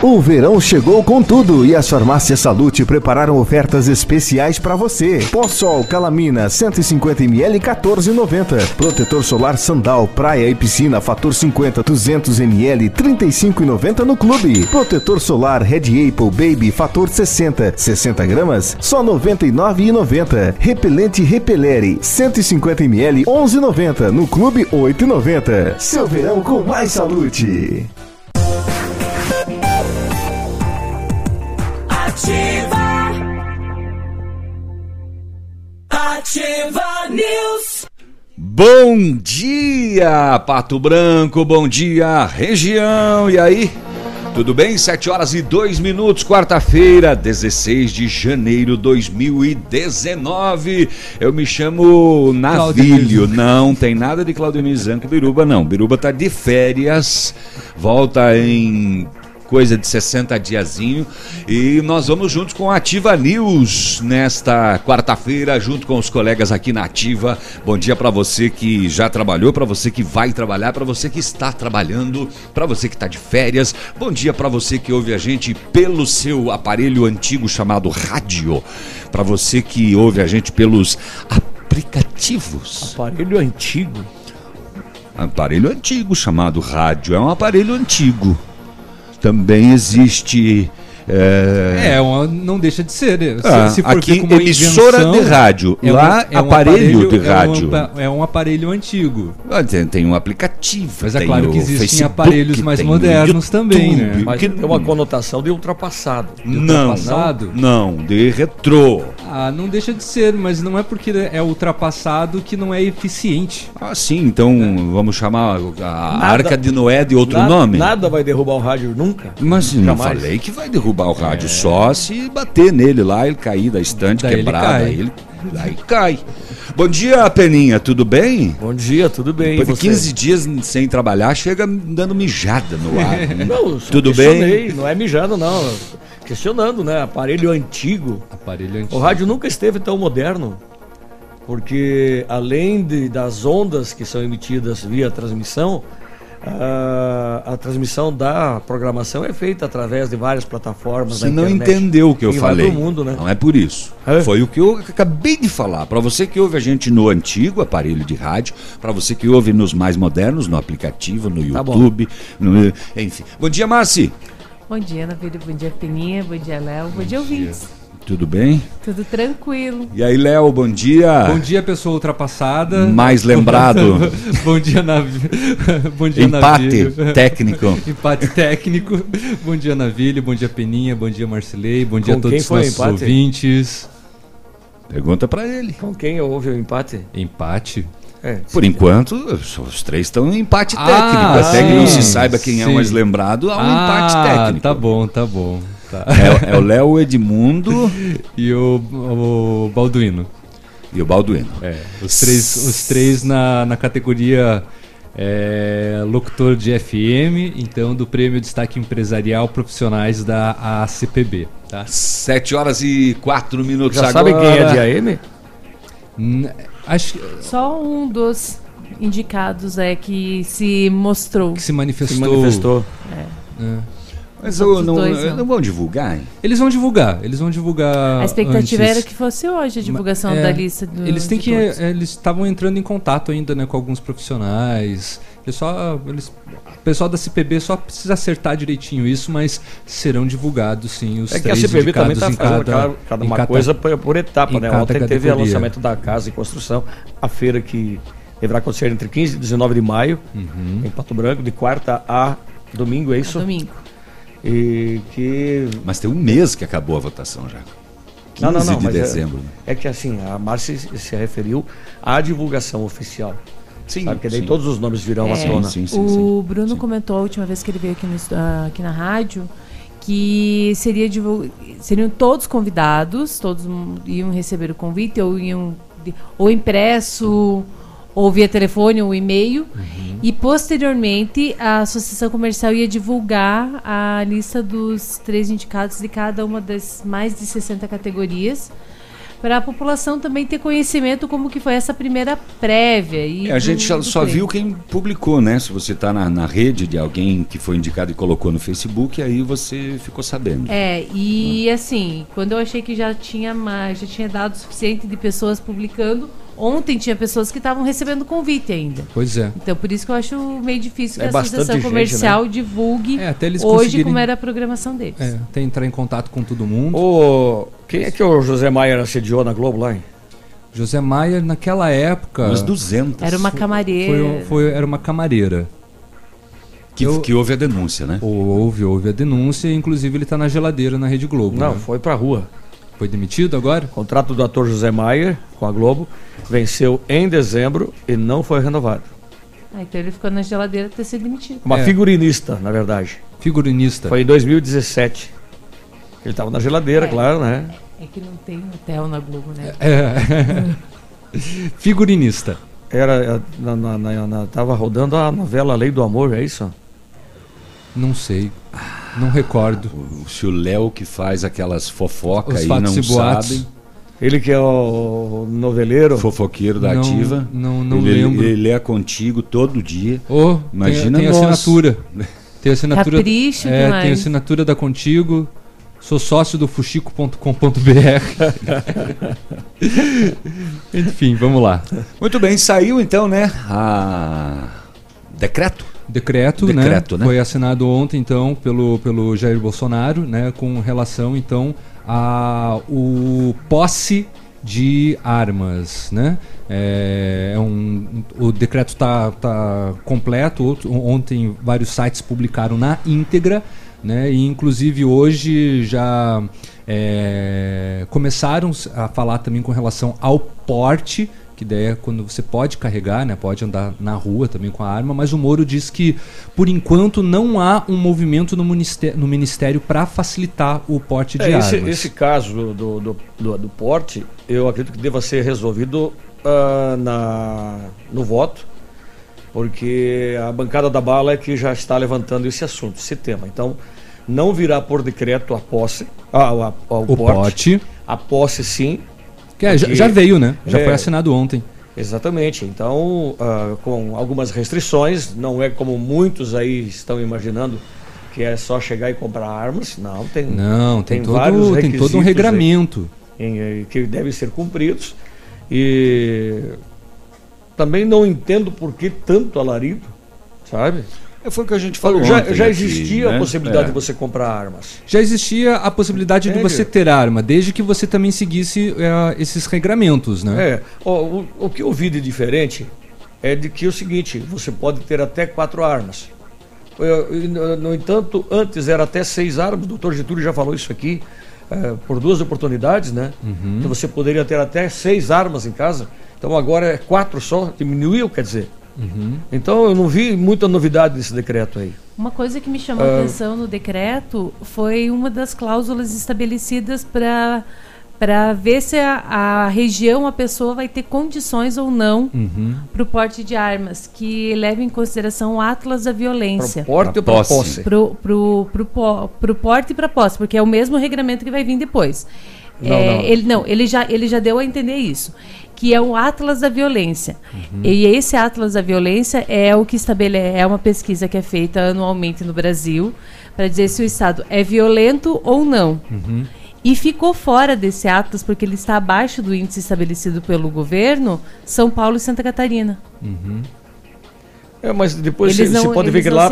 O verão chegou com tudo e as farmácias Salute prepararam ofertas especiais para você. Pó-sol Calamina 150 ml 14,90. Protetor solar Sandal Praia e Piscina Fator 50 200 ml 35,90 no clube. Protetor solar Red Apple Baby Fator 60 60 gramas só 99,90. Repelente Repelere 150 ml 11,90 no clube 8,90. Seu verão com mais Salute. Ativa News. Bom dia, Pato Branco, bom dia, região. E aí? Tudo bem? 7 horas e 2 minutos, quarta-feira, 16 de janeiro de 2019. Eu me chamo Navilho. Não tem nada de Claudio Zanco Biruba, não. Biruba tá de férias, volta em coisa de 60 diazinho e nós vamos juntos com a Ativa News nesta quarta-feira junto com os colegas aqui na Ativa. Bom dia para você que já trabalhou, para você que vai trabalhar, para você que está trabalhando, para você que está de férias. Bom dia para você que ouve a gente pelo seu aparelho antigo chamado rádio, para você que ouve a gente pelos aplicativos. Aparelho antigo. Aparelho antigo chamado rádio, é um aparelho antigo também existe. É, É, uma- não deixa de ser. né? Se, Ah, se for aqui, emissora invenção, de rádio. é um- Lá, é um aparelho de é um rádio. apa- É um, aparelho antigo. ah, tem, tem um aplicativo. Mas é tem claro que existem Facebook, aparelhos mais modernos também, né? YouTube, Mas que- tem uma conotação de ultrapassado. Não, ultrapassado? não, de retrô. Ah, não deixa de ser, mas não é porque é ultrapassado que não é eficiente. Ah, sim, então vamos chamar a Nada- Arca de Noé de outro nada, nome? Nada vai derrubar o rádio nunca. Mas não falei que vai derrubar o rádio, só se bater nele lá, ele cair da estante Daí ele quebrada, cai. aí ele, aí cai. Bom dia, Peninha, tudo bem? Bom dia, tudo bem? Depois de você? 15 dias sem trabalhar, chega dando mijada no ar. né? Não, Tudo bem? Não é mijando, não. Questionando, né? Aparelho antigo. Aparelho antigo. O rádio nunca esteve tão moderno. Porque além de- das ondas que são emitidas via transmissão, a, a transmissão da programação é feita através de várias plataformas. Você não entendeu o que eu falei. mundo, né? Não é por isso. É? Foi o que eu acabei de falar. Para você que ouve a gente no antigo aparelho de rádio, para você que ouve nos mais modernos, no aplicativo, no Tá bom. YouTube, no- enfim. Bom dia, Marci. Bom dia, Navírio. Bom dia, Peninha. Bom dia, Léo. Bom, dia, ouvintes. Tudo bem? Tudo tranquilo. E aí, Léo, bom dia. Bom dia, pessoa ultrapassada. Mais lembrado. Bom dia, Navilho. Bom dia, Empate Navilho. técnico. Empate técnico. Bom dia, Navilho. Bom dia, Peninha. Bom dia, Marcelei. Bom dia Com a todos os nossos empate? ouvintes. Pergunta para ele. Com quem houve o empate? Empate. É, Por enquanto, os três estão em empate Ah, técnico. Até que não se sim, saiba quem é o sim. mais lembrado, há um ah, empate técnico. tá bom, tá bom. Tá. É, é o Léo Edmundo E o, o Balduino. e o Balduino. É, os três, os três na, na categoria é, locutor de FM, então do Prêmio Destaque Empresarial Profissionais da ACPB. Tá? Sete horas e quatro minutos Já agora. sabe quem é de AM? N- Acho que, Só um dos indicados é que se mostrou. que se manifestou. Se manifestou. É. Mas eu não, dois, não. não vão divulgar, hein? Eles vão divulgar, eles vão divulgar. A expectativa antes. era que fosse hoje a divulgação É, da lista do, Eles têm que. todos. é, Eles estavam entrando em contato ainda né, com alguns profissionais. Eles só. Eles, o pessoal da CPB só precisa acertar direitinho isso, mas serão divulgados sim os É que a três CPB também indicados está em fazendo cada, cada, uma cada- coisa por, por etapa, né? Ontem teve o categoria. lançamento da Casa em Construção, a feira que deverá acontecer entre 15 e 19 de maio, Uhum. em Pato Branco, de quarta a domingo, é isso? Domingo. E que. Mas tem um mês que acabou a votação já. 15 Não, não, não, de mas é- dezembro. né? É que assim, a Márcia se referiu à divulgação oficial. Sim, Sabe? Que daí sim. todos os nomes virão à É, tona. Sim, sim, o. Bruno Sim. comentou a última vez que ele veio aqui, no ah, aqui na rádio que seria divul- seriam todos convidados, todos iam receber o convite ou iam ou impresso ou via telefone ou e-mail. E posteriormente a associação comercial ia divulgar a lista dos três indicados de cada uma das mais de 60 categorias. Para a população também ter conhecimento como que foi essa primeira prévia. E É, a gente do- só, do só prêmio. viu quem publicou, né? Se você está na, na rede de alguém que foi indicado e colocou no Facebook, aí você ficou sabendo. É, e assim, quando eu achei que já tinha mais, já tinha dado o suficiente de pessoas publicando, ontem tinha pessoas que estavam recebendo convite ainda. Pois é. Então por isso que eu acho meio difícil É que a bastante associação gente, comercial divulgue É, até eles hoje conseguirem- como era a programação deles. É, tem entrar em contato com todo mundo. O, quem é que o José Maier assediou na Globo lá, hein? José Maia, naquela época, Umas 200. Era uma camareira. foi, foi- era uma camareira. que, eu- que houve a denúncia, né? Houve, houve a denúncia, inclusive ele está na geladeira na Rede Globo. Não, né? foi pra rua. Foi demitido agora? O contrato do ator José Maier com a Globo venceu em dezembro e não foi renovado. Ah, então ele ficou na geladeira até ser demitido. Uma É. figurinista, na verdade. Figurinista. Foi em 2017. Ele estava na geladeira, É. claro, né? É que não tem hotel na Globo, né? É. Figurinista. Era, na, na, na- na- tava rodando a novela Lei do Amor, é isso? Não sei. Não recordo. O, se o Léo que faz aquelas fofocas não e boatos. sabe, Ele que é o noveleiro. fofoqueiro da Não- ativa. não- não ele, lembro. Ele lê contigo todo dia. Oh, tem, Imagina tem nós. assinatura. Tem assinatura. Capricho é, demais. tem assinatura da Contigo. Sou sócio do fuxico.com.br. Enfim, vamos lá. Muito bem, saiu então, né? A decreto. Decreto, Decreto, né? Foi assinado ontem, então, pelo, pelo Jair Bolsonaro, né? Com relação, então, a o posse de armas, né? É, é um, o decreto está tá completo. Ontem vários sites publicaram na íntegra, né? E inclusive hoje já é, começaram a falar também com relação ao porte que daí é quando você pode carregar, né, pode andar na rua também com a arma, mas o Moro diz que por enquanto não há um movimento no ministério, no ministério para facilitar o porte de É, esse, armas. esse caso do, do, do, do- porte, eu acredito que deva ser resolvido ah, na, no voto, porque a bancada da bala é que já está levantando esse assunto, esse tema. Então, não virá por decreto a posse, ah, a- a- o, o porte. porte, A posse sim, que é, já, porque- já veio, né? Já É. foi assinado ontem. Exatamente. Então, ah, com algumas restrições, não é como muitos aí estão imaginando que é só chegar e comprar armas. Não, tem, Não, tem, Tem vários todo, tem todo um regramento. em- eh, que devem ser cumpridos. E também não entendo por que tanto alarido, sabe? É, Foi o que a gente falou já ontem já aqui, existia né? a possibilidade É. de você comprar armas. Já existia a possibilidade de Sério? você ter arma, desde que você também seguisse eh, esses regramentos, né? É, ó, o, o que eu vi de diferente é de que é o seguinte, você pode ter até quatro armas. No, no entanto, antes era até seis armas, o doutor Getúlio já falou isso aqui, é, por duas oportunidades, né? Uhum. Então você poderia ter até seis armas em casa. Então agora é quatro só, diminuiu, quer dizer. Uhum. Então eu não vi muita novidade nesse decreto aí. Uma coisa que me chamou a atenção no decreto foi uma das cláusulas estabelecidas para para ver se a, a região, a pessoa vai ter condições ou não Uhum. para o porte de armas, que leva em consideração o Atlas da Para Violência. porte Pra ou para posse. posse? Pro, pro, pro, po- pro porte e para posse, porque é o mesmo regramento que vai vir depois. Não, É, não. Ele, não, ele já, ele já deu a entender isso. Que é o Atlas da Violência. E esse Atlas da Violência é o que estabelece, é uma pesquisa que é feita anualmente no Brasil para dizer se o Estado é violento ou não. E ficou fora desse Atlas, porque ele está abaixo do índice estabelecido pelo governo, São Paulo e Santa Catarina. É, mas depois você, você não- pode ver que lá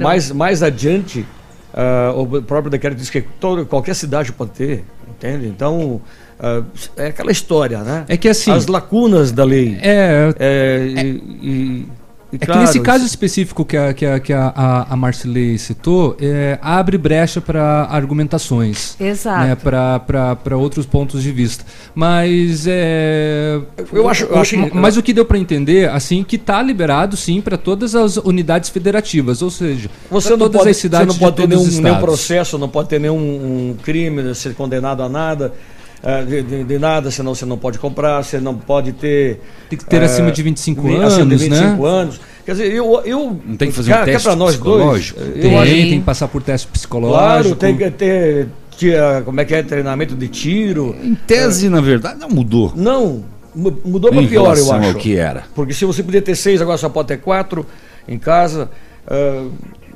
mais, mais adiante ah, o próprio decreto diz que todo, qualquer cidade pode ter, entende? Então ah, é aquela história, né? É que assim, As lacunas da lei. é, É, e- e, É que nesse caso específico que a, que a, que a, a, Marcilei citou, é, abre brecha para argumentações. Exato. Né, para outros pontos de vista. Mas é. Eu acho- eu o- acho que- mas o que deu para entender, assim, que tá liberado sim para todas as unidades federativas, ou seja, Você não, todas pode, as cidades você não pode de ter nenhum, nenhum processo, não pode ter nenhum um crime, ser condenado a nada. Ah, de, de- de nada, senão você não pode comprar, você não pode ter. Tem que ter ah, acima de 25 vi- anos, acima de né? 25 anos. Quer dizer, eu. eu Não tem que fazer um cá- cá teste nós psicológico? Dois, Tem, acho- tem que passar por teste psicológico. Claro, tem que ter. como é que é? Treinamento de tiro. Em tese, na verdade, não mudou. Não, mu- mudou para pior, eu acho. ao que era. Porque se você podia ter seis, agora só pode ter quatro em casa. ah,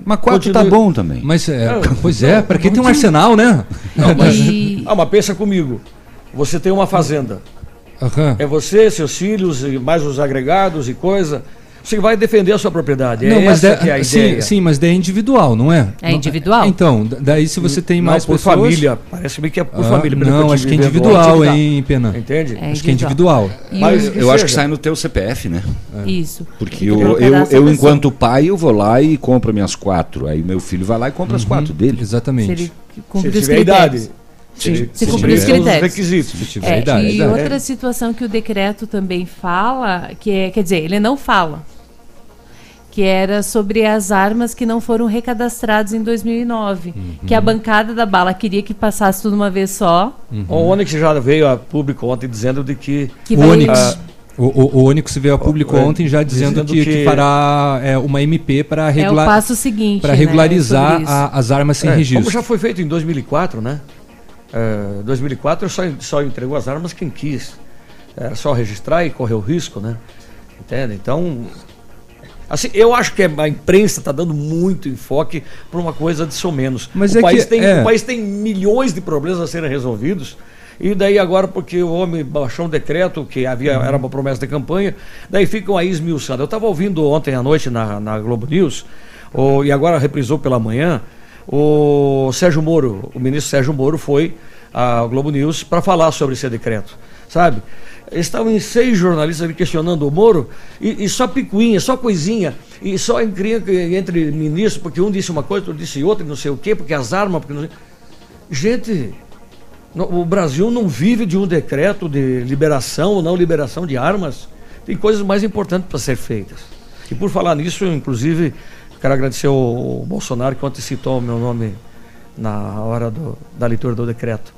Mas quatro Continue- tá bom também. Mas, é, Não, pois é, não, pra quem não tem um arsenal, né? E- ah, mas pensa comigo. Você tem uma fazenda. Aham. É você, seus filhos, e mais os agregados e coisa. Você vai defender a sua propriedade. Não, é mas essa da- que é a sim, ideia. sim, mas daí é individual, não é? É individual? Então, da- daí se você tem Não, mais por pessoas... família. Parece-me que é por Ah, família. não, acho que é individual, hein, Pena? Entende? É Acho que é individual. E Mas- Eu acho que sai no teu CPF, né? Isso. Porque eu, eu, eu, enquanto pai, eu vou lá e compro minhas quatro. Aí meu filho vai lá e compra as quatro dele. Se Exatamente. ele Se cumprir ele tiver critérios. idade. Sim, se ele cumprir os critérios. requisitos. Se tiver É, idade. e idade. outra situação que o decreto também fala, que é, quer dizer, ele não fala, que era sobre as armas que não foram recadastradas em 2009, que a bancada da bala queria que passasse tudo uma vez só, O Onix já veio a público ontem dizendo de que que O Onix. Ah. O, o, o Onix veio a público É, ontem já dizendo, dizendo que, que que- fará é, uma MP para é o regular, passo seguinte, para né, regularizar isso. a- as armas sem É, registro. Como já foi feito em 2004, né? É, 2004 só, só entregou as armas quem quis. Era só registrar e correr o risco, né? Entende? Então, assim, eu acho que a imprensa está dando muito enfoque para uma coisa de menos. Mas o, é país que- tem, é. o país tem milhões de problemas a serem resolvidos. E daí agora, porque o homem baixou um decreto que havia, Uhum. era uma promessa de campanha, daí ficam aí esmiuçando. Eu estava ouvindo ontem à noite na, na Globo News, e agora reprisou pela manhã, o Sérgio Moro, o ministro Sérgio Moro foi à Globo News para falar sobre esse decreto, sabe? Estavam em seis jornalistas ali questionando o Moro e, e só picuinha, só coisinha, e só encrenca entre ministros, porque um disse uma coisa, outro disse outra, não sei o quê, porque as armas, porque não sei... Gente, o Brasil não vive de um decreto de liberação ou não liberação de armas. Tem coisas mais importantes para ser feitas. E por falar nisso, inclusive, quero agradecer o Bolsonaro que ontem citou o meu nome na hora do- da leitura do decreto.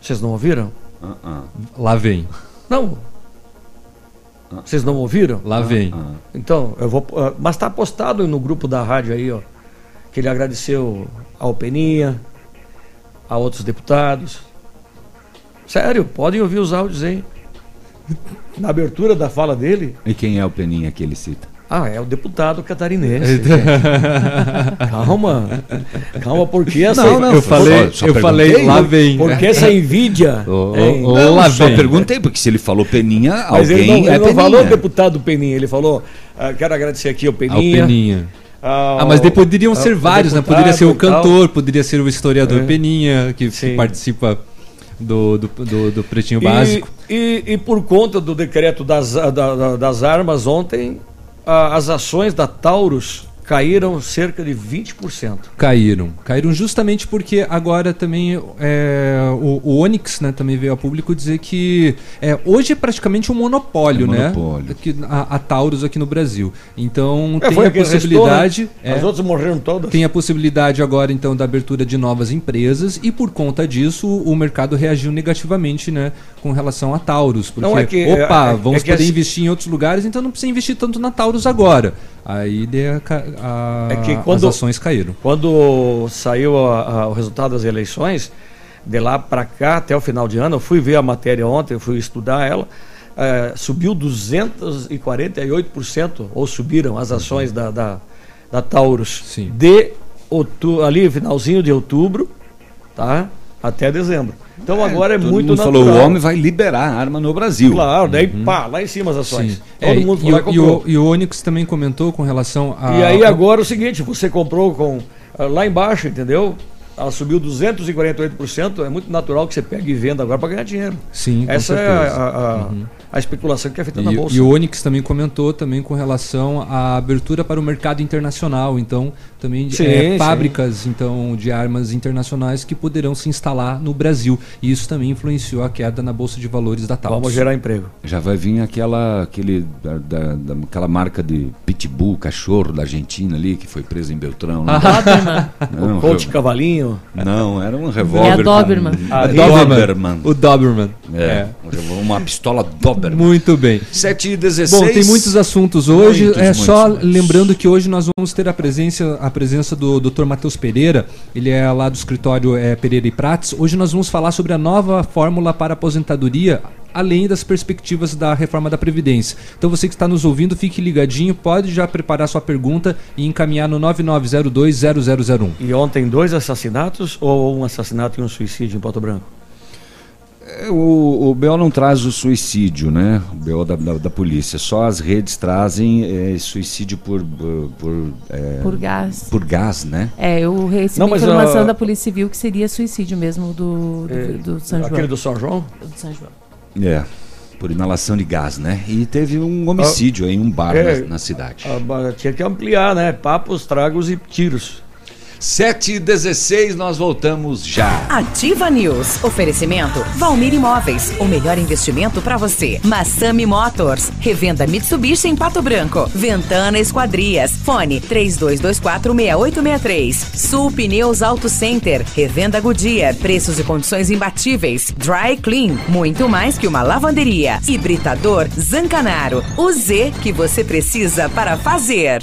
Vocês não ouviram? Ah, ah, Lá vem, Não. Vocês não ouviram? lá vem. ah. Então, eu vou. ah, Mas está postado no grupo da rádio aí, ó. Que ele agradeceu ao Peninha, a outros deputados. Sério, podem ouvir os áudios aí. Na abertura da fala dele, E quem é o Peninha que ele cita? Ah, é o deputado catarinense. gente. calma. Calma, porque essa. Não, não, eu falei, só eu falei, lá né? vem. Porque essa envidia. Hein? ô, ô, Não, lá só vem. perguntei, porque se ele falou Peninha, Mas alguém ele não, é ele não Peninha. falou deputado Peninha, ele falou. ah, quero agradecer aqui ao Ao Peninha. Peninha. ao- Ah, mas poderiam ser vários, né? deputado Poderia ser o cantor, poderia ser o historiador É. Peninha, que, que participa do, do, do, do Pretinho E- Básico. E, e por conta do decreto das, da- da- das armas, ontem as ações da Taurus caíram cerca de 20%. Caíram. Caíram justamente porque agora também é, o, o Onix né, também veio a público dizer que é, hoje é praticamente um monopólio, É né? monopólio. Aqui, a, a Taurus aqui no Brasil. Então É, tem a quem restou, possibilidade. né? é, As outras morreram todas. Tem a possibilidade agora, então, da abertura de novas empresas e por conta disso o mercado reagiu negativamente, né, com relação a Taurus. Porque, Não, é que- opa, é- é vamos que poder assim- investir em outros lugares, então não precisa investir tanto na Taurus agora. Aí a a- É que quando- as ações caíram. Quando saiu a- a- o resultado das eleições, de lá para cá, até o final de ano, eu fui ver a matéria ontem, eu fui estudar ela, eh, subiu 248%, ou subiram as ações da, da, da Taurus, Sim. de outu- ali, finalzinho de outubro, tá? Até dezembro. Então agora é Todo muito mundo natural. falou, o homem vai liberar a arma no Brasil. Claro, daí pá, lá em cima as ações. Sim. Todo É, mundo e, e o- e, o, o Onix também comentou com relação a. E aí agora é o seguinte, você comprou com ah, lá embaixo, entendeu? Ela subiu 248%, é muito natural que você pegue e venda agora para ganhar dinheiro. Sim, com Essa é certeza. a, a- Uhum. A especulação que é feita na E, bolsa. e o Onyx também comentou também com relação à abertura para o mercado internacional, então também Sim, é, sim. fábricas então de armas internacionais que poderão se instalar no Brasil. E isso também influenciou a queda na bolsa de valores da Taos. Vamos gerar emprego. Já vai vir aquela, aquele, da, da- da- aquela marca de pitbull, cachorro da Argentina ali, que foi preso em Beltrão. né? Doberman. Não, Coach re- Cavalinho. não, era um É revólver. a Doberman. com- A Doberman. O Doberman. É, revólver, uma pistola Doberman. Muito bem. 7 e 16. Bom, tem muitos assuntos hoje. Muitos, é muitos, só muitos. lembrando que hoje nós vamos ter a presença, a presença do Dr. Matheus Pereira. Ele é lá do escritório é, Pereira e Prates. Hoje nós vamos falar sobre a nova fórmula para aposentadoria. Além das perspectivas da reforma da Previdência. Então você que está nos ouvindo, fique ligadinho, pode já preparar sua pergunta e encaminhar no 99020001. E ontem dois assassinatos ou um assassinato e um suicídio em Pato Branco? É, O, o BO não traz o suicídio, né? O BO da, da, da polícia. Só as redes trazem é, suicídio por, por, por, é, Por gás. por gás, né? É, eu recebi Não, mas, informação ah, da Polícia Civil que seria suicídio mesmo do, do, É, do São João. Aquele do São João? Do São João. É. Por inalação de gás, né? E teve um homicídio aí em um bar É. na, na cidade. Ah, tinha que ampliar, né? Papos, tragos e tiros. 7 e 16 nós voltamos já. Ativa News. Oferecimento Valmir Imóveis. O melhor investimento para você. Massami Motors. Revenda Mitsubishi em Pato Branco. Ventana Esquadrias. Fone 32246863. Sul Pneus Auto Center. Revenda Goodyear. Preços e condições imbatíveis. Dry Clean. Muito mais que uma lavanderia. Hibridador Zancanaro. O Z que você precisa para fazer.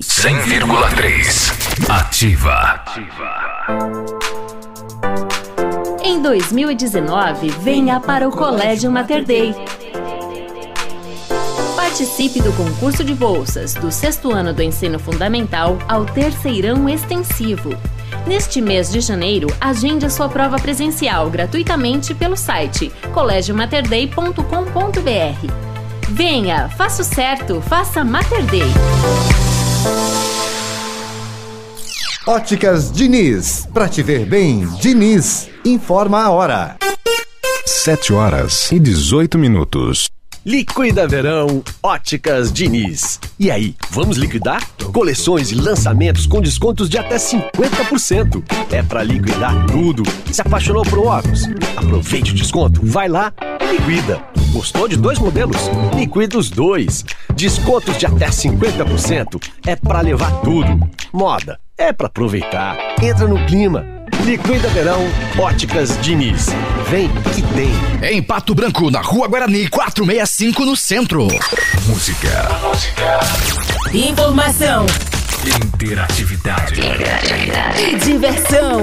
100,3. Ativa. Em 2019, venha para o Colégio Mater Dei. Participe do concurso de bolsas do sexto ano do ensino fundamental ao terceirão extensivo. Neste mês de janeiro, agende a sua prova presencial gratuitamente pelo site colégiomaterdei.com.br. Venha, faça o certo, faça Mater Dei. Óticas Diniz. Pra te ver bem, Diniz. Informa a hora. 7 horas e 18 minutos. Liquida Verão Óticas Diniz. E aí, vamos liquidar? Coleções e lançamentos com descontos de até 50%. É pra liquidar tudo. Se apaixonou por óculos? Aproveite o desconto, vai lá liquida. Gostou de dois modelos? Liquida os dois. Descontos de até 50% é pra levar tudo. Moda é pra aproveitar. Entra no clima. Liquida Verão Óticas Diniz. Vem que tem. Em Pato Branco, na Rua Guarani, 465 no centro. Música. Informação Interatividade. e diversão.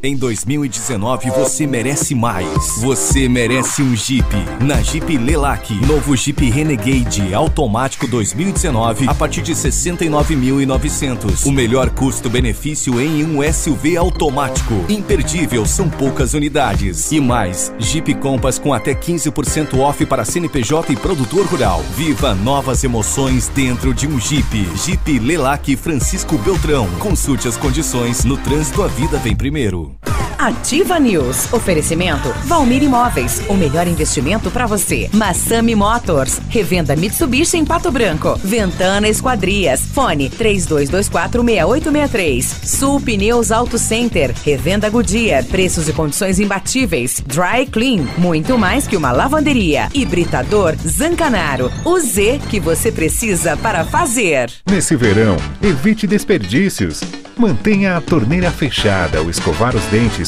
Em 2019 você merece mais. Você merece um Jeep. Na Jeep Lelac, novo Jeep Renegade automático 2019 a partir de 69.900. O melhor custo-benefício em um SUV automático. Imperdível, são poucas unidades. E mais, Jeep Compass com até 15% off para CNPJ e produtor rural. Viva novas emoções dentro de um Jeep. Jeep Lelac Francisco Beltrão. Consulte as condições no trânsito a vida vem primeiro. you. Ativa News. Oferecimento Valmir Imóveis, o melhor investimento para você. Massami Motors, revenda Mitsubishi em Pato Branco. Ventana Esquadrias. Fone 32246863. Sul Pneus Auto Center, revenda Goodyear, preços e condições imbatíveis. Dry Clean, muito mais que uma lavanderia. Hibridador Zancanaro, o Z que você precisa para fazer. Nesse verão, evite desperdícios. Mantenha a torneira fechada ao escovar os dentes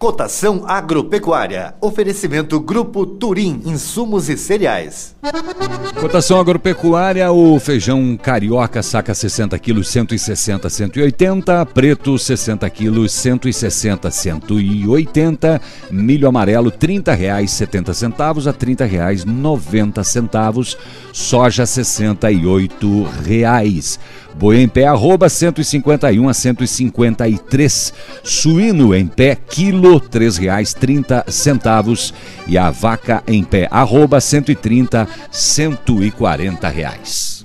Cotação agropecuária. Oferecimento Grupo Turim, insumos e cereais. Cotação agropecuária, o feijão carioca saca 60 quilos 160 180, preto 60 quilos 160 180, milho amarelo 30 reais 70 centavos a 30 reais 90 centavos, soja 68 reais. Boi em pé, arroba 151 a 153. Suíno em pé, quilo, R$ 3,30. E a vaca em pé, arroba 130, 140 reais.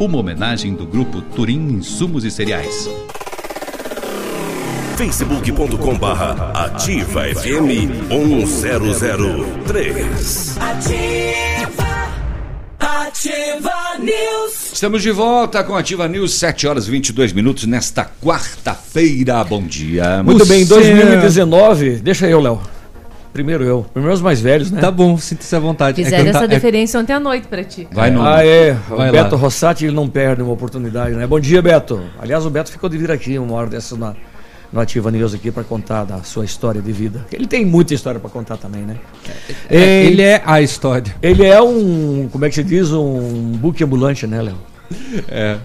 Uma homenagem do grupo Turim Insumos e Cereais. facebook.com barra ativa FM 1003. Ativa. Ativa News. Estamos de volta com a Ativa News, 7 horas e 22 minutos nesta quarta-feira. Bom dia. Muito bem, Você- 2019. Deixa eu, Léo. Primeiro eu. Primeiro os mais velhos, né? Tá bom, sinta-se à vontade. É Fizeram cantar- essa é- deferência ontem à noite pra ti. Ah, é. Vai o lá. Beto Rossati, ele não perde uma oportunidade, né? Bom dia, Beto. Aliás, o Beto ficou de vir aqui uma hora dessa na, no Ativa News aqui para contar da sua história de vida. Ele tem muita história para contar também, né? É, ele é a história. Ele é um, como é que se diz, um book ambulante, né, Léo? É.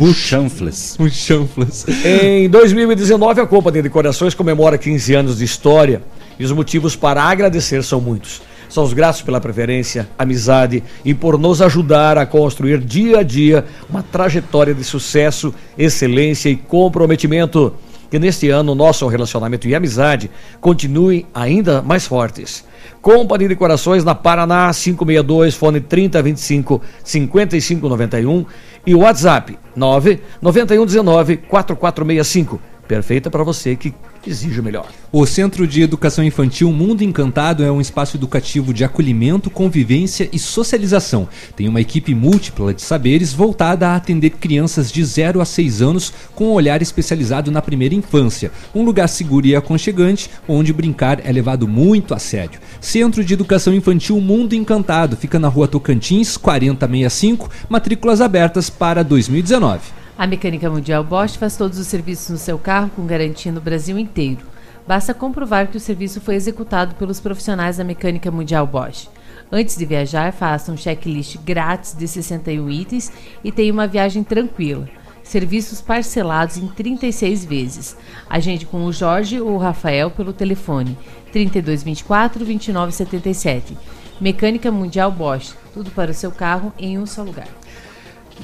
Um chanfles. Um chanfles. Em 2019, a Companhia de Corações comemora 15 anos de história e os motivos para agradecer são muitos. Somos gratos pela preferência, amizade e por nos ajudar a construir dia a dia uma trajetória de sucesso, excelência e comprometimento. Que neste ano nosso relacionamento e amizade continuem ainda mais fortes. Companhia de Corações na Paraná 562, fone 3025 5591 e WhatsApp 99119 4465. Perfeita para você que exige o melhor. O Centro de Educação Infantil Mundo Encantado é um espaço educativo de acolhimento, convivência e socialização. Tem uma equipe múltipla de saberes voltada a atender crianças de 0 a 6 anos com um olhar especializado na primeira infância. Um lugar seguro e aconchegante onde brincar é levado muito a sério. Centro de Educação Infantil Mundo Encantado fica na rua Tocantins, 4065, matrículas abertas para 2019. A Mecânica Mundial Bosch faz todos os serviços no seu carro com garantia no Brasil inteiro. Basta comprovar que o serviço foi executado pelos profissionais da Mecânica Mundial Bosch. Antes de viajar, faça um checklist grátis de 61 itens e tenha uma viagem tranquila. Serviços parcelados em 36 vezes. Agende com o Jorge ou o Rafael pelo telefone 3224 2977. Mecânica Mundial Bosch. Tudo para o seu carro em um só lugar.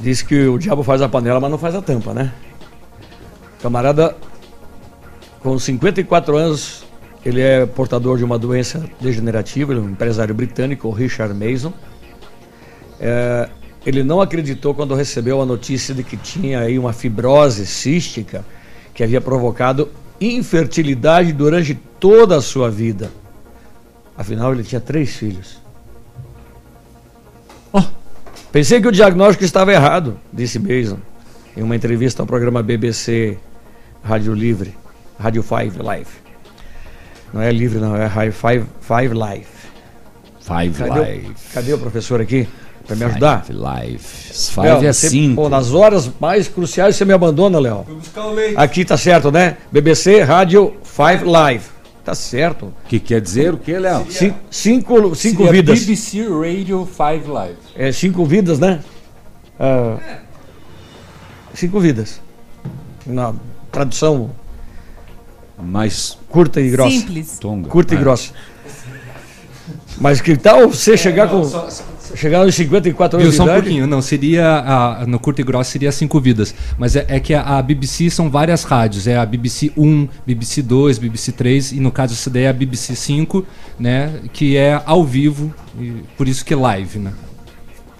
Diz que o diabo faz a panela, mas não faz a tampa, né? Camarada, com 54 anos, ele é portador de uma doença degenerativa, é um empresário britânico, o Richard Mason. É, ele não acreditou quando recebeu a notícia de que tinha aí uma fibrose cística que havia provocado infertilidade durante toda a sua vida. Afinal, ele tinha três filhos. Pensei que o diagnóstico estava errado, disse Mason em uma entrevista ao programa BBC Rádio Livre, Rádio 5 Live. Não é livre, não, é Rádio 5 Live. Five cadê Live. O, cadê o professor aqui? Pra me ajudar? Five Live. Léo, Five é você- 5. pô, nas horas mais cruciais você me abandona, Léo. buscar o leite. Aqui tá certo, né? BBC Rádio 5 Live. Tá certo. O que quer dizer o que, Léo? Cin- Cinco, cinco Seria vidas. BBC Radio 5 Live. É, cinco vidas, né? Ah, cinco vidas. Na tradução Mais curta e grossa. Simples. Tonga. Curta e É. grossa. Mas que tal você chegar com. Chegar aos 54 Viu, anos de só um idade? pouquinho. Não, seria. A, no curto e grosso seria cinco vidas. Mas é, é que a, a BBC são várias rádios. É a BBC 1, BBC 2, BBC 3. E no caso, essa daí é a BBC 5, né? Que é ao vivo. E por isso que é live, né?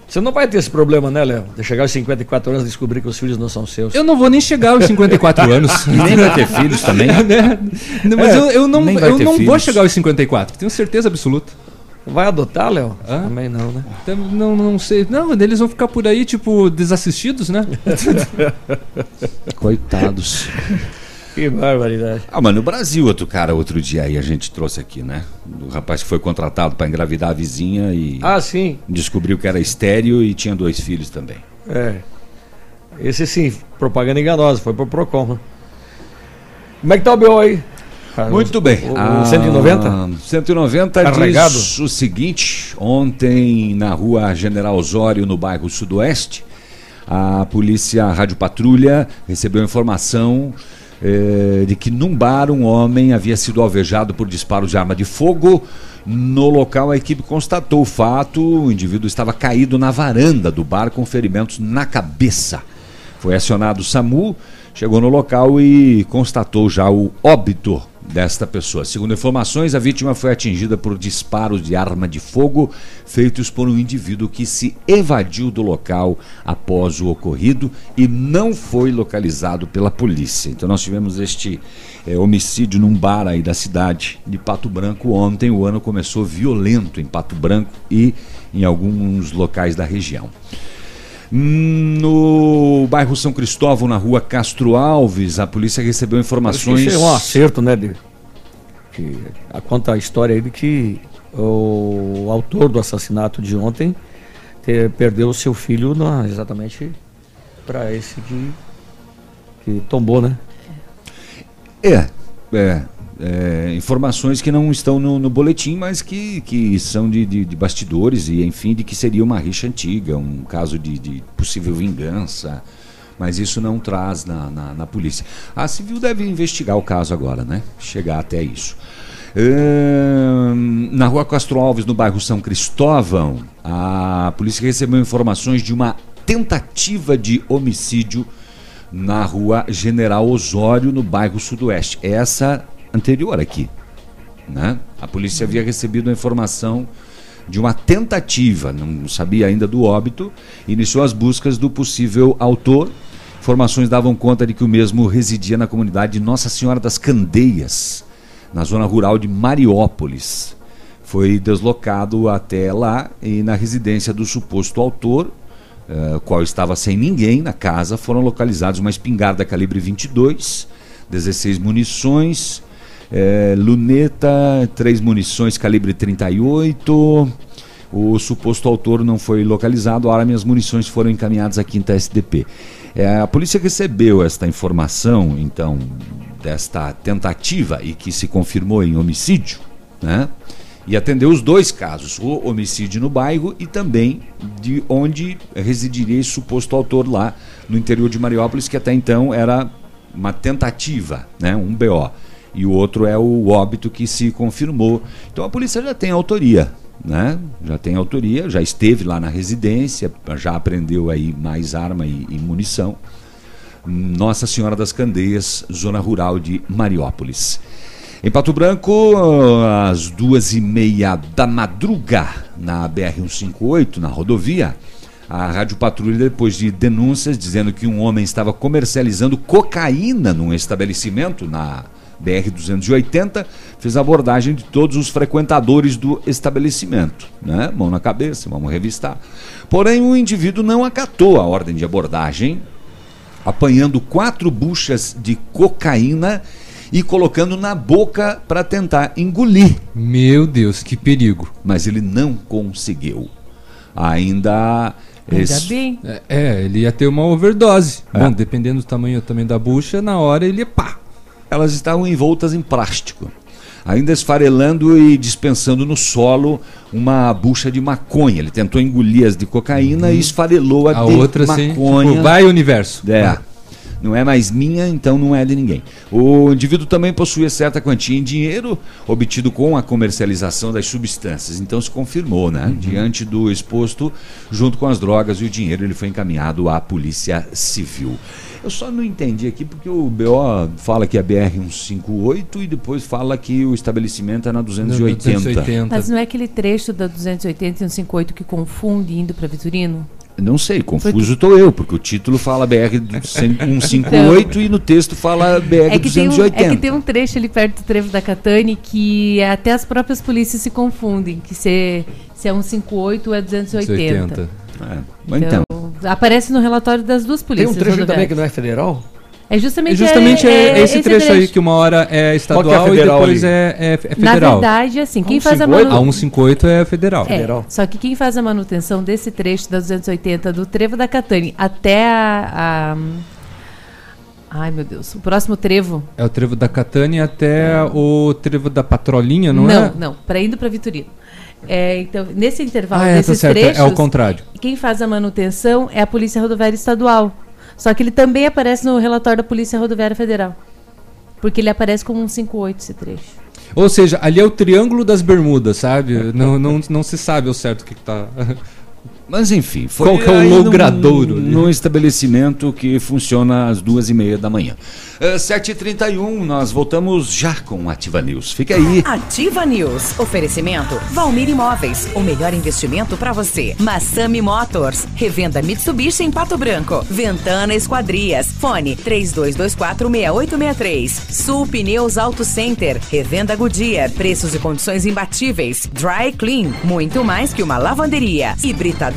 Você não vai ter esse problema, né, Léo? De chegar aos 54 anos e descobrir que os filhos não são seus. Eu não vou nem chegar aos 54 anos. Nem vai ter filhos também. Né? Não, Mas É, eu, eu não, eu não vou chegar aos 54. Tenho certeza absoluta. Vai adotar, Léo? Também não, né? Então, Não, não sei. Não, eles vão ficar por aí, tipo, desassistidos, né? Coitados. Que barbaridade. Ah, mas no Brasil, outro cara, outro dia aí a gente trouxe aqui, né? O rapaz que foi contratado para engravidar a vizinha e Ah, sim. descobriu que era estéreo e tinha dois filhos também. É. Esse sim, propaganda enganosa, foi pro Procon. né? Como é que tá o BO aí? Muito bem. O, Ah, 190? 190 Carregado? diz o seguinte: ontem na rua General Osório, no bairro Sudoeste, a polícia Rádio Patrulha recebeu informação eh, de que num bar um homem havia sido alvejado por disparos de arma de fogo. No local, a equipe constatou o fato: o indivíduo estava caído na varanda do bar com ferimentos na cabeça. Foi acionado o SAMU, chegou no local e constatou já o óbito desta pessoa. Segundo informações, a vítima foi atingida por disparos de arma de fogo feitos por um indivíduo que se evadiu do local após o ocorrido e não foi localizado pela polícia. Então nós tivemos este eh, homicídio num bar aí da cidade de Pato Branco ontem. O ano começou violento em Pato Branco e em alguns locais da região. No bairro São Cristóvão, na rua Castro Alves, a polícia recebeu informações. Isso é um acerto, né? De, que, a- conta a história aí de que o autor do assassinato de ontem te- perdeu o seu filho na- exatamente para esse que, que tombou, né? É, é, é, informações que não estão no, no boletim, mas que, que são de, de- de bastidores e, enfim, de que seria uma rixa antiga, um caso de, de possível vingança. Mas isso não traz na, na, na polícia. A civil deve investigar o caso agora, né? Chegar até isso. Ahn, na rua Castro Alves, no bairro São Cristóvão, a polícia recebeu informações de uma tentativa de homicídio na rua General Osório, no bairro Sudoeste. Essa anterior aqui. Né? A polícia havia recebido a informação de uma tentativa, não sabia ainda do óbito, iniciou as buscas do possível autor. Informações davam conta de que o mesmo residia na comunidade de Nossa Senhora das Candeias, na zona rural de Mariópolis. Foi deslocado até lá e na residência do suposto autor, eh, qual estava sem ninguém na casa, foram localizados uma espingarda calibre 22, 16 munições, eh, luneta, três munições calibre 38. O suposto autor não foi localizado, agora minhas munições foram encaminhadas à quinta SDP. Eh, a polícia recebeu esta informação, então, desta tentativa e que se confirmou em homicídio, né? e atendeu os dois casos, o homicídio no bairro e também de onde residiria esse suposto autor lá no interior de Mariópolis, que até então era uma tentativa, né, um BO. E o outro é o óbito que se confirmou. Então a polícia já tem autoria, né? Já tem autoria, já esteve lá na residência, já apreendeu aí mais arma e, e munição. Nossa Senhora das Candeias, zona rural de Mariópolis. Em Pato Branco, às duas e meia da madruga, na BR-158, na rodovia, a Rádio Patrulha, depois de denúncias dizendo que um homem estava comercializando cocaína num estabelecimento na BR-280, fez a abordagem de todos os frequentadores do estabelecimento. Né? Mão na cabeça, vamos revistar. Porém, o indivíduo não acatou a ordem de abordagem, apanhando quatro buchas de cocaína e colocando na boca para tentar engolir. Meu Deus, que perigo. Mas ele não conseguiu. Ainda. Ainda bem. É, é, ele ia ter uma overdose. É. Bom, dependendo do tamanho também da bucha, na hora ele ia pá. Elas estavam envoltas em plástico. Ainda esfarelando e dispensando no solo uma bucha de maconha. Ele tentou engolir as de cocaína e esfarelou a, Uhum. A de outra, maconha. tipo, vai universo. É. Vai. Não é mais minha, então não é de ninguém. O indivíduo também possuía certa quantia em dinheiro obtido com a comercialização das substâncias. Então se confirmou, né? Diante do exposto, junto com as drogas e o dinheiro, ele foi encaminhado à Polícia Civil. Eu só não entendi aqui porque o BO fala que é BR-158 e depois fala que o estabelecimento é na 280. Mas não é aquele trecho da 280 e 158 que confunde indo para Vitorino? Não sei, confuso estou eu, porque o título fala BR-158 e no texto fala É que, tem um, BR-280. é que tem um trecho ali perto do trevo da Catane que até as próprias polícias se confundem, que se, se é 158 ou é 280. É, mas então, Aparece no relatório das duas Tem polícias um trecho também que não é federal? É justamente, É justamente é, é, é esse trecho aí que uma hora é é estadual e federal depois é, é, é Na federal. verdade, assim, quem faz a 158? manu... A 158 é federal. É, só que quem faz a manutenção desse trecho da 280 do Trevo da Catane até a, a- Ai, meu Deus. O próximo trevo. É o trevo da Catânia até o trevo da Patrolinha, não, não, é? não, para indo para Vitorino. É, então, nesse intervalo Ah, é, tá desses certo, é trechos, ao contrário. quem faz a manutenção é a Polícia Rodoviária Estadual. Só que ele também aparece no relatório da Polícia Rodoviária Federal. Porque ele aparece como um 58 esse trecho. Ou seja, ali é o Triângulo das Bermudas, sabe? não, não, não se sabe ao certo o que, que tá. Mas enfim, foi Qual que é o num- logradouro ali? Num estabelecimento que funciona às duas e meia da manhã. Uh, 7h31, nós voltamos já com Ativa News. Fica aí. Ativa News. Oferecimento Valmir Imóveis. O melhor investimento para você. Massami Motors. Revenda Mitsubishi em Pato Branco. Ventana Esquadrias. Fone 32246863. Sul Pneus Auto Center. Revenda Goodyear. Preços e condições imbatíveis. Dry Clean. Muito mais que uma lavanderia. Hibridador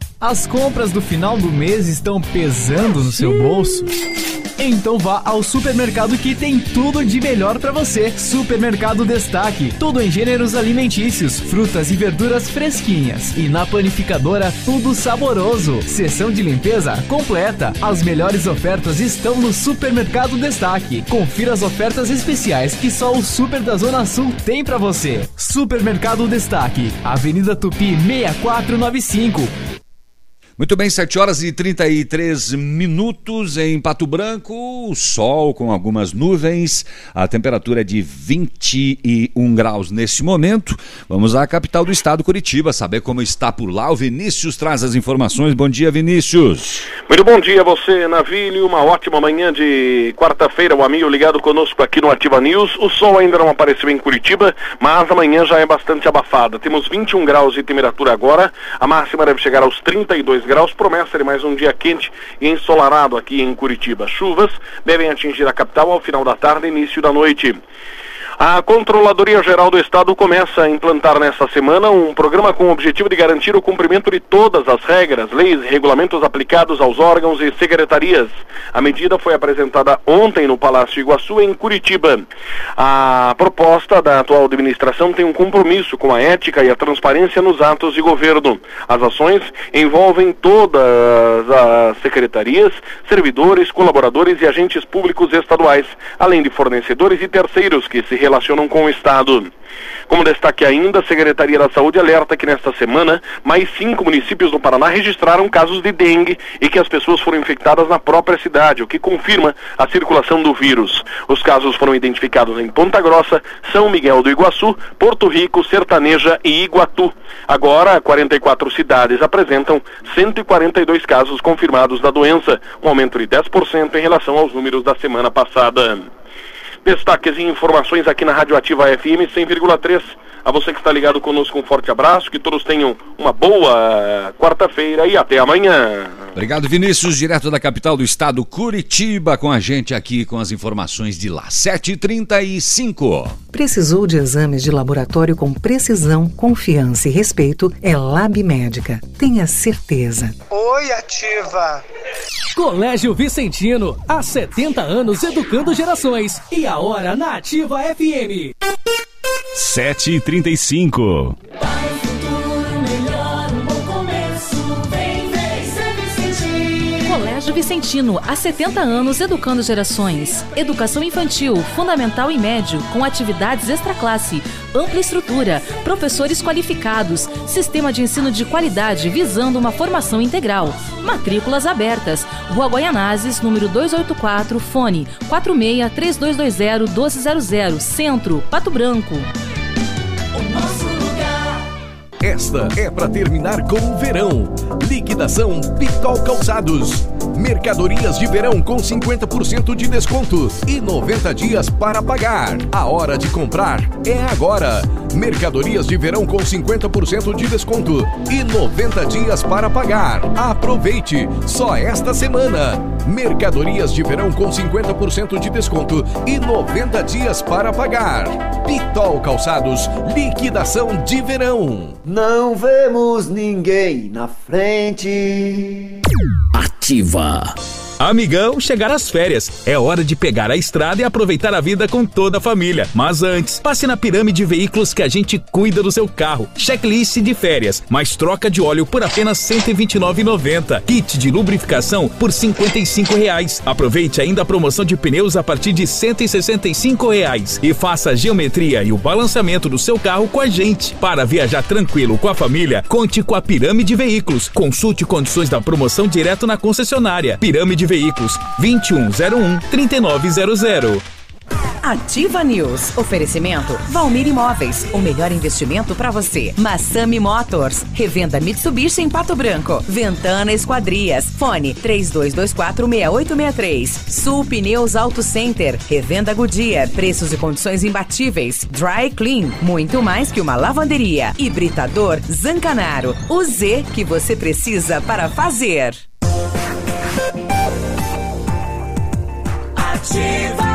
As compras do final do mês estão pesando no seu bolso? Então vá ao supermercado que tem tudo de melhor pra você. Supermercado Destaque, tudo em gêneros alimentícios, frutas e verduras fresquinhas. E na panificadora, tudo saboroso. Seção de limpeza completa. As melhores ofertas estão no Supermercado Destaque. Confira as ofertas especiais que só o Super da Zona Sul tem pra você. Supermercado Destaque, Avenida Tupi 6495. Muito bem, 7 horas e 33 minutos em Pato Branco, sol com algumas nuvens, a temperatura é de 21 graus neste momento. Vamos à capital do estado, Curitiba, saber como está por lá. O Vinícius traz as informações. Bom dia, Vinícius. Muito bom dia a você, Navilho. Uma ótima manhã de quarta-feira, o amigo ligado conosco aqui no Ativa News. O sol ainda não apareceu em Curitiba, mas amanhã já é bastante abafada. Temos 21 graus de temperatura agora, a máxima deve chegar aos 32 graus. Promessa de mais um dia quente e ensolarado aqui em Curitiba. Chuvas devem atingir a capital ao final da tarde e início da noite. A Controladoria Geral do Estado começa a implantar nesta semana um programa com o objetivo de garantir o cumprimento de todas as regras, leis e regulamentos aplicados aos órgãos e secretarias. A medida foi apresentada ontem no Palácio Iguaçu, em Curitiba. A proposta da atual administração tem um compromisso com a ética e a transparência nos atos de governo. As ações envolvem todas as secretarias, servidores, colaboradores e agentes públicos estaduais, além de fornecedores e terceiros que se relacionam relacionam com o Estado. Como destaque ainda, a Secretaria da Saúde alerta que nesta semana, mais cinco municípios do Paraná registraram casos de dengue e que as pessoas foram infectadas na própria cidade, o que confirma a circulação do vírus. Os casos foram identificados em Ponta Grossa, São Miguel do Iguaçu, Porto Rico, Sertaneja e Iguatu. Agora, 44 cidades apresentam 142 casos confirmados da doença, um aumento de 10% em relação aos números da semana passada. Destaques e informações aqui na Rádio Ativa FM 100,3. A você que está ligado conosco, um forte abraço, que todos tenham uma boa quarta-feira e até amanhã. Obrigado, Vinícius, direto da capital do estado, Curitiba, com a gente aqui com as informações de lá. 7h35. Precisou de exames de laboratório com precisão, confiança e respeito? É Lab Médica. Tenha certeza. Oi, Ativa. Colégio Vicentino, há 70 anos educando gerações. E a hora na Ativa FM. 7h35. Colégio Vicentino, há 70 anos educando gerações. Educação infantil, fundamental e médio, com atividades extra classe, ampla estrutura, professores qualificados, sistema de ensino de qualidade visando uma formação integral. Matrículas abertas. Rua Guaianazes, número 284, fone 46 3220 1200, Centro, Pato Branco. Esta é para terminar com o verão. Liquidação Pitol Calçados. Mercadorias de verão com 50% de desconto e 90 dias para pagar. A hora de comprar é agora. Mercadorias de verão com 50% de desconto e 90 dias para pagar. Aproveite! Só esta semana. Mercadorias de verão com 50% de desconto e 90 dias para pagar. Pitol Calçados, liquidação de verão. Não vemos ninguém na frente. Ativa. Amigão, chegar às férias. É hora de pegar a estrada e aproveitar a vida com toda a família. Mas antes, passe na Pirâmide Veículos que a gente cuida do seu carro. Checklist de férias, mais troca de óleo por apenas R$ 129,90. Kit de lubrificação por 55 reais. Aproveite ainda a promoção de pneus a partir de 165 reais. E faça a geometria e o balançamento do seu carro com a gente. Para viajar tranquilo com a família, conte com a Pirâmide Veículos. Consulte condições da promoção direto na concessionária. Pirâmide Veículos 2101 3900. Ativa News. Oferecimento Valmir Imóveis. O melhor investimento para você. Massami Motors. Revenda Mitsubishi em Pato Branco. Ventana Esquadrias. Fone 32246863. Sul Pneus Auto Center. Revenda Goodyear. Preços e condições imbatíveis. Dry Clean. Muito mais que uma lavanderia. Hibridador Zancanaro. O Z que você precisa para fazer. Ativa.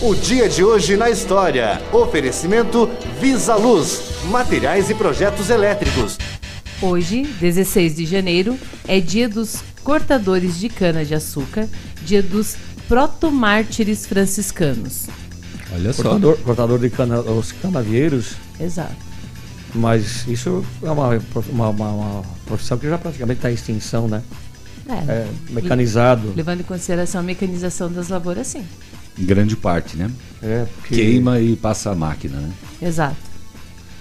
O dia de hoje na história. Oferecimento Visa Luz, materiais e projetos elétricos. Hoje, 16 de janeiro, é dia dos cortadores de cana-de-açúcar, dia dos protomártires franciscanos. Olha só. Cortador, cortador de cana, os canavieiros. Exato. Mas isso é uma, uma, uma- uma profissão que já praticamente está em extinção, né? É, mecanizado. Levando em consideração a mecanização das lavouras, sim. Grande parte, né? É, porque- Queima e passa a máquina, né? Exato.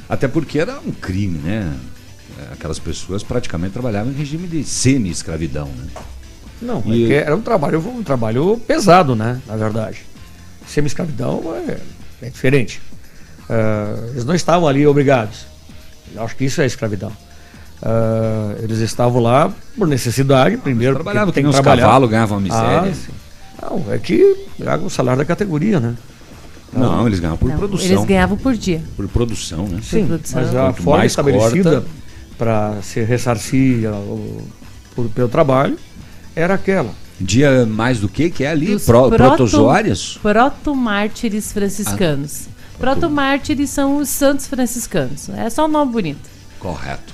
Até porque era um crime, né? Aquelas pessoas praticamente trabalhavam em regime de semi-escravidão, né? Não, E- é que era um trabalho, um trabalho pesado, né? Na verdade. Semi-escravidão é, é diferente. Ah, eles não estavam ali obrigados. Eu acho que isso é escravidão. Ah, eles estavam lá por necessidade, primeiro. trabalhavam tem trabalhar. cavalos, ganhavam uma miséria. Ah, sim. não, é que ganhavam o salário da categoria, né? Não, eles ganhavam por Não, produção. Eles ganhavam por dia. Por produção, né? Sim, produção. mas a Quanto forma mais estabelecida corta- para se ressarcir ao- por- pelo trabalho era aquela. Dia mais do que que é ali? Pro, proto- protozoários? Protomártires franciscanos. Protomártires são os santos franciscanos. É só um nome bonito. Correto.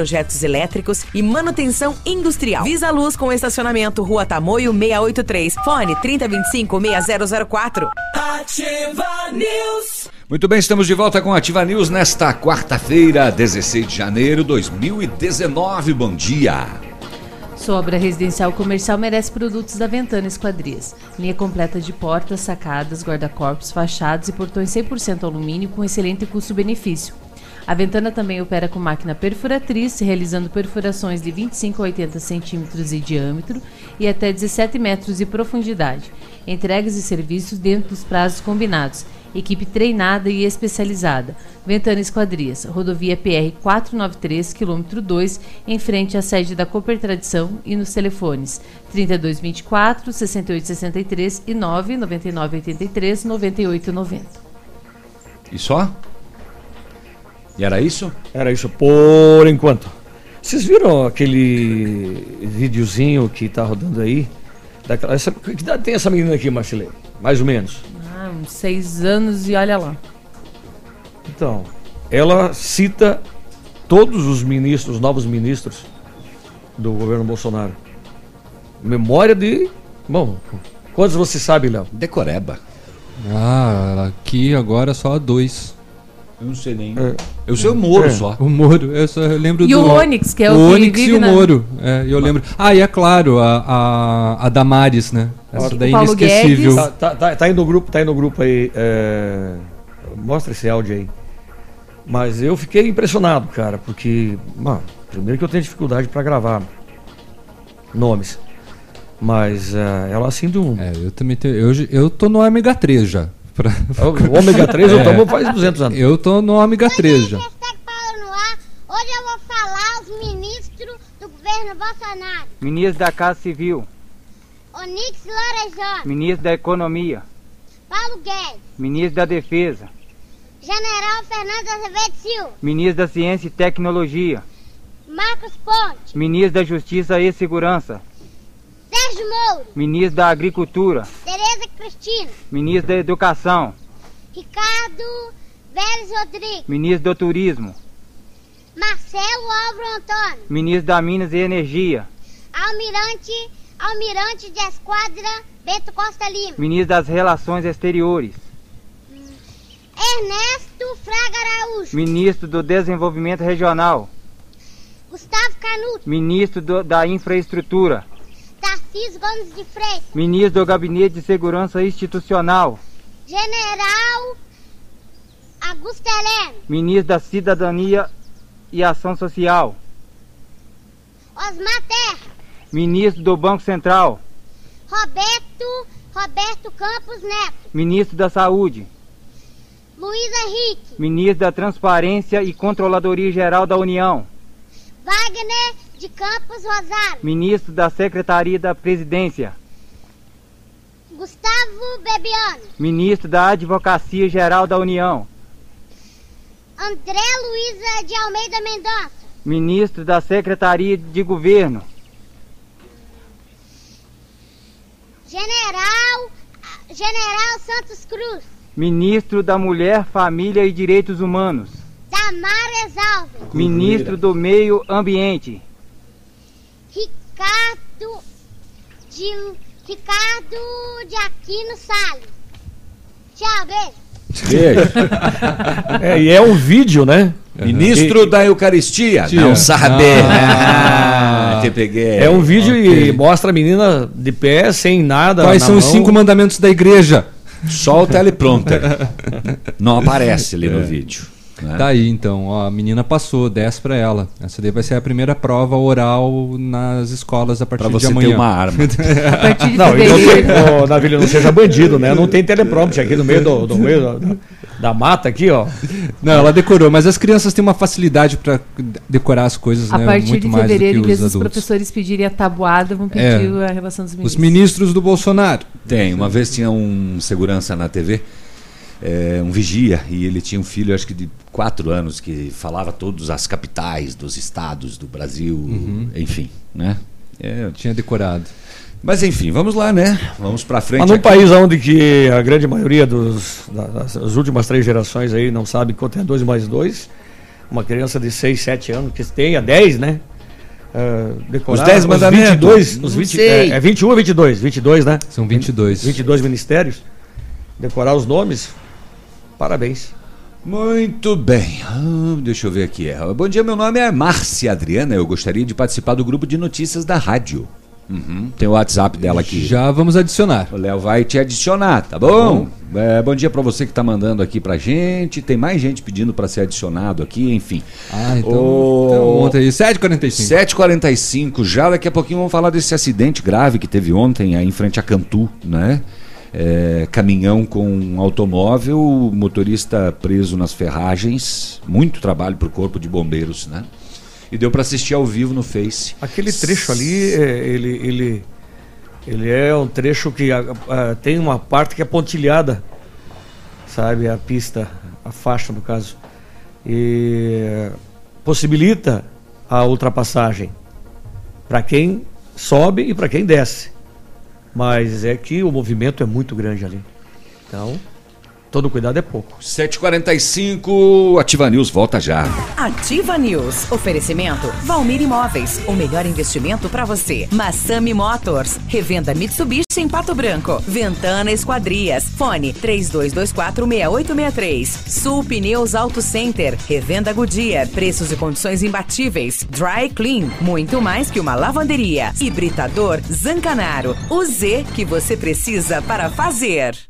projetos elétricos e manutenção industrial. Visa Luz com estacionamento Rua Tamoio 683. Fone 3025 6004. Ativa News. Muito bem, estamos de volta com a Ativa News nesta quarta-feira, 16 de janeiro de 2019. Bom dia. Sua obra residencial comercial merece produtos da Ventana Esquadrias. Linha completa de portas, sacadas, guarda-corpos, fachadas e portões 100% alumínio com excelente custo-benefício. A Ventana também opera com máquina perfuratriz, realizando perfurações de 25 a 80 centímetros de diâmetro e até 17 metros de profundidade. Entregas e serviços dentro dos prazos combinados. Equipe treinada e especializada. Ventana Esquadrias, rodovia PR 493, quilômetro 2, em frente à sede da Cooper Tradição e nos telefones 3224 6863 e 99983 9890. E só? E era isso? Era isso por enquanto. Vocês viram aquele videozinho que tá rodando aí? Daquela, essa, que idade tem essa menina aqui, Marcilei? Mais ou menos. Ah, uns seis anos e olha lá. Então, ela cita todos os ministros, os novos ministros do governo Bolsonaro. Memória de. Bom, quantos você sabe, Léo? Decoreba. Ah, aqui agora só dois. Eu não sei nem. É. Eu sei o Moro É, só. O Moro, eu só lembro E do. o Onyx, que é o o Onyx e o na- Moro. É, eu lembro. Ah, e é claro, a, a, a Damares, né? Essa daí Paulo inesquecível. Tá, tá, tá, tá aí no grupo, tá aí no grupo aí. é, Mostra esse áudio aí. Mas eu fiquei impressionado, cara, porque, mano, primeiro que eu tenho dificuldade para gravar nomes. Mas é, ela assim de um. É, eu também tenho. Eu, eu tô no ômega 3 já. Pra- O ômega 3 eu É. tomo faz 200 anos. Eu tô no ômega 3 já. Hoje eu vou falar os ministros do governo Bolsonaro. Ministro da Casa Civil, Onix Lorenzoni, Ministro da Economia, Paulo Guedes, Ministro da Defesa, General Fernando Azevedo Silva, Ministro da Ciência e Tecnologia, Marcos Ponte, Ministro da Justiça e Segurança, Sérgio Moro, Ministro da Agricultura, Tereza Cristina, Ministro da Educação, Ricardo Vélez Rodrigues, Ministro do Turismo, Marcelo Álvaro Antônio, Ministro da Minas e Energia, Almirante, Almirante de Esquadra Bento Costa Lima, Ministro das Relações Exteriores, Ernesto Fraga Araújo, Ministro do Desenvolvimento Regional, Gustavo Canuto, Ministro do- da Infraestrutura, Tarcísio Gomes de Freitas, Ministro do Gabinete de Segurança Institucional, General Augusto Heleno, Ministro da Cidadania e Ação Social, Osmar Terra, Ministro do Banco Central, Roberto, Roberto Campos Neto, Ministro da Saúde, Luiz Henrique, Ministro da Transparência e Controladoria Geral da União, Wagner de Campos Rosário, Ministro da Secretaria da Presidência, Gustavo Bebiano, Ministro da Advocacia Geral da União, André Luiza de Almeida Mendonça, Ministro da Secretaria de Governo, General, General Santos Cruz, Ministro da Mulher, Família e Direitos Humanos, Damares Alves, Ministro do Meio Ambiente, Ricardo de, Ricardo de Aquino Salles. Tchau, beijo. É, e é um vídeo, né? Ministro da Eucaristia. Tia. Não sabe. Ah. Ah, te peguei. É um vídeo Ok. e mostra a menina de pé, sem nada. Quais na são os mão. cinco mandamentos da igreja? Só o teleprompter. Não aparece ali no vídeo. Né? Tá aí então, ó, a menina passou, 10 pra ela. Essa daí vai ser a primeira prova oral nas escolas a partir Pra você de ter amanhã. uma arma. Não, e não tem, ô, Navilho, não seja bandido, né? Não tem teleprompter aqui no meio do, do meio do- da mata aqui, ó. Não, ela decorou, mas as crianças têm uma facilidade para decorar as coisas, A né? partir muito de fevereiro, em que vez os dos adultos. professores pedirem a tabuada, vão pedir É. a relação dos Os ministros. ministros do Bolsonaro. Tem, uma vez tinha um segurança na TV, é, um vigia, e ele tinha um filho, acho que de quatro anos, que falava todas as capitais dos estados do Brasil, Uhum. enfim, né? É, Tinha decorado. Mas enfim, vamos lá, né? Vamos pra frente. Mas num aqui. país onde que a grande maioria dos, da- das, das últimas três gerações aí não sabe quanto é 2 mais 2, uma criança de 6, 7 anos, que tenha 10, né? Uh, decorar Os 10 mandamentos? 22, os Não 20, sei. é, é 21 ou 22? 22, né? São 22. 22 ministérios. Decorar os nomes. Parabéns. Muito bem, Ah, deixa eu ver aqui. É, Bom dia, meu nome é Márcia Adriana. Eu gostaria de participar do grupo de notícias da rádio. Uhum, Tem o WhatsApp dela aqui. Já vamos adicionar. O Léo vai te adicionar, tá bom? É, bom dia pra você que tá mandando aqui pra gente. Tem mais gente pedindo pra ser adicionado aqui, enfim. Ah, então, Ô, então ontem aí, 7h45. 7h45, já daqui a pouquinho vamos falar desse acidente grave que teve ontem aí em frente a Cantu, né? É, caminhão com um automóvel, motorista preso nas ferragens, muito trabalho pro corpo de bombeiros, né? E deu pra assistir ao vivo no Face. Aquele trecho ali, é, ele, ele, ele é um trecho que ah, ah, tem uma parte que é pontilhada, sabe? A pista, a faixa no caso. E possibilita a ultrapassagem para quem sobe e para quem desce. Mas é que o movimento é muito grande ali. Então, todo cuidado é pouco. 7h45, Ativa News volta já. Ativa News. Oferecimento Valmir Imóveis. O melhor investimento para você. Massami Motors. Revenda Mitsubishi em Pato Branco. Ventana Esquadrias. Fone 32246863. Sul Pneus Auto Center. Revenda Goodyear. Preços e condições imbatíveis. Dry Clean. Muito mais que uma lavanderia. Hibridador Zancanaro. O Z que você precisa para fazer.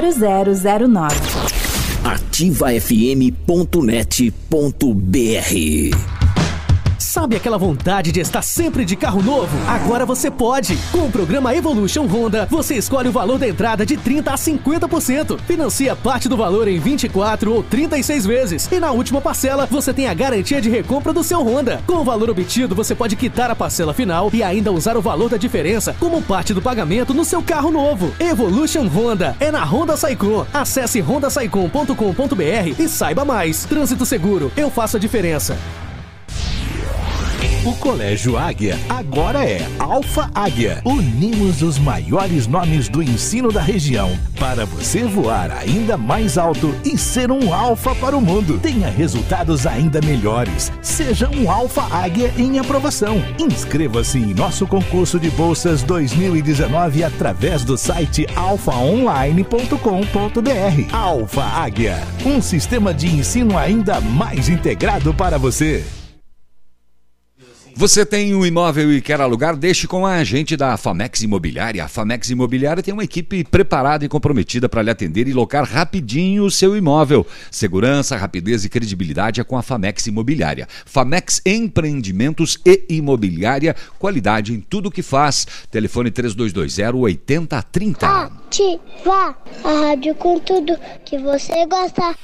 0009. ativafm.net.br Sabe aquela vontade de estar sempre de carro novo? Agora você pode! Com o programa Evolution Honda, você escolhe o valor da entrada de 30% a 50%. Financia parte do valor em 24 ou 36 vezes. E na última parcela, você tem a garantia de recompra do seu Honda. Com o valor obtido, você pode quitar a parcela final e ainda usar o valor da diferença como parte do pagamento no seu carro novo. Evolution Honda é na Honda Saicom. Acesse hondasaicom.com.br e saiba mais. Trânsito seguro, eu faço a diferença. O Colégio Águia agora é Alfa Águia. Unimos os maiores nomes do ensino da região para você voar ainda mais alto e ser um alfa para o mundo. Tenha resultados ainda melhores. Seja um Alfa Águia em aprovação. Inscreva-se em nosso concurso de bolsas 2019 através do site alfaonline.com.br. Alfa Águia, um sistema de ensino ainda mais integrado para você. Você tem um imóvel e quer alugar? Deixe com a agente da Famex Imobiliária. A Famex Imobiliária tem uma equipe preparada e comprometida para lhe atender e locar rapidinho o seu imóvel. Segurança, rapidez e credibilidade é com a Famex Imobiliária. Famex Empreendimentos e Imobiliária, qualidade em tudo que faz. Telefone 3220-8030. Ativa a rádio com tudo que você gosta.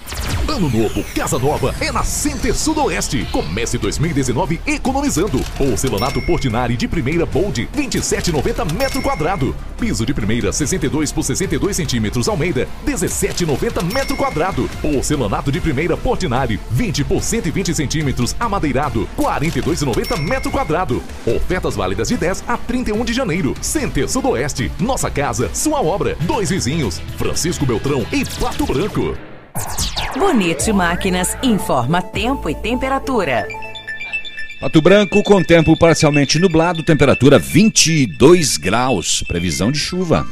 Ano novo, casa nova é na Center Sudoeste. Comece 2019 economizando. Porcelanato Portinari de primeira Bold, 27,90 metro quadrado. Piso de primeira 62 por 62 centímetros Almeida, 17,90 metro quadrado. Porcelanato de primeira Portinari, 20 por 120 centímetros amadeirado, 42,90 metro quadrado. Ofertas válidas de 10 a 31 de janeiro. Center Sudoeste, nossa casa, sua obra. Dois vizinhos, Francisco Beltrão e Pato Branco. Bonito Máquinas informa tempo e temperatura. Pato Branco com tempo parcialmente nublado, temperatura 22 graus. Previsão de chuva.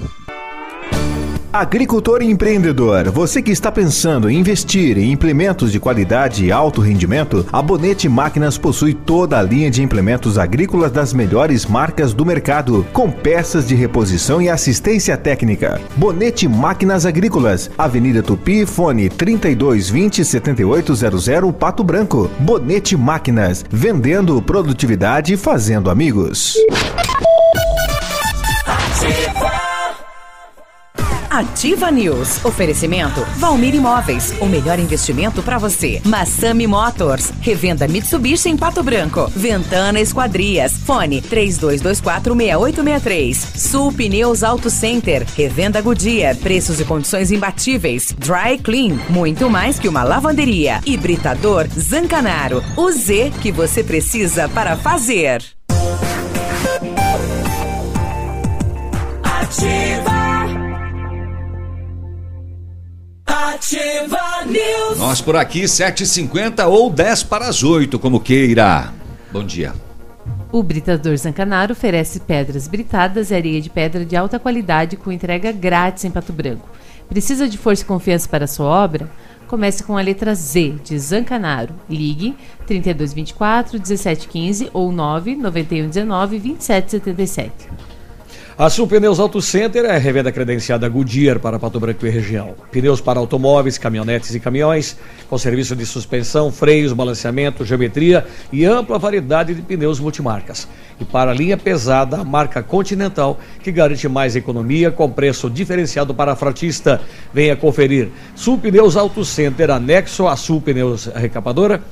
Agricultor e empreendedor, você que está pensando em investir em implementos de qualidade e alto rendimento, a Bonete Máquinas possui toda a linha de implementos agrícolas das melhores marcas do mercado, com peças de reposição e assistência técnica. Bonete Máquinas Agrícolas, Avenida Tupi, fone 3220 7800 Pato Branco. Bonete Máquinas, vendendo produtividade e fazendo amigos. Ativa News. Oferecimento Valmir Imóveis. O melhor investimento para você. Massami Motors. Revenda Mitsubishi em Pato Branco. Ventana Esquadrias. Fone 32246863. Sul Pneus Auto Center. Revenda Goodyear. Preços e condições imbatíveis. Dry Clean. Muito mais que uma lavanderia. Hibridador Zancanaro. O Z que você precisa para fazer. Ativa. Ativa News. Nós por aqui, 7h50 ou 10 para as 8, como queira. Bom dia. O Britador Zancanaro oferece pedras britadas e areia de pedra de alta qualidade com entrega grátis em Pato Branco. Precisa de força e confiança para a sua obra? Comece com a letra Z de Zancanaro. Ligue 3224 1715 ou 99119 2777. A Sul Pneus Auto Center é revenda credenciada Goodyear para Pato Branco e região. Pneus para automóveis, caminhonetes e caminhões, com serviço de suspensão, freios, balanceamento, geometria e ampla variedade de pneus multimarcas. E para a linha pesada, a marca Continental, que garante mais economia com preço diferenciado para fratista. Venha conferir. Sul Pneus Auto Center, anexo a Sul Pneus Recapadora.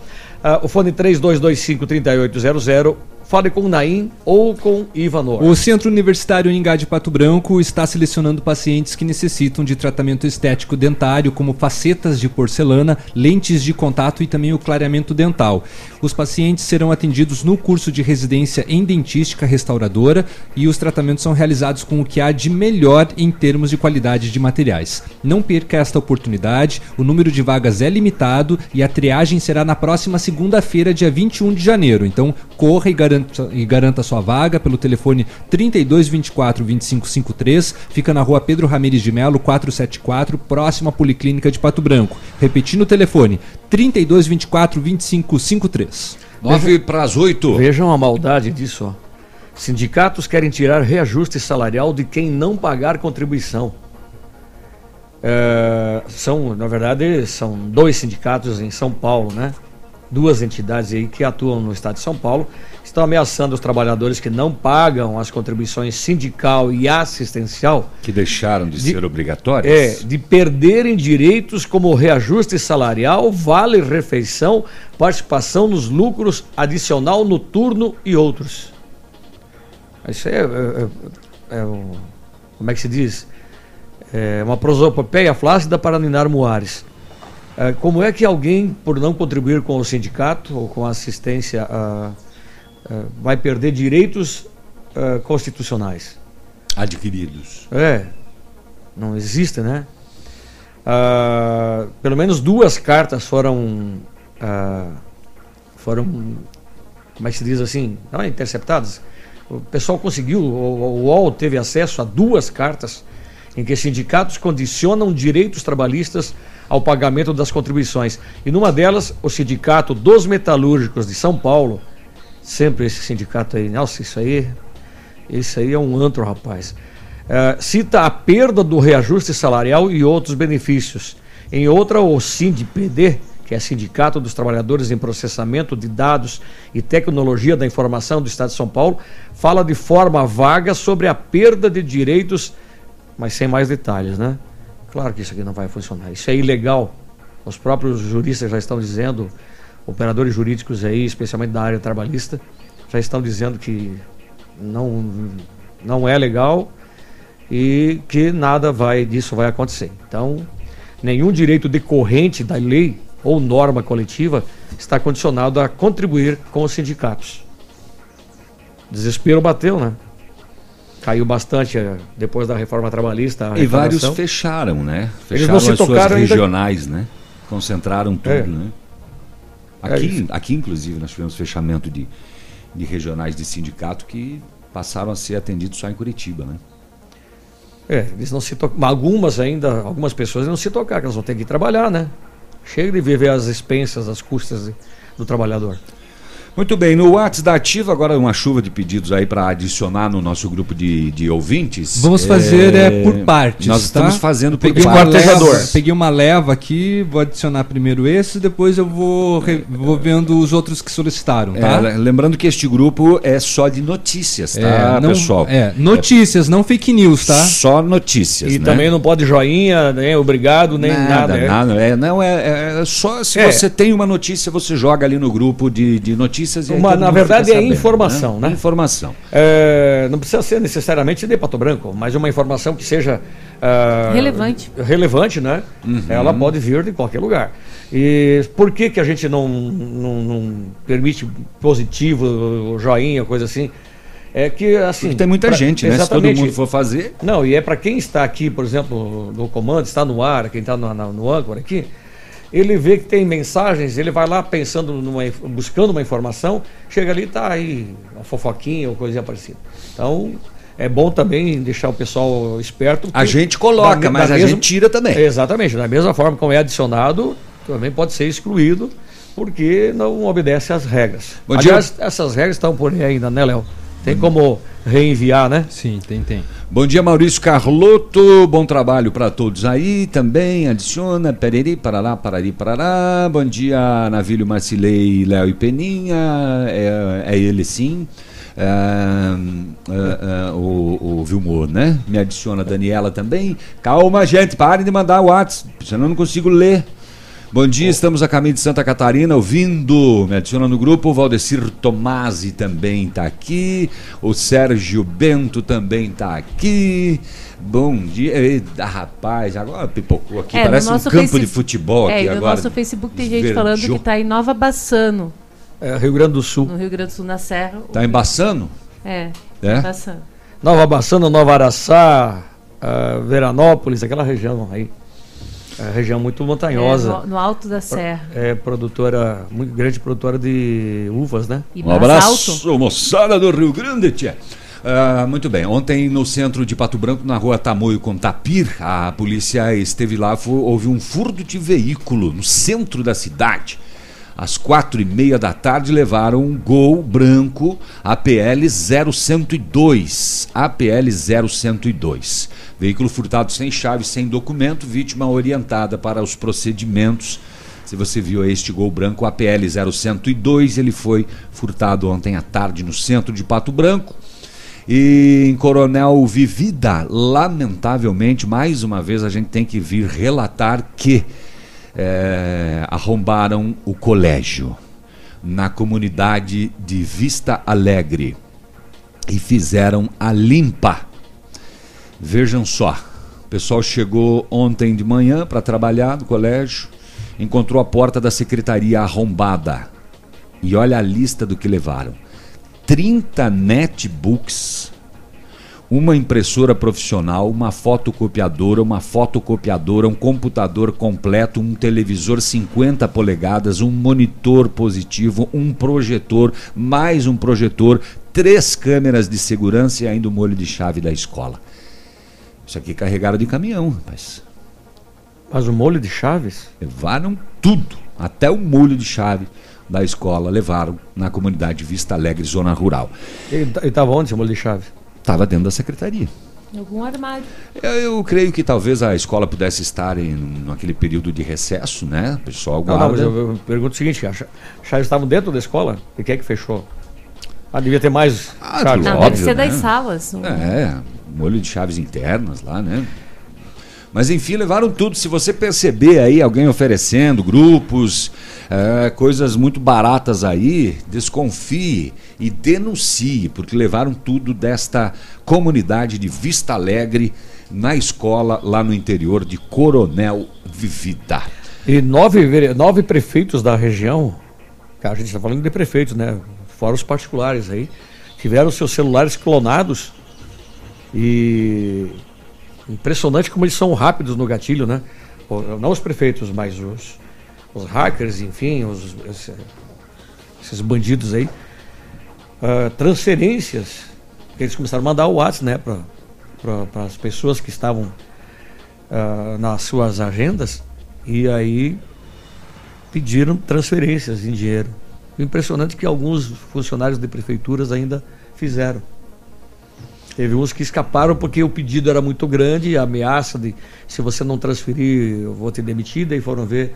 Ah, o fone 3225-3800. Fale com Naim ou com Ivanor. O Centro Universitário Uningá de Pato Branco está selecionando pacientes que necessitam de tratamento estético dentário, como facetas de porcelana, lentes de contato e também o clareamento dental. Os pacientes serão atendidos no curso de residência em dentística restauradora e os tratamentos são realizados com o que há de melhor em termos de qualidade de materiais. Não perca esta oportunidade, o número de vagas é limitado e a triagem será na próxima segunda-feira, dia 21 de janeiro. Então, corra e garanta, e garanta sua vaga pelo telefone 3224 2553. Fica na rua Pedro Ramirez de Melo, 474, próximo à Policlínica de Pato Branco. Repetindo o telefone 3224 2553. 9 para as 8. Vejam a maldade disso, ó. Sindicatos querem tirar reajuste salarial de quem não pagar contribuição. É, são, na verdade, são dois sindicatos em São Paulo, né? Duas entidades aí que atuam no estado de São Paulo estão ameaçando os trabalhadores que não pagam as contribuições sindical e assistencial Que deixaram de, De- ser obrigatórias? é, de perderem direitos como reajuste salarial, vale refeição, participação nos lucros, adicional noturno e outros. Isso é, é- é- é um- como é que se diz? É uma prosopopeia flácida para ninar moares. É, como é que alguém, por não contribuir com o sindicato ou com a assistência, ah, ah, vai perder direitos ah, constitucionais? Adquiridos. É, não existe, né? Ah, pelo menos duas cartas foram, ah, foram, como é que se diz assim, não, interceptadas. O pessoal conseguiu, o, o UOL teve acesso a duas cartas em que sindicatos condicionam direitos trabalhistas ao pagamento das contribuições. E numa delas, o Sindicato dos Metalúrgicos de São Paulo, sempre esse sindicato aí, nossa, isso aí, isso aí é um antro, rapaz. Eh, cita a perda do reajuste salarial e outros benefícios. Em outra, o SINDPD, que é Sindicato dos Trabalhadores em Processamento de Dados e Tecnologia da Informação do Estado de São Paulo, fala de forma vaga sobre a perda de direitos, mas sem mais detalhes, né? Claro que isso aqui não vai funcionar. Isso é ilegal. Os próprios juristas já estão dizendo, operadores jurídicos aí, especialmente da área trabalhista, já estão dizendo que não, não é legal e que nada vai disso vai acontecer. Então, nenhum direito decorrente da lei ou norma coletiva está condicionado a contribuir com os sindicatos. Desespero bateu, né? Caiu bastante eh, depois da reforma trabalhista. E vários fecharam, né? Fecharam as suas tocaram ainda- regionais, né? Concentraram tudo, É. né? É Aqui, isso. aqui, inclusive, nós tivemos fechamento de, de regionais de sindicato que passaram a ser atendidos só em Curitiba, né? É, eles não se tocam. Algumas ainda, algumas pessoas não se tocar, que elas vão ter que trabalhar, né? Chega de viver as expensas, as custas do trabalhador. Muito bem, no WhatsApp da Ativa, agora uma chuva de pedidos aí para adicionar no nosso grupo de, de ouvintes. Vamos fazer é, por partes. Nós tá? estamos fazendo por peguei partes. Uma leva, peguei uma leva aqui, vou adicionar primeiro esse, depois eu vou, re- vou vendo os outros que solicitaram, tá? É, lembrando que este grupo é só de notícias, tá, É, não- pessoal? é, notícias, não fake news, tá? Só notícias. E né? também não pode joinha, nem obrigado, nem nada. é. nada. É, não, é, é só se É. você tem uma notícia, você joga ali no grupo de, de notícias e aí Uma, na verdade é sabendo, informação, né? Informação. É, não precisa ser necessariamente de Pato Branco, mas uma informação que seja ah, Relevante. relevante, né? Uhum. Ela pode vir de qualquer lugar. E por que, que a gente não, não, não permite positivo, joinha, coisa assim? É que assim. Porque tem muita pra- gente, né? Se todo mundo for fazer. Não, e é para quem está aqui, por exemplo, no comando, está no ar, quem está no, na- no âncora aqui, ele vê que tem mensagens, ele vai lá pensando numa, buscando uma informação, chega ali e tá aí uma fofoquinha ou coisinha parecida. Então, é bom também deixar o pessoal esperto. A gente coloca, da mas da a mesma- gente tira também. Exatamente, da mesma forma como é adicionado, também pode ser excluído, porque não obedece às regras. Bom dia. Aliás, essas regras estão por aí ainda, né, Léo? Tem como reenviar, né? Sim, tem, tem. Bom dia, Maurício Carlotto. Bom trabalho para todos aí também. Adiciona, pereri, parará, parari, parará. Bom dia, Navílio Marcilei, Léo e Peninha. É, é ele sim. É, é, é, o, o Vilmor, né? Me adiciona a Daniela também. Calma, gente, parem de mandar o WhatsApp, senão eu não consigo ler. Bom dia, estamos a caminho de Santa Catarina, ouvindo. Me adiciona no grupo. O Valdecir Tomasi também está aqui. O Sérgio Bento também está aqui. Bom dia. Eita, rapaz, agora pipocou aqui. É, no Parece um nosso campo Face- de futebol é, aqui e no agora. nosso Facebook tem gente falando que está em Nova Bassano, É, Rio Grande do Sul. no Rio Grande do Sul, na Serra. Tá embaçando? É, É? Bassano. Nova Bassano, Nova Araçá, ah, Veranópolis, aquela região aí. É, região muito montanhosa. É, no, no alto da serra. É produtora, muito grande produtora de uvas, né? E Um abraço, alto. moçada do Rio Grande, tia. Ah, muito bem, ontem no centro de Pato Branco, na rua Tamoio com Tapir, a polícia esteve lá, fo- houve um furto de veículo no centro da cidade. Às quatro e meia da tarde levaram um Gol branco APL 0102. APL 0102. Veículo furtado sem chave, sem documento, vítima orientada para os procedimentos. Se você viu este Gol branco APL 0102, ele foi furtado ontem à tarde no centro de Pato Branco. E em Coronel Vivida, lamentavelmente, mais uma vez a gente tem que vir relatar que eh, arrombaram o colégio na comunidade de Vista Alegre e fizeram a limpa. Vejam só, o pessoal chegou ontem de manhã para trabalhar no colégio, encontrou a porta da secretaria arrombada. E olha a lista do que levaram: 30 netbooks, uma impressora profissional, uma fotocopiadora, uma fotocopiadora, um computador completo, um televisor 50 polegadas, um monitor positivo, um projetor, mais um projetor, três câmeras de segurança e ainda o molho de chave da escola. Isso aqui carregaram de caminhão, rapaz. Mas o molho de chaves? Levaram tudo, até o molho de chave da escola levaram na comunidade Vista Alegre, zona rural. Ele estava onde esse molho de chave? Estava dentro da secretaria. Em algum armário. Eu, eu creio que talvez a escola pudesse estar em naquele período de recesso, né? O pessoal Não, não, mas guarda. eu, eu pergunto o seguinte: as cha- chaves estavam dentro da escola? E quem é que fechou? Ah, devia ter mais chaves. Não, deve ser das salas. não- É, molho de chaves internas lá, né? Mas enfim, levaram tudo. Se você perceber aí alguém oferecendo grupos, é, coisas muito baratas aí, desconfie e denuncie, porque levaram tudo desta comunidade de Vista Alegre na escola lá no interior de Coronel Vivida. E nove, nove prefeitos da região, a gente está falando de prefeitos, né? Fora os particulares aí, tiveram seus celulares clonados e impressionante como eles são rápidos no gatilho, né? Não os prefeitos, mas os, os hackers, enfim, os, esse- esses bandidos aí. Ah, transferências, eles começaram a mandar o WhatsApp, né? Para as pessoas que estavam ah, nas suas agendas e aí pediram transferências em dinheiro. Impressionante que alguns funcionários de prefeituras ainda fizeram. Teve uns que escaparam porque o pedido era muito grande, a ameaça de se você não transferir, eu vou te demitir, daí foram ver,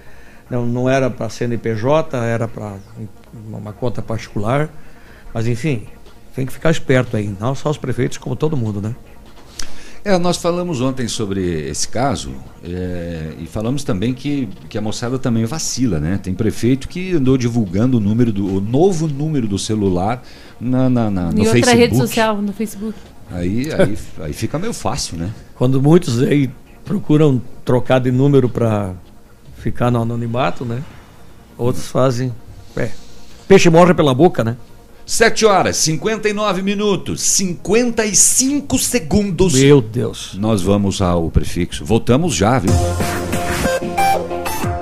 não, não era para CNPJ, era para uma conta particular. Mas enfim, tem que ficar esperto aí, não só os prefeitos, como todo mundo, né? É, nós falamos ontem sobre esse caso é, e falamos também que, que a moçada também vacila, né? Tem prefeito que andou divulgando o número do o novo número do celular na, na, na no em outra Facebook. rede social, no Facebook. Aí, aí, aí fica meio fácil, né? Quando muitos aí procuram trocar de número para ficar no anonimato, né? Outros fazem. É, peixe morre pela boca, né? 7 horas, 59 minutos, 55 segundos. Meu Deus. Nós vamos ao prefixo. Voltamos já, viu?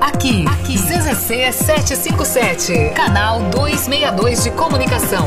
Aqui, aqui, CZC 757, canal 262 de comunicação.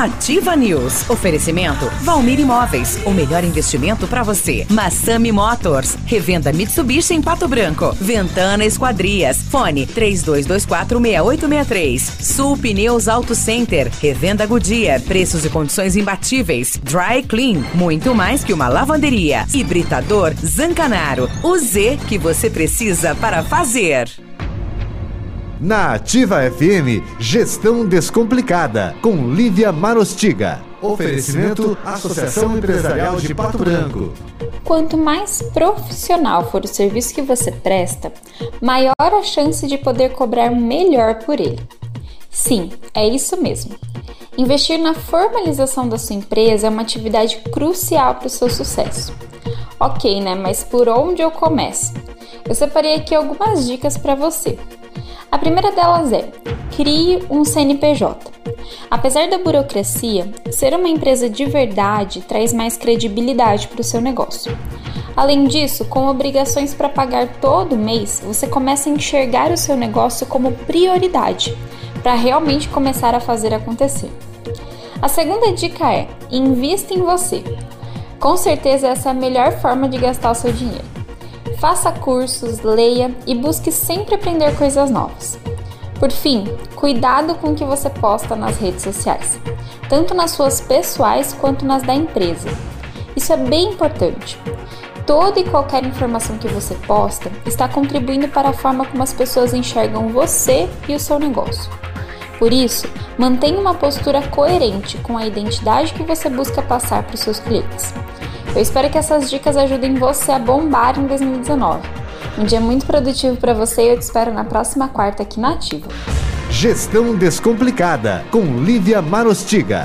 Ativa News. Oferecimento Valmir Imóveis. O melhor investimento para você. Massami Motors. Revenda Mitsubishi em Pato Branco. Ventana Esquadrias. Fone 32246863. Sul Pneus Auto Center. Revenda Goodyear. Preços e condições imbatíveis. Dry Clean. Muito mais que uma lavanderia. Hibridador Zancanaro. O Z que você precisa para fazer. Na Ativa FM, Gestão Descomplicada, com Lívia Marostiga. Oferecimento Associação Empresarial de Pato Branco. Quanto mais profissional for o serviço que você presta, maior a chance de poder cobrar melhor por ele. Sim, é isso mesmo. Investir na formalização da sua empresa é uma atividade crucial para o seu sucesso. Ok, né? Mas por onde eu começo? Eu separei aqui algumas dicas para você. A primeira delas é: crie um CNPJ. Apesar da burocracia, ser uma empresa de verdade traz mais credibilidade para o seu negócio. Além disso, com obrigações para pagar todo mês, você começa a enxergar o seu negócio como prioridade para realmente começar a fazer acontecer. A segunda dica é: invista em você. Com certeza, essa é a melhor forma de gastar o seu dinheiro. Faça cursos, leia e busque sempre aprender coisas novas. Por fim, cuidado com o que você posta nas redes sociais, tanto nas suas pessoais quanto nas da empresa. Isso é bem importante. Toda e qualquer informação que você posta está contribuindo para a forma como as pessoas enxergam você e o seu negócio. Por isso, mantenha uma postura coerente com a identidade que você busca passar para os seus clientes. Eu espero que essas dicas ajudem você a bombar em 2019. Um dia muito produtivo para você e eu te espero na próxima quarta aqui na Ativa. Gestão Descomplicada, com Lívia Marostiga.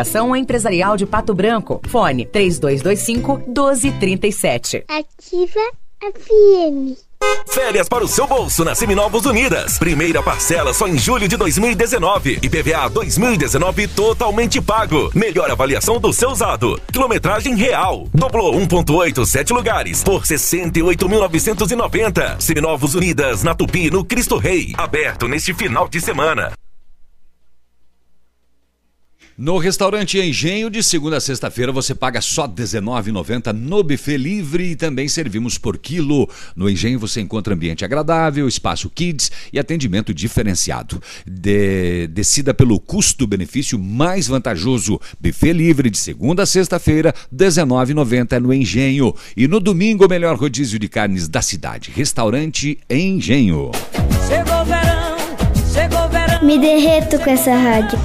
Empresarial de Pato Branco. Fone 3225 1237. Ativa FM. Férias para o seu bolso na Seminovos Unidas. Primeira parcela só em julho de 2019. IPVA 2019 totalmente pago. Melhor avaliação do seu usado. Quilometragem real. Dobrou 1.8, 7 lugares por 68.990. Seminovos Unidas na Tupi, no Cristo Rei. Aberto neste final de semana. No restaurante Engenho, de segunda a sexta-feira, você paga só R$19,90 no buffet livre e também servimos por quilo. No Engenho você encontra ambiente agradável, espaço kids e atendimento diferenciado. De... Decida pelo custo-benefício mais vantajoso. Buffet livre de segunda a sexta-feira, R$19,90 no Engenho. E no domingo, o melhor rodízio de carnes da cidade. Restaurante Engenho. Chegou o verão, chegou o verão. Me derreto com essa rádio.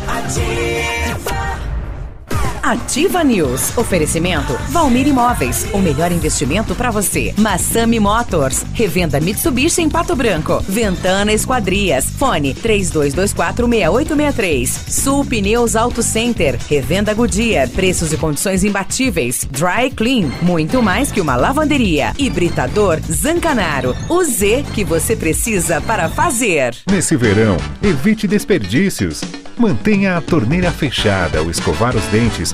Ativa News. Oferecimento Valmir Imóveis. O melhor investimento para você. Massami Motors. Revenda Mitsubishi em Pato Branco. Ventana Esquadrias. Fone 32246863. Sul Pneus Auto Center. Revenda Goodyear. Preços e condições imbatíveis. Dry Clean. Muito mais que uma lavanderia. Hibridador Zancanaro. O Z que você precisa para fazer. Nesse verão, evite desperdícios. Mantenha a torneira fechada ao escovar os dentes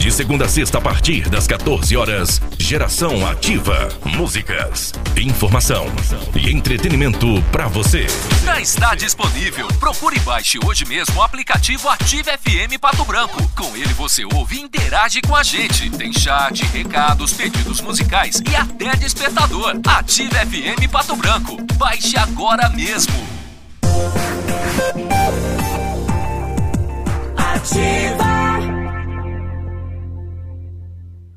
De segunda a sexta, a partir das 14 horas, Geração Ativa. Músicas, informação e entretenimento para você. Já está disponível. Procure e baixe hoje mesmo o aplicativo Ative FM Pato Branco. Com ele você ouve e interage com a gente. Tem chat, recados, pedidos musicais e até despertador. Ative FM Pato Branco. Baixe agora mesmo. Ativa.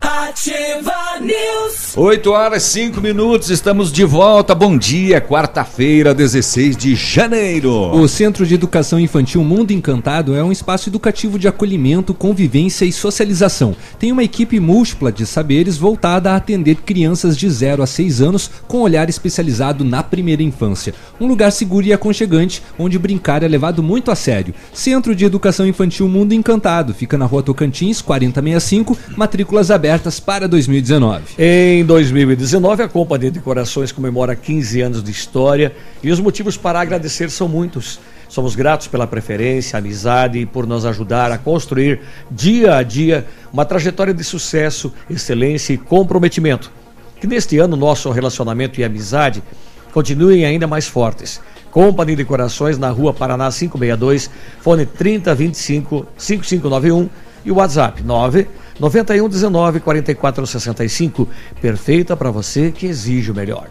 Ativa News. 8 horas 5 minutos, estamos de volta. Bom dia, quarta-feira, 16 de janeiro. O Centro de Educação Infantil Mundo Encantado é um espaço educativo de acolhimento, convivência e socialização. Tem uma equipe múltipla de saberes voltada a atender crianças de 0 a 6 anos com olhar especializado na primeira infância. Um lugar seguro e aconchegante, onde brincar é levado muito a sério. Centro de Educação Infantil Mundo Encantado fica na rua Tocantins, 4065, matrículas abertas para 2019. Em 2019, a Companhia de Corações comemora 15 anos de história e os motivos para agradecer são muitos. Somos gratos pela preferência, amizade e por nos ajudar a construir dia a dia uma trajetória de sucesso, excelência e comprometimento. Que neste ano nosso relacionamento e amizade continuem ainda mais fortes. Companhia de Corações na Rua Paraná 562, fone 3025 5591 e WhatsApp 9 91 19 44 65. Perfeita para você que exige o melhor.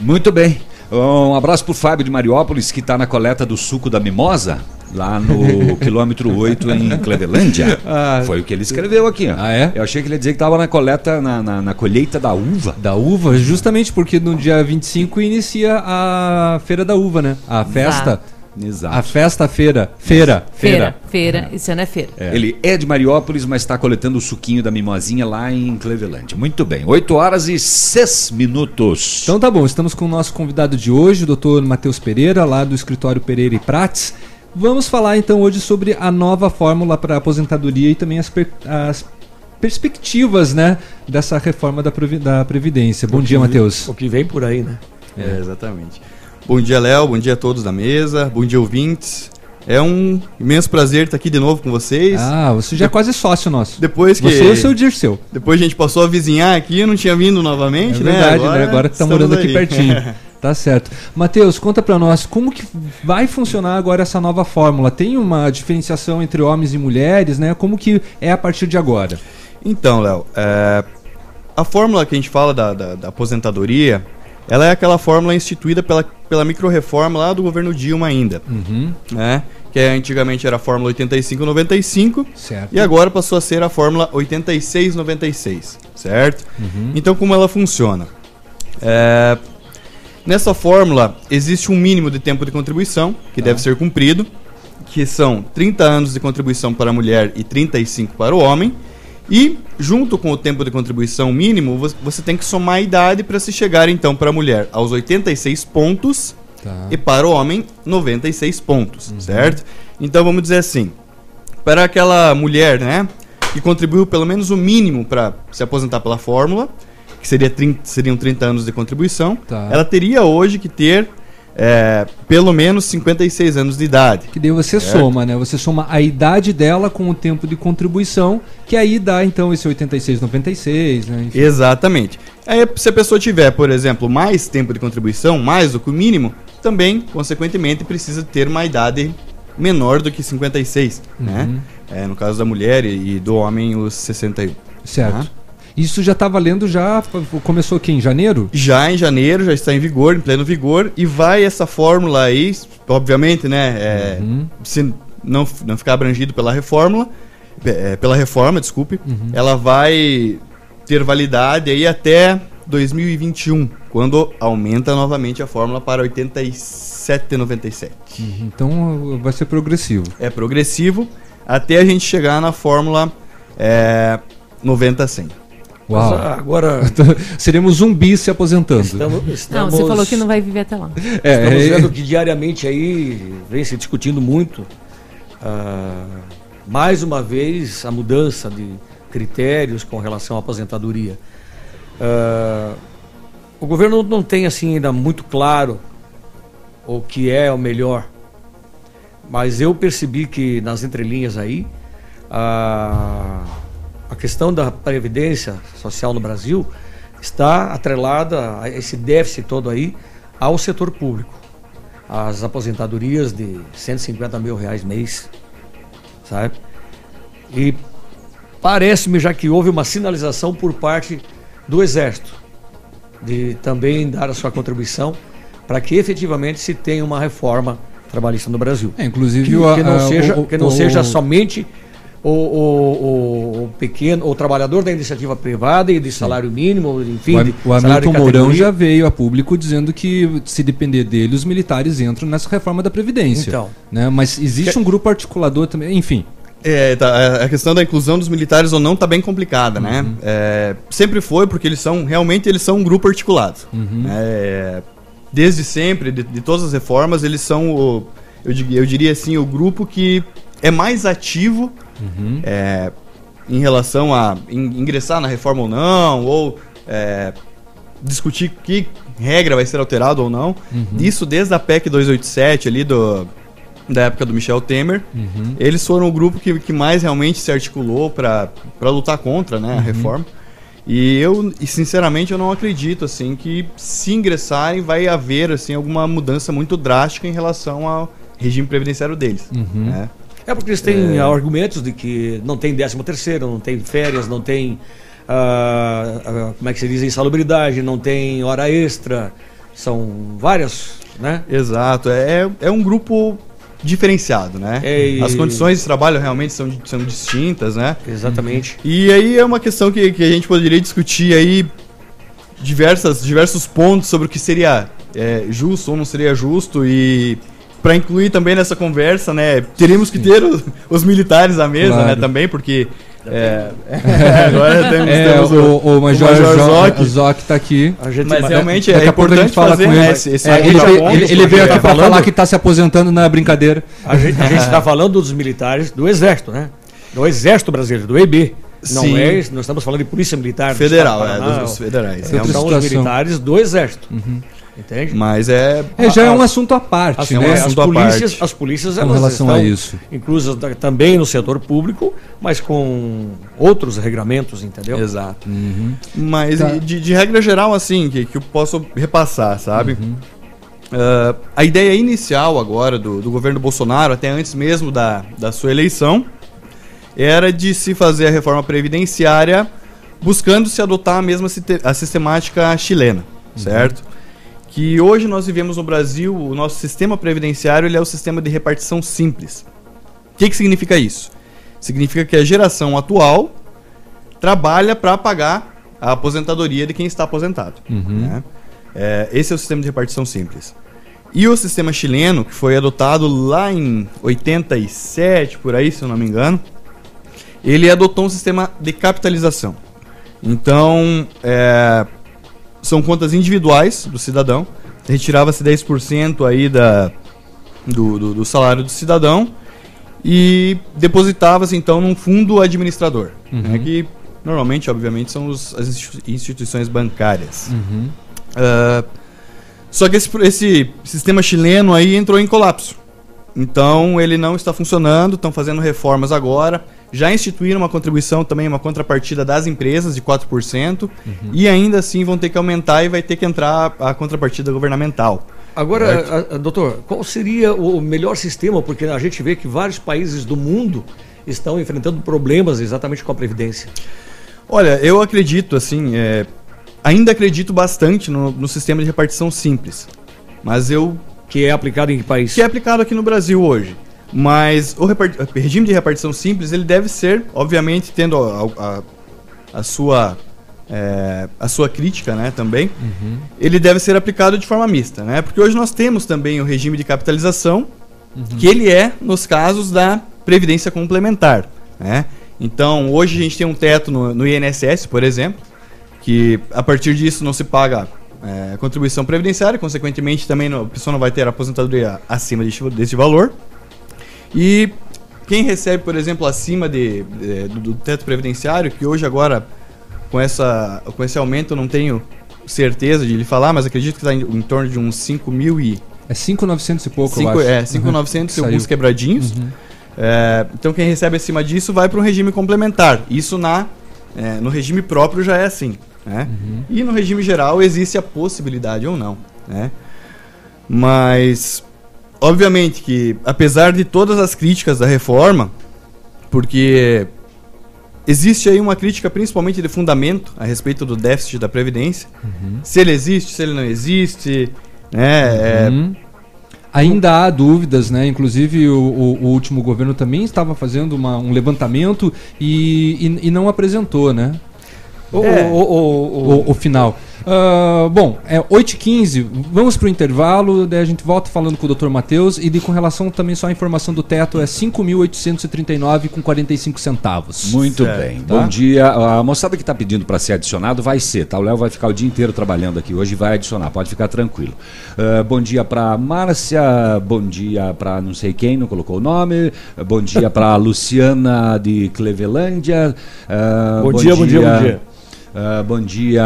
Muito bem. Um abraço pro Fábio de Mariópolis, que está na coleta do suco da mimosa, lá no quilômetro 8 em Clevelândia. Ah, Foi o que ele escreveu aqui. Ó. Ah, é? Eu achei que ele ia dizer que estava na coleta, na, na, na colheita da uva. Da uva, justamente porque no dia 25 inicia a Feira da Uva, né? A festa. Exato. A festa feira. Feira. Feira, feira. Esse ano é feira. Ele é de Mariópolis, mas está coletando o suquinho da mimosinha lá em Clevelândia. Muito bem. 8 horas e 6 minutos. Então tá bom, estamos com o nosso convidado de hoje, o doutor Matheus Pereira, lá do escritório Pereira e Prates. Vamos falar então hoje sobre a nova fórmula para aposentadoria e também as, per- as perspectivas, né, dessa reforma da, da Previdência. Bom dia, Matheus. O que vem por aí, né? É, exatamente. Bom dia, Léo. Bom dia a todos da mesa. Bom dia, ouvintes. É um imenso prazer estar aqui de novo com vocês. Ah, você já é quase sócio nosso. Depois que. Você e o seu Dirceu. Depois a gente passou a vizinhar aqui, eu não tinha vindo novamente, É né? verdade, né? Agora que tá estamos morando aqui aí. pertinho. Tá certo. Matheus, conta pra nós como que vai funcionar agora essa nova fórmula? Tem uma diferenciação entre homens e mulheres, né? Como que é a partir de agora? Então, Léo, é, a fórmula que a gente fala da, da, da aposentadoria, ela é aquela fórmula instituída pela, pela micro-reforma lá do governo Dilma ainda. Uhum. Né? Que antigamente era a fórmula 8595 Certo. e agora passou a ser a fórmula 8696, certo? Uhum. Então, como ela funciona? É, nessa fórmula, existe um mínimo de tempo de contribuição que Tá. deve ser cumprido, que são 30 anos de contribuição para a mulher e 35 para o homem. E, junto com o tempo de contribuição mínimo, vo- você tem que somar a idade para se chegar, então, para a mulher aos 86 pontos Tá. e para o homem 96 pontos, certo? Então, vamos dizer assim, para aquela mulher, né, que contribuiu pelo menos o mínimo para se aposentar pela fórmula, que seria 30, seriam 30 anos de contribuição, Tá. ela teria hoje que ter é, pelo menos 56 anos de idade. Que daí você Certo. soma, né? Você soma a idade dela com o tempo de contribuição, que aí dá então esse 86, 96, né? Enfim. Exatamente. Aí, se a pessoa tiver, por exemplo, mais tempo de contribuição, mais do que o mínimo, também, consequentemente, precisa ter uma idade menor do que 56, né? Uhum. É, no caso da mulher e, e do homem, os 61. Certo. Tá? Isso já está valendo já, começou aqui em janeiro? Já em janeiro, já está em vigor, em pleno vigor, e vai essa fórmula aí, obviamente, né? é, Se não, não ficar abrangido pela reforma, é, pela reforma, desculpe, ela vai ter validade aí até 2021, quando aumenta novamente a fórmula para 87,97. Então vai ser progressivo. É progressivo até a gente chegar na fórmula é, 90-100. Uau. Mas, agora- Seremos zumbis se aposentando. Estamos, Não, estamos- você falou que não vai viver até lá. É, Estamos é- vendo que diariamente aí vem se discutindo muito, ah, mais uma vez, a mudança de critérios com relação à aposentadoria. Ah, o governo não tem assim ainda muito claro o que é o melhor, mas eu percebi que nas entrelinhas aí a questão da previdência social no Brasil está atrelada a esse déficit todo aí ao setor público. As aposentadorias de 150 mil reais mês, sabe? E parece-me já que houve uma sinalização por parte do Exército de também dar a sua contribuição para que efetivamente se tenha uma reforma trabalhista no Brasil. É, inclusive que, que não, a- seja, o- que não o- seja somente o, o, o- o pequeno, o trabalhador da iniciativa privada e de salário mínimo, enfim, o, de o Hamilton Mourão já veio a público dizendo que se depender dele, os militares entram nessa reforma da Previdência. Então. Né? Mas existe um grupo articulador também, enfim. É, tá, a questão da inclusão dos militares ou não está bem complicada, né? É, sempre foi porque eles são realmente eles são um grupo articulado. É, desde sempre, de, de todas as reformas, eles são o, eu, eu diria assim o grupo que é mais ativo é, em relação a in- ingressar na reforma ou não, ou é, discutir que regra vai ser alterada ou não. Isso desde a PEC 287 ali do da época do Michel Temer. Eles foram o grupo que, que mais realmente se articulou para lutar contra né, a reforma. E eu, sinceramente, eu não acredito assim que se ingressarem vai haver assim alguma mudança muito drástica em relação ao regime previdenciário deles. né? É porque eles têm É. argumentos de que não tem 13 terceiro, não tem férias, não tem ah, ah, como é que se diz insalubridade, não tem hora extra, são várias, né? Exato, é, é um grupo diferenciado, né? É, As condições de trabalho realmente são, são distintas, né? Exatamente. E aí é uma questão que, que a gente poderia discutir aí diversas, diversos pontos sobre o que seria é, justo ou não seria justo e para incluir também nessa conversa, né, teríamos que ter os, os militares à mesa, Claro. né, também, porque é, agora temos, É, temos o, o Major, Jo- Zoc. Zoc tá aqui. Mas realmente é gente importante fala fazer com ele. esse- esse É, ele, ele- ele veio aqui tá pra falando- falar que tá se aposentando na brincadeira. A gente está falando dos militares do Exército, né? Do Exército Brasileiro, do EB. Não Sim. é, nós estamos falando de Polícia Militar Federal, do é, Paraná, dos- dos federais. São É os militares do Exército. Entende? Mas é. É, já é um As- assunto à parte, as, né? é, as Assunto à polícias, parte. as polícias Com elas relação estão a isso. inclusas também no setor público, mas com outros regramentos, entendeu? Exato. Uhum. Mas Tá. de, de regra geral, assim, que, que eu posso repassar, sabe? Uhum. Ah, a ideia inicial agora do, do governo Bolsonaro, até antes mesmo da, da sua eleição, era de se fazer a reforma previdenciária buscando se adotar a mesma a sistemática chilena, certo? Que hoje nós vivemos no Brasil, o nosso sistema previdenciário ele é o sistema de repartição simples. O que, que significa isso? Significa que a geração atual trabalha para pagar a aposentadoria de quem está aposentado. Uhum. né? É, esse é o sistema de repartição simples. E o sistema chileno, que foi adotado lá em 87, por aí, se eu não me engano, ele adotou um sistema de capitalização. Então, é, são contas individuais do cidadão. Retirava-se 10% aí da, do, do, do salário do cidadão e depositava-se então num fundo administrador, Uhum. né, que normalmente, obviamente, são os- as institu- instituições bancárias. Uhum. Ah, só que esse, esse sistema chileno aí entrou em colapso. Então ele não está funcionando, estão fazendo reformas agora. Já instituíram uma contribuição também, uma contrapartida das empresas de 4%. E ainda assim vão ter que aumentar e vai ter que entrar a contrapartida governamental. Agora, a- a- doutor, qual seria o melhor sistema? Porque a gente vê que vários países do mundo estão enfrentando problemas exatamente com a Previdência. Olha, eu acredito, assim, é, ainda acredito bastante no, no sistema de repartição simples. Mas eu. Que é aplicado em que país? Que é aplicado aqui no Brasil hoje. Mas o regime de repartição simples, ele deve ser, obviamente, tendo a, a- a sua. é, a sua crítica, né, também. Uhum. Ele deve ser aplicado de forma mista, né? Porque hoje nós temos também o regime de capitalização, que ele é nos casos da previdência complementar, né? Então, hoje a gente tem um teto no, no INSS, por exemplo, que a partir disso não se paga é, contribuição previdenciária, consequentemente também não- a pessoa não vai ter aposentadoria acima desse, desse valor. E quem recebe, por exemplo, acima de, de- do, do teto previdenciário, que hoje agora com, essa, com esse aumento eu não tenho certeza de lhe falar, mas acredito que está em, em torno de uns 5 mil e... É 5,900 e pouco, Cinco- eu acho. É, 5,900 e Uhum. alguns Saiu. quebradinhos. Uhum. É, então quem recebe acima disso vai para um regime complementar. Isso na, é, no regime próprio já é assim. Né? Uhum. E no regime geral existe a possibilidade ou não. Né? Mas, obviamente que, apesar de todas as críticas da reforma, porque existe aí uma crítica principalmente de fundamento a respeito do déficit da Previdência. Uhum. Se ele existe, se ele não existe. Né? É, Uhum. Ainda há dúvidas, né? Inclusive o, o- o último governo também estava fazendo uma- um levantamento e, e- e não apresentou, né? O- É. o- o final. Ah, bom, é 8h15, vamos pro intervalo, daí a gente volta falando com o Dr. Matheus e de, com relação também só à informação do teto, é 5.839 com 45 centavos. Muito Certo. bem. Tá? Bom dia. A moçada que está pedindo para ser adicionado vai ser, tá? O Léo vai ficar o dia inteiro trabalhando aqui hoje e vai adicionar, pode ficar tranquilo. Ah, bom dia para Márcia, bom dia para não sei quem, não colocou o nome. Bom dia para Luciana de Clevelândia. Ah, Bom dia, bom dia, bom dia. Ah, bom dia,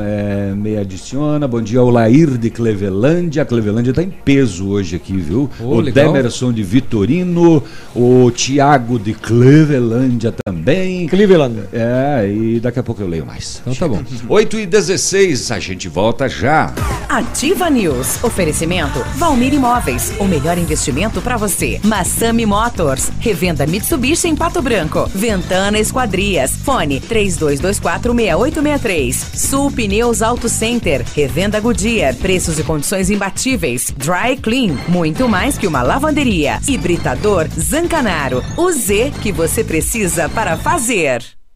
é, me adiciona. Bom dia, Olair de Clevelândia. Clevelândia está em peso hoje aqui, viu? Oh, o legal. Demerson de Vitorino, o Tiago de Clevelândia também. Cleveland. É, e daqui a pouco eu leio mais. Então tá bom. 8 e 16, a gente volta já. Ativa News. Oferecimento Valmir Imóveis. O melhor investimento para você. Massami Motors. Revenda Mitsubishi em Pato Branco. Ventana Esquadrias. Fone 32246863. Sul Pneus Auto Center. Revenda Goodyear. Preços e condições imbatíveis. Dry Clean. Muito mais que uma lavanderia. Hibridador Zancanaro. O Z que você precisa para fazer.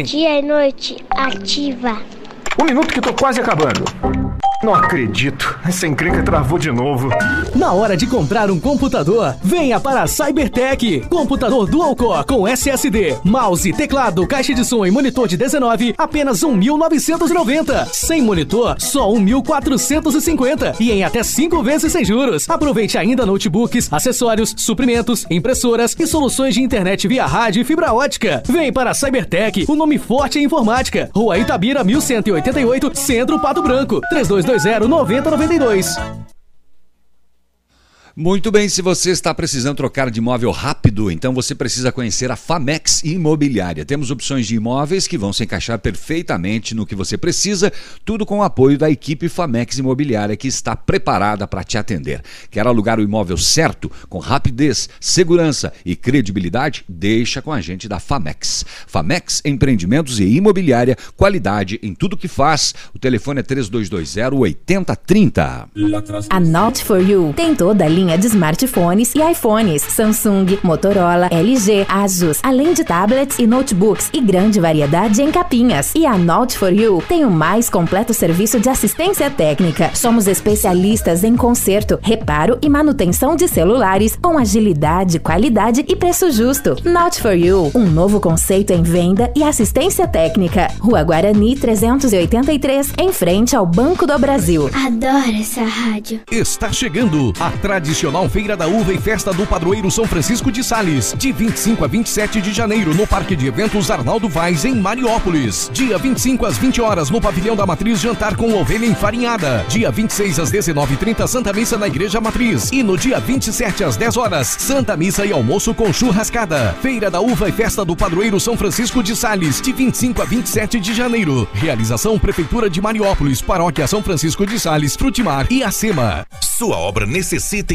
Dia e noite ativa. Um minuto que tô quase acabando. Não acredito. Essa encrenca travou de novo. Na hora de comprar um computador, venha para a Cybertech. Computador dual core com SSD, mouse, teclado, caixa de som e monitor de 19, apenas 1.990. Sem monitor, só 1.450 e em até 5 vezes sem juros. Aproveite ainda notebooks, acessórios, suprimentos, impressoras e soluções de internet via rádio e fibra ótica. Vem para a Cybertech, o nome forte em informática. Rua Itabira 1188, Centro Pato Branco. 3220 9092. Muito bem, se você está precisando trocar de imóvel rápido, então você precisa conhecer a Famex Imobiliária. Temos opções de imóveis que vão se encaixar perfeitamente no que você precisa, tudo com o apoio da equipe Famex Imobiliária que está preparada para te atender. Quer alugar o imóvel certo, com rapidez, segurança e credibilidade? Deixa com a gente da Famex. Famex Empreendimentos e Imobiliária, qualidade em tudo que faz. O telefone é 3220 8030. A Not For You tem toda a linha de smartphones e iPhones, Samsung, Motorola, LG, Asus, além de tablets e notebooks e grande variedade em capinhas. E a Not For You tem o mais completo serviço de assistência técnica. Somos especialistas em conserto, reparo e manutenção de celulares com agilidade, qualidade e preço justo. Not For You, um novo conceito em venda e assistência técnica. Rua Guarani 383, em frente ao Banco do Brasil. Adoro essa rádio. Está chegando a tradicional tradicional Feira da Uva e Festa do Padroeiro São Francisco de Sales, de 25 a 27 de janeiro no Parque de Eventos Arnaldo Vaz em Mariópolis. Dia 25 às 20 horas no Pavilhão da Matriz jantar com ovelha enfarinhada. Dia 26 às 19h30 Santa Missa na Igreja Matriz e no dia 27 às 10 horas Santa Missa e almoço com churrascada. Feira da Uva e Festa do Padroeiro São Francisco de Sales, de 25 a 27 de janeiro. Realização Prefeitura de Mariópolis, Paróquia São Francisco de Sales, Frutimar e Acema. Sua obra necessita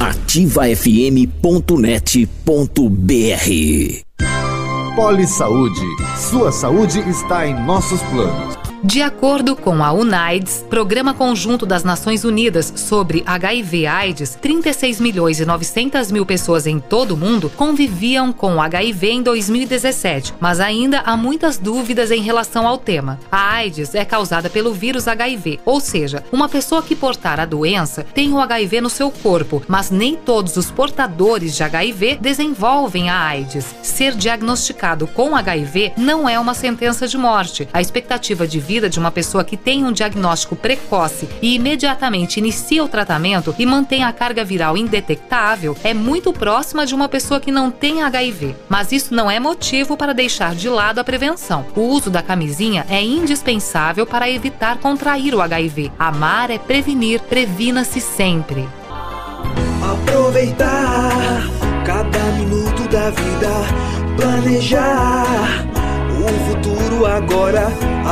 ativafm.net.br Poli Saúde. Sua saúde está em nossos planos. De acordo com a UNAIDS, Programa Conjunto das Nações Unidas sobre HIV/AIDS, 36 milhões e 900 mil pessoas em todo o mundo conviviam com HIV em 2017, mas ainda há muitas dúvidas em relação ao tema. A AIDS é causada pelo vírus HIV, ou seja, uma pessoa que portar a doença tem o HIV no seu corpo, mas nem todos os portadores de HIV desenvolvem a AIDS. Ser diagnosticado com HIV não é uma sentença de morte. A expectativa de vida de uma pessoa que tem um diagnóstico precoce e imediatamente inicia o tratamento e mantém a carga viral indetectável é muito próxima de uma pessoa que não tem HIV. Mas isso não é motivo para deixar de lado a prevenção. O uso da camisinha é indispensável para evitar contrair o HIV. Amar é prevenir, previna-se sempre. Aproveitar cada minuto da vida, planejar o futuro agora,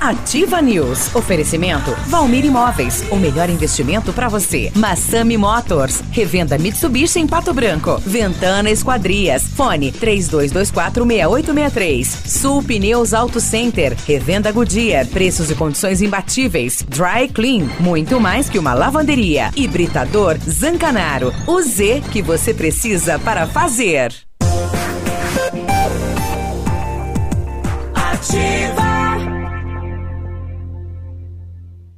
Ativa News. Oferecimento Valmir Imóveis. O melhor investimento para você. Massami Motors. Revenda Mitsubishi em Pato Branco. Ventana Esquadrias. Fone 32246863. Sul Pneus Auto Center. Revenda Goodyear. Preços e condições imbatíveis. Dry Clean. Muito mais que uma lavanderia. Hibridador Zancanaro. O Z que você precisa para fazer. Ativa.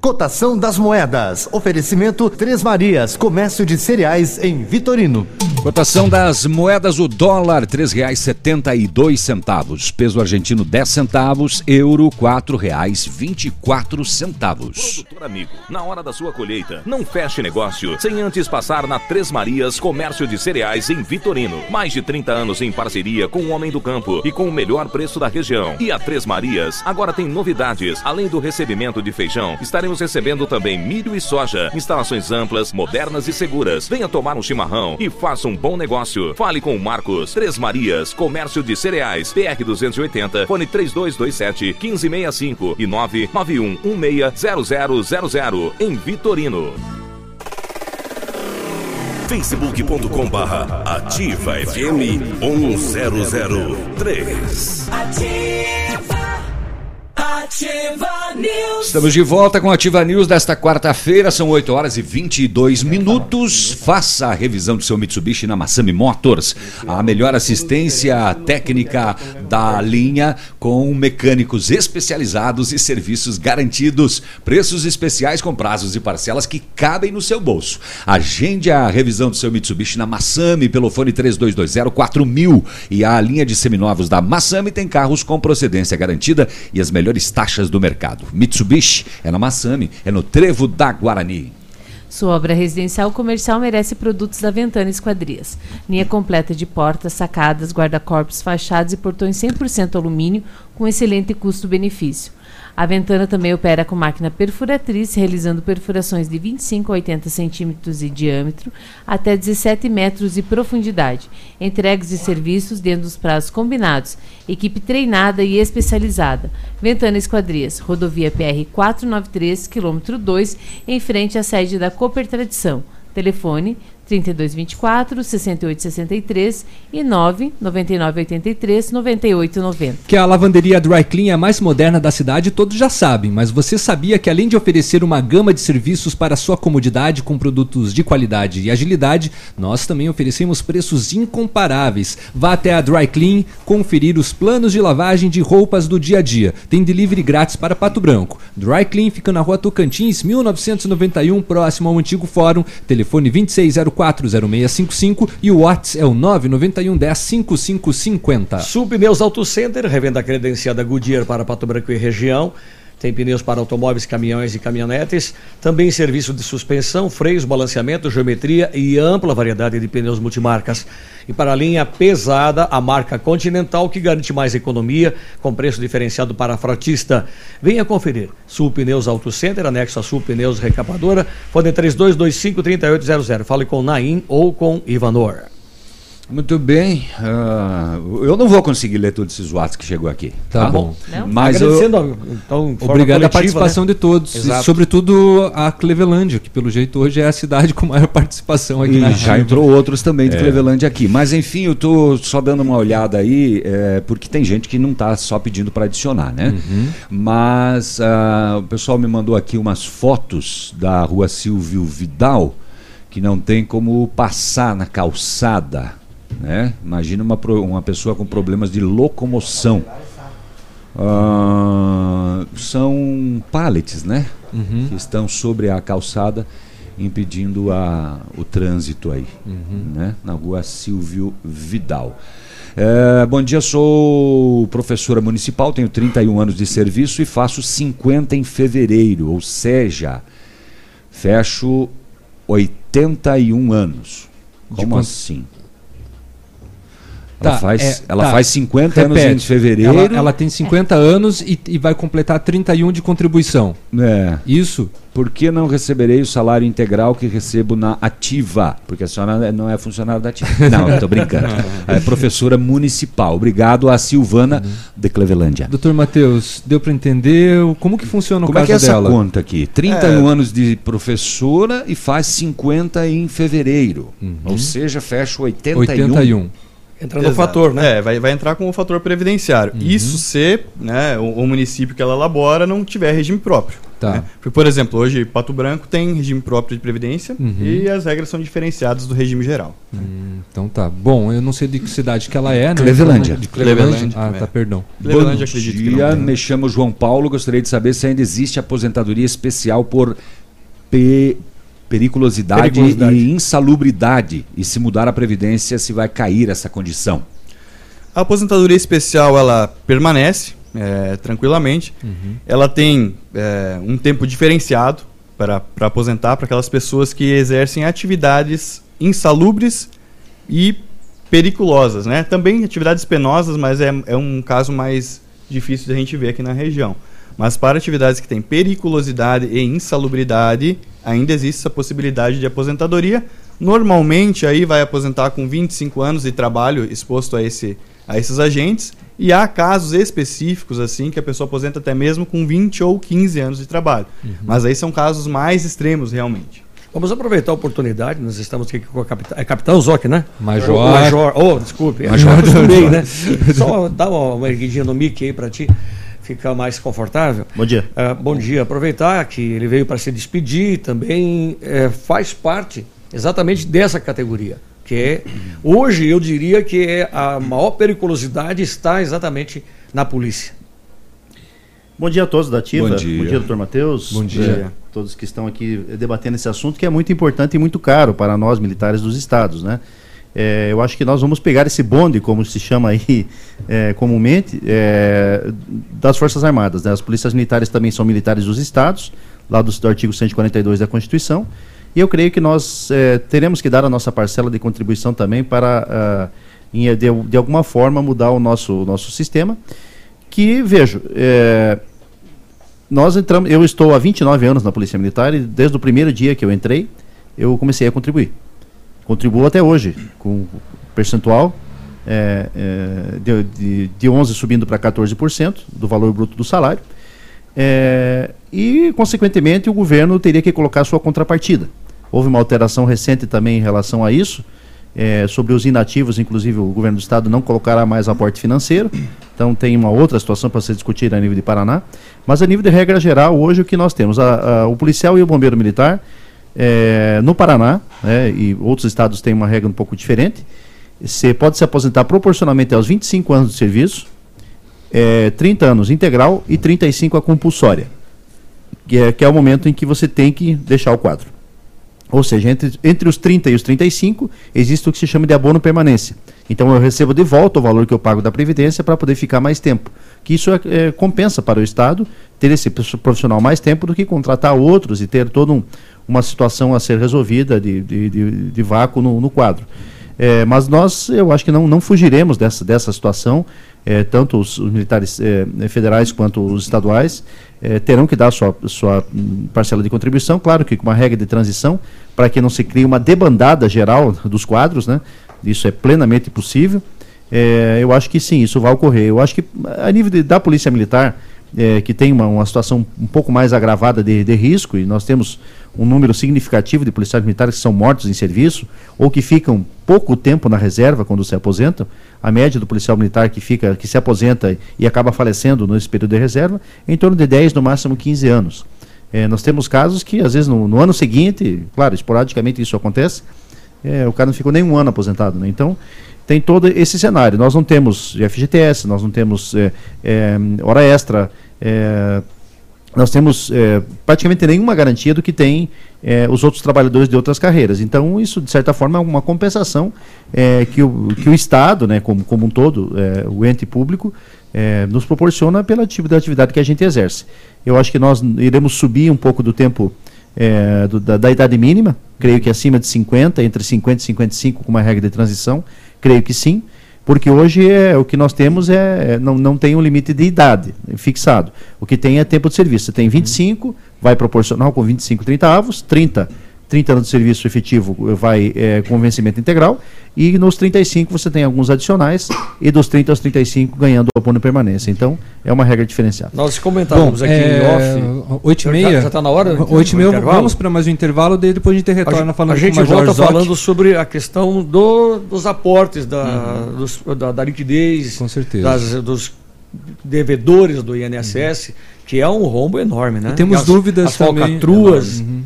Cotação das moedas. Oferecimento Três Marias, comércio de cereais em Vitorino. Cotação das moedas, o dólar, R$ 3,72 Peso argentino, 10 centavos. Euro, R$ 4,24 Produtor amigo, na hora da sua colheita, não feche negócio sem antes passar na Três Marias Comércio de Cereais em Vitorino. Mais de 30 anos em parceria com o Homem do Campo e com o melhor preço da região. E a Três Marias agora tem novidades. Além do recebimento de feijão, estaremos recebendo também milho e soja. Instalações amplas, modernas e seguras. Venha tomar um chimarrão e faça um bom negócio. Fale com o Marcos. Três Marias, Comércio de Cereais. PR 280, fone 3227 1565 e 991 160000 em Vitorino. facebook.com barra ativa FM 1003 Ativa. Ativa News. Estamos de volta com Ativa News desta quarta-feira, são 8 horas e 22 minutos. Faça a revisão do seu Mitsubishi na Massami Motors, a melhor assistência técnica da linha com mecânicos especializados e serviços garantidos. Preços especiais com prazos e parcelas que cabem no seu bolso. Agende a revisão do seu Mitsubishi na Massami pelo fone 3220 4000 e a linha de seminovos da Massami tem carros com procedência garantida e as melhores taxas do mercado. Mitsubishi é na Massami, é no Trevo da Guarani. Sua obra residencial comercial merece produtos da Ventana Esquadrias. Linha completa de portas, sacadas, guarda-corpos, fachadas e portões 100% alumínio com excelente custo-benefício. A Ventana também opera com máquina perfuratriz, realizando perfurações de 25 a 80 centímetros de diâmetro até 17 metros de profundidade. Entregas de serviços dentro dos prazos combinados. Equipe treinada e especializada. Ventana Esquadrias, rodovia PR 493, quilômetro 2, em frente à sede da Cooper Tradição. Telefone 3224 6863 e 99983 9890. Que a lavanderia Dry Clean é a mais moderna da cidade, todos já sabem, mas você sabia que além de oferecer uma gama de serviços para sua comodidade com produtos de qualidade e agilidade, nós também oferecemos preços incomparáveis. Vá até a Dry Clean conferir os planos de lavagem de roupas do dia a dia. Tem delivery grátis para Pato Branco. Dry Clean fica na rua Tocantins, 1991, próximo ao antigo fórum. Telefone 26040655 e o WhatsApp é o 991 10 5550. Sul Pneus Auto Center, revenda credenciada Goodyear para Pato Branco e região. Tem pneus para automóveis, caminhões e caminhonetes. Também serviço de suspensão, freios, balanceamento, geometria e ampla variedade de pneus multimarcas. E para a linha pesada, a marca Continental, que garante mais economia, com preço diferenciado para frotista. Venha conferir. Sul Pneus Auto Center, anexo a Sul Pneus Recapadora. Fone 3225-3800. Fale com Naim ou com Ivanor. Muito bem. ah, eu não vou conseguir ler todos esses WhatsApp que chegou aqui. Tá bom. Não? Mas eu, Agradecendo, então, de forma Obrigado à coletiva, participação né? de todos. Exato. E sobretudo a Clevelândia, que pelo jeito hoje é a cidade com maior participação aqui E na já entrou outros também de É. Cleveland aqui. Mas enfim, eu tô só dando uma olhada aí, é, porque tem gente que não tá só pedindo para adicionar, né? Uhum. Mas ah, o pessoal me mandou aqui umas fotos da rua Silvio Vidal, que não tem como passar na calçada, né? Imagina uma, uma pessoa com problemas de locomoção. Ah, são pallets, né? Uhum. Que estão sobre a calçada impedindo a, o trânsito aí, Uhum. né? Na rua Silvio Vidal. É, bom dia, sou professora municipal, tenho 31 anos de serviço e faço 50 em fevereiro, ou seja, fecho 81 anos. Como quanto? assim? Ela, Tá, faz, é, ela tá. faz 50 anos em Repete. fevereiro. Ela, ela tem 50 anos e, e vai completar 31 de contribuição. É. Isso? Por que não receberei o salário integral que recebo na ativa? Porque a senhora não é funcionária da ativa. Não, eu tô brincando. É professora municipal. Obrigado a Silvana de Clevelândia. Doutor Matheus, deu para entender como que funciona o Como é caso que é essa dela? conta aqui? 31 anos de professora e faz 50 em fevereiro. Ou seja, fecha 81. 81. Entra no Exato. fator, né? É, vai, vai entrar com o fator previdenciário. Isso se né, o, o município que ela elabora não tiver regime próprio. Tá. né? Porque, por exemplo, hoje Pato Branco tem regime próprio de previdência Uhum. e as regras são diferenciadas do regime geral. Hum, então tá. Bom, eu não sei de que cidade que ela é, né? Clevelândia. De Clevelândia. Ah, tá, perdão. Bom Clevelândia, acredito que dia, não tem. me chamo João Paulo. Gostaria de saber se ainda existe aposentadoria especial por pe- periculosidade, Periculosidade. e insalubridade. E se mudar a previdência, se vai cair essa condição. A aposentadoria especial ela permanece é, tranquilamente. Ela tem é, um tempo diferenciado para para aposentar para aquelas pessoas que exercem atividades insalubres e periculosas, né? Também atividades penosas, mas é, é um caso mais difícil de a gente ver aqui na região. Mas para atividades que têm periculosidade e insalubridade, ainda existe essa possibilidade de aposentadoria. Normalmente aí vai aposentar com 25 anos de trabalho exposto a, esse, a esses agentes. E há casos específicos assim que a pessoa aposenta até mesmo com 20 ou 15 anos de trabalho. Mas aí são casos mais extremos realmente. Vamos aproveitar a oportunidade, nós estamos aqui com a capitã, é capitão Zoc, né? Major. O Major, oh, desculpe, Major. eu acostumei, né? Só dá uma, uma erguidinha no mic aí para ti ficar mais confortável. Bom dia. Ah, bom dia, aproveitar que ele veio para se despedir, também eh, faz parte exatamente dessa categoria, que é, hoje eu diria que é a maior periculosidade está exatamente na polícia. Bom dia a todos da Ativa. Bom dia. doutor Matheus. Bom dia. É, todos que estão aqui debatendo esse assunto que é muito importante e muito caro para nós militares dos estados, né? É, eu acho que nós vamos pegar esse bonde, como se chama aí é, comumente, é, das Forças Armadas. Né? As polícias militares também são militares dos estados, lá do, do artigo 142 da Constituição. E eu creio que nós é, teremos que dar a nossa parcela de contribuição também para, ah, em, de, de alguma forma, mudar o nosso, o nosso sistema. Que, vejo, é, nós entramos, eu estou há 29 anos na Polícia Militar e desde o primeiro dia que eu entrei, eu comecei a contribuir. Contribuo até hoje, com percentual é, é, de, de, de 11% subindo para 14% do valor bruto do salário. É, e, consequentemente, o governo teria que colocar sua contrapartida. Houve uma alteração recente também em relação a isso. É, sobre os inativos, inclusive o governo do estado não colocará mais aporte financeiro, então tem uma outra situação para ser discutida a nível de Paraná. Mas a nível de regra geral, hoje o que nós temos? A, a, o policial e o bombeiro militar, é, no Paraná, né, e outros estados têm uma regra um pouco diferente, você pode se aposentar proporcionalmente aos 25 anos de serviço, é, 30 anos integral e 35 a compulsória, que é, que é o momento em que você tem que deixar o quadro. Ou seja, entre, entre os 30 e os 35, existe o que se chama de abono permanência. Então eu recebo de volta o valor que eu pago da Previdência para poder ficar mais tempo. Que isso é, é, compensa para o Estado ter esse profissional mais tempo do que contratar outros e ter toda um, uma situação a ser resolvida de, de, de, de vácuo no, no quadro. É, mas nós, eu acho que não, não fugiremos dessa, dessa situação. É, tanto os, os militares é, federais quanto os estaduais é, terão que dar sua, sua parcela de contribuição, claro que com uma regra de transição, para que não se crie uma debandada geral dos quadros, né? Isso é plenamente possível. É, eu acho que sim, isso vai ocorrer. Eu acho que a nível de, da Polícia Militar, é, que tem uma, uma situação um pouco mais agravada de, de risco, e nós temos um número significativo de policiais militares que são mortos em serviço ou que ficam pouco tempo na reserva quando se aposentam. A média do policial militar que fica, que se aposenta e acaba falecendo nesse período de reserva é em torno de 10, no máximo 15 anos. É, nós temos casos que, às vezes, no, no, ano seguinte, claro, esporadicamente isso acontece, é, o cara não ficou nem um ano aposentado. Né? Então, tem todo esse cenário. Nós não temos FGTS, nós não temos é, é, hora extra, é, nós temos é, praticamente nenhuma garantia do que tem é, os outros trabalhadores de outras carreiras. Então, isso, de certa forma, é uma compensação é, que, o, que o Estado, né, como, como um todo, o ente público, nos proporciona pela tipo de atividade que a gente exerce. Eu acho que nós iremos subir um pouco do tempo do, da, da, idade mínima, creio que acima de 50, entre 50 e 55, com uma regra de transição, creio que sim. Porque hoje é, o que nós temos é, é não, não tem um limite de idade fixado. O que tem é tempo de serviço. Você tem 25, vai proporcional com 25, 30 avos, 30 30 anos de serviço efetivo vai é, com vencimento integral, e nos 35 você tem alguns adicionais, e dos 30 aos 35 ganhando o apoio permanência. Então, é uma regra diferenciada. Nós comentávamos Bom, aqui é, em off. 8 e meia. Já está na hora? 8 e meia, vamos para mais um intervalo, daí depois a gente retorna a, falando A gente volta falando sobre a questão do, dos aportes, da, uhum. dos, da, da, liquidez, com certeza. Das, dos devedores do INSS, uhum. que é um rombo enorme, né? E temos as, dúvidas as também. falcatruas. Uhum.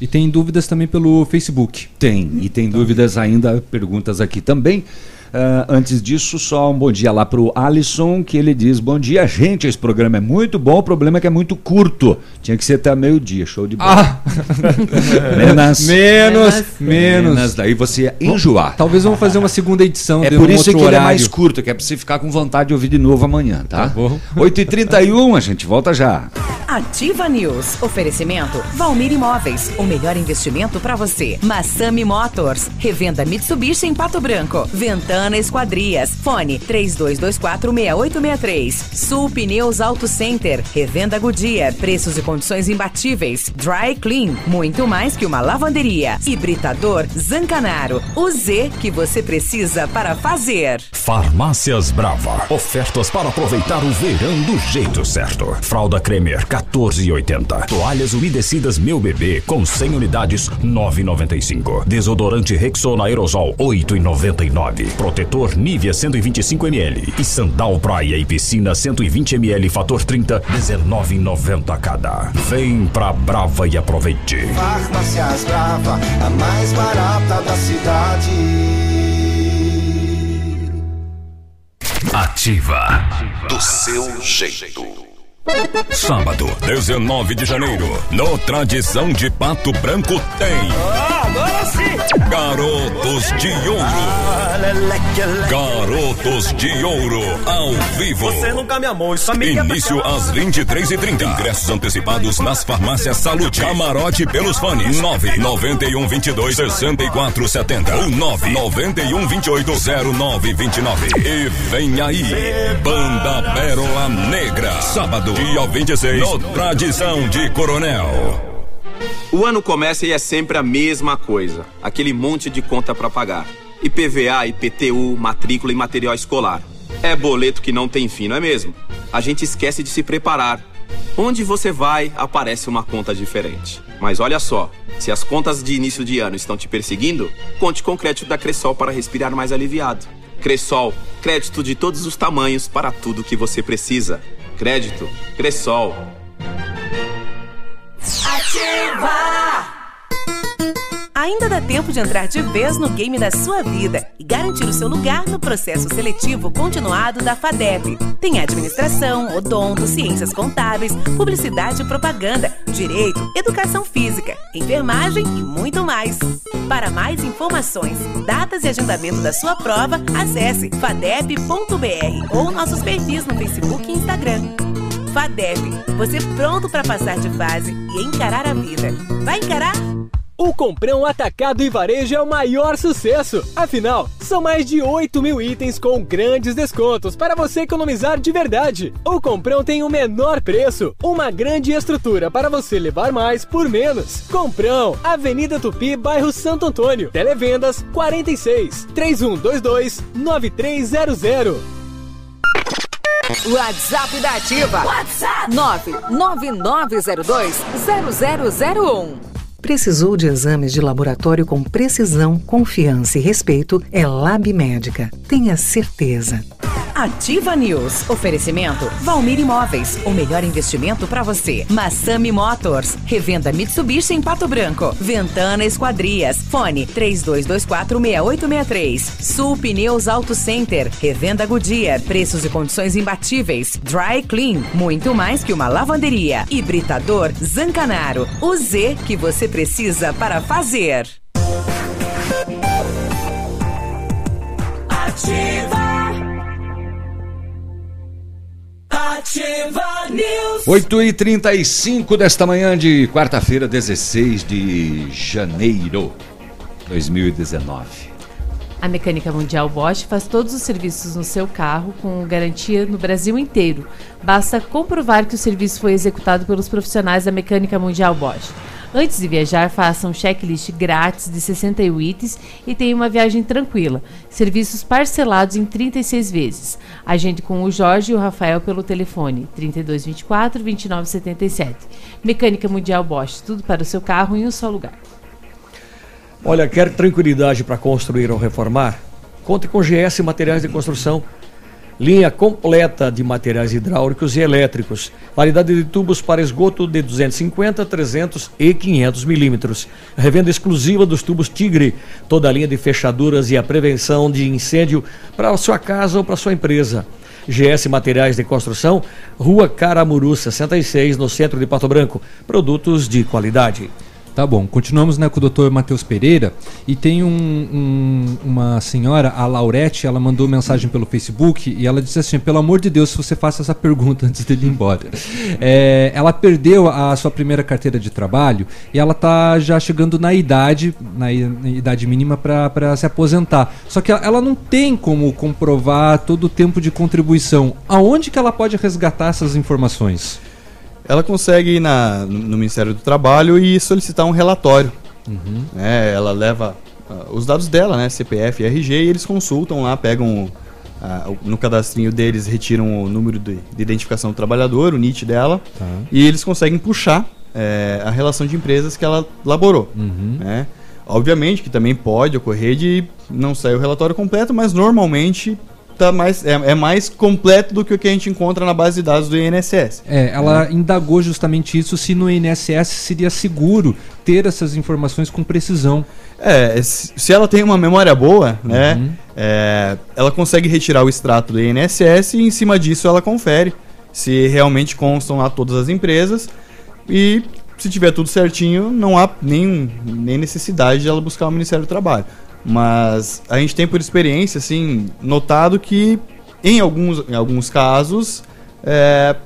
E tem dúvidas também pelo Facebook. Tem, e tem dúvidas ainda, perguntas aqui também. Uh, antes disso, só um bom dia lá pro Alisson, que ele diz: Bom dia, gente. Esse programa é muito bom, o problema é que é muito curto. Tinha que ser até meio-dia, show de bola. Ah. menos, menos, menos, menos. Daí você ia enjoar. Talvez vamos fazer uma segunda edição. É por isso que horário. ele é mais curto, que é pra você ficar com vontade de ouvir de novo amanhã, tá? tá 8h31, a gente volta já. Ativa News. Oferecimento Valmir Imóveis. O melhor investimento para você. Massami Motors. Revenda Mitsubishi em Pato Branco. Ventana Esquadrias. Fone 32246863. Sul Pneus Auto Center. Revenda Goodyear. Preços e condições imbatíveis. Dry Clean. Muito mais que uma lavanderia. Hibridador Zancanaro. O Z que você precisa para fazer. Farmácias Brava. Ofertas para aproveitar o verão do jeito certo. Fralda Cremer 14,80. Toalhas umedecidas Meu Bebê com 100 unidades 9,95. Desodorante Rexona Aerosol 8,99 protetor Nivea 125 ml e Sandal Praia e Piscina 120 ml fator 30 19,90 cada. Vem pra Brava e aproveite. Farmácias Brava, a mais barata da cidade. Ativa do seu jeito. Sábado, 19 de janeiro, no Tradição de Pato Branco tem. Ah, agora sim! Garotos de Ouro. Garotos de Ouro, ao vivo. Você nunca me amou, isso me Início às 23h30. Ingressos antecipados nas farmácias Saúde. Camarote pelos fones. 991 22 64 70 ou 991 28 0929. E vem aí, Banda Pérola Negra. Sábado, dia 26, no Tradição de Coronel. O ano começa e é sempre a mesma coisa. Aquele monte de conta pra pagar. IPVA, IPTU, matrícula e material escolar. É boleto que não tem fim, não é mesmo? A gente esquece de se preparar. Onde você vai, aparece uma conta diferente. Mas olha só, se as contas de início de ano estão te perseguindo, conte com o crédito da Cressol para respirar mais aliviado. Cressol, crédito de todos os tamanhos para tudo que você precisa. Crédito, Cressol. Ativa! Ainda dá tempo de entrar de vez no game da sua vida e garantir o seu lugar no processo seletivo continuado da FADEP. Tem administração, odonto, ciências contábeis, publicidade e propaganda, direito, educação física, enfermagem e muito mais. Para mais informações, datas e agendamento da sua prova, acesse fadep.br ou nossos perfis no Facebook e Instagram. FADEP, você pronto para passar de fase e encarar a vida. Vai encarar? O Comprão Atacado e Varejo é o maior sucesso. Afinal, são mais de 8 mil itens com grandes descontos para você economizar de verdade. O Comprão tem o menor preço, uma grande estrutura para você levar mais por menos. Comprão, Avenida Tupi, bairro Santo Antônio. Televendas 46 3122 9300. WhatsApp da Ativa. WhatsApp 999020001. Precisou de exames de laboratório com precisão, confiança e respeito? É Lab Médica. Tenha certeza. Ativa News. Oferecimento Valmir Imóveis. O melhor investimento para você. Massami Motors. Revenda Mitsubishi em Pato Branco. Ventana Esquadrias. Fone 32246863. Sul Pneus Auto Center. Revenda Goodyear. Preços e condições imbatíveis. Dry Clean. Muito mais que uma lavanderia. Hibridador Zancanaro. O Z que você precisa para fazer. Ativa. Ativa News. 8 e 35 desta manhã de quarta-feira, 16 de janeiro de 2019. A Mecânica Mundial Bosch faz todos os serviços no seu carro com garantia no Brasil inteiro. Basta comprovar que o serviço foi executado pelos profissionais da Mecânica Mundial Bosch. Antes de viajar, faça um checklist grátis de 61 itens e tenha uma viagem tranquila. Serviços parcelados em 36 vezes. Agende com o Jorge e o Rafael pelo telefone 3224 2977. Mecânica Mundial Bosch, tudo para o seu carro em um só lugar. Olha, quer tranquilidade para construir ou reformar? Conte com GS Materiais de Construção. Linha completa de materiais hidráulicos e elétricos. Variedade de tubos para esgoto de 250, 300 e 500 milímetros. Revenda exclusiva dos tubos Tigre. Toda a linha de fechaduras e a prevenção de incêndio para sua casa ou para sua empresa. GS Materiais de Construção, Rua Caramuru 66, no centro de Pato Branco. Produtos de qualidade. Tá bom, continuamos né, com o Dr. Matheus Pereira e tem um, um- uma senhora, a Laurete, ela mandou mensagem pelo Facebook e ela disse assim: pelo amor de Deus, se você faça essa pergunta antes dele ir embora. É, ela perdeu a sua primeira carteira de trabalho e ela tá já chegando na idade, na, idade mínima para se aposentar. Só que ela não tem como comprovar todo o tempo de contribuição. Aonde que ela pode resgatar essas informações? Ela consegue ir na, no Ministério do Trabalho e solicitar um relatório. Uhum. né? Ela leva ah, os dados dela, né? CPF e RG, e eles consultam lá, pegam o- no cadastrinho deles, retiram o número de, de identificação do trabalhador, o NIT dela, Tá. e eles conseguem puxar eh, a relação de empresas que ela laborou. Uhum. né? Obviamente que também pode ocorrer de não sair o relatório completo, mas normalmente tá mais, é, é mais completo do que o que a gente encontra na base de dados do INSS. É, ela indagou justamente isso se no INSS seria seguro ter essas informações com precisão. É, se ela tem uma memória boa, né, é, ela consegue retirar o extrato do INSS e em cima disso ela confere se realmente constam lá todas as empresas e se tiver tudo certinho, não há nem, nem necessidade de ela buscar o Ministério do Trabalho. Mas a gente tem por experiência, assim, notado que em alguns, em alguns casos é,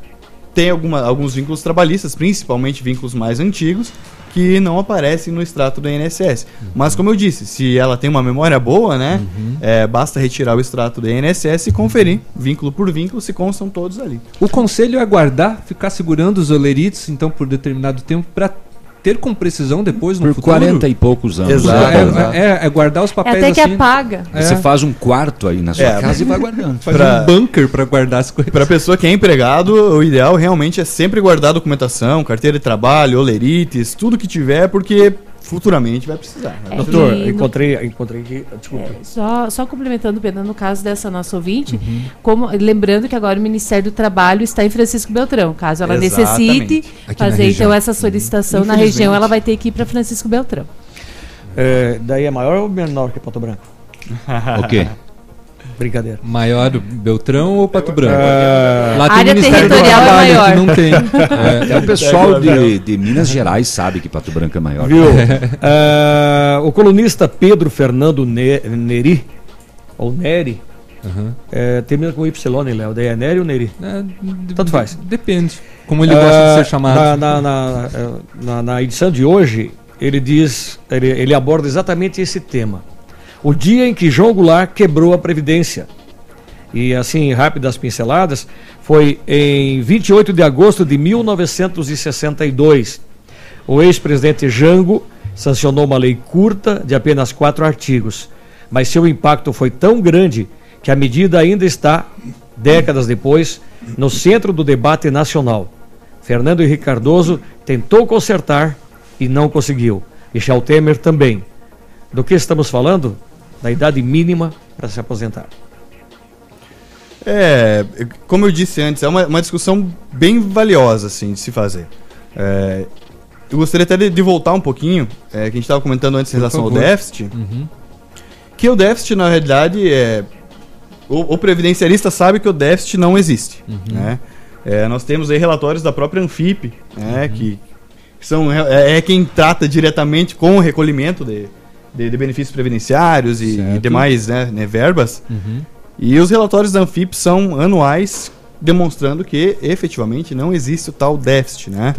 tem alguma, alguns vínculos trabalhistas, principalmente vínculos mais antigos, que não aparecem no extrato do INSS. Mas como eu disse, se ela tem uma memória boa, né, é, basta retirar o extrato do INSS e conferir, vínculo por vínculo, se constam todos ali. O conselho é guardar, ficar segurando os olerites, então, por determinado tempo, para ter com precisão depois no Por futuro. 40 e poucos anos. Exato. É, é- é guardar os papéis até que assim. apaga. É. Você faz um quarto aí na sua É, casa e vai guardando. Faz Pra- um bunker para guardar as coisas. Para pessoa que é empregado, o ideal realmente é sempre guardar documentação, carteira de trabalho, olerites, tudo que tiver, porque futuramente vai precisar. né? Doutor, E no- encontrei, encontrei aqui. Desculpa. Só, só complementando, Pedro, no caso dessa nossa ouvinte, como, lembrando que agora o Ministério do Trabalho está em Francisco Beltrão. Caso ela Exatamente. necessite Aqui na fazer então essa solicitação na Infelizmente. região, ela vai ter que ir para Francisco Beltrão. É, daí é maior ou menor que Pato Branco? O quê? Brincadeira. Maior Beltrão ou Pato Branco? É, Lá tem área Ministério do territorial é Trabalho, maior. que não tem. É, o pessoal de, de Minas Gerais sabe que Pato Branco é maior. Viu? Ah, o colunista Pedro Fernando Ne- Neri, ou Neri, é, termina com Y, né, Léo? Daí é Neri ou Neri? Tanto faz. Depende. Como ele gosta de Ah, ser chamado. Na, na, na, na- na edição de hoje, ele diz, ele, ele aborda exatamente esse tema. O dia em que João Goulart quebrou a Previdência. E assim, rápidas pinceladas, foi em 28 de agosto de 1962. O ex-presidente Jango sancionou uma lei curta de apenas quatro artigos, mas seu impacto foi tão grande que a medida ainda está, décadas depois, no centro do debate nacional. Fernando Henrique Cardoso tentou consertar e não conseguiu. Michel Temer também. Do que estamos falando? Da idade mínima para se aposentar. É, como eu disse antes, é uma, uma discussão bem valiosa assim, de se fazer. É, eu gostaria até de, de voltar um pouquinho, é, que a gente estava comentando antes em relação ao déficit. Uhum. Que o déficit, na realidade, é. O, o previdenciarista sabe que o déficit não existe. Né? É, nós temos aí relatórios da própria Anfip, né, que, que são, é, é quem trata diretamente com o recolhimento de, de, de benefícios previdenciários e, e demais né, né, verbas. Uhum. E os relatórios da Anfip são anuais, demonstrando que efetivamente não existe o tal déficit. Né?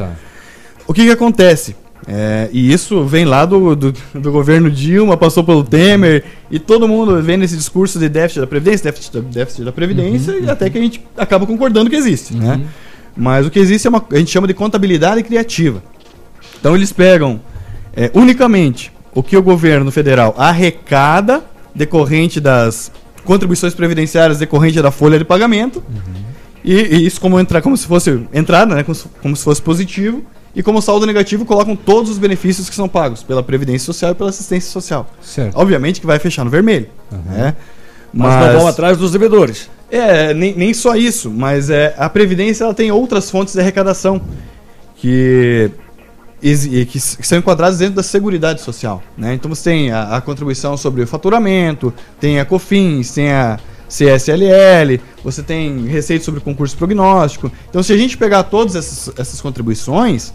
O que, que acontece? É, e isso vem lá do, do, do governo Dilma, passou pelo Temer, e todo mundo vem nesse discurso de déficit da Previdência, déficit da, déficit da Previdência, e até que a gente acaba concordando que existe. Né? Mas o que existe é uma, a gente chama de contabilidade criativa. Então eles pegam é, unicamente o que o governo federal arrecada decorrente das contribuições previdenciárias decorrente da folha de pagamento, e, e isso como entrar como se fosse entrada, né, como, se, como se fosse positivo, e como saldo negativo colocam todos os benefícios que são pagos pela previdência social e pela assistência social. Certo. Obviamente que vai fechar no vermelho, né? Mas, não vão atrás dos devedores. É, nem, nem só isso, mas é, a Previdência ela tem outras fontes de arrecadação que, que, são enquadradas dentro da Seguridade Social. Né? Então você tem a, a contribuição sobre o faturamento, tem a COFINS, tem a CSLL, você tem receita sobre concurso prognóstico. Então se a gente pegar todas essas, essas contribuições,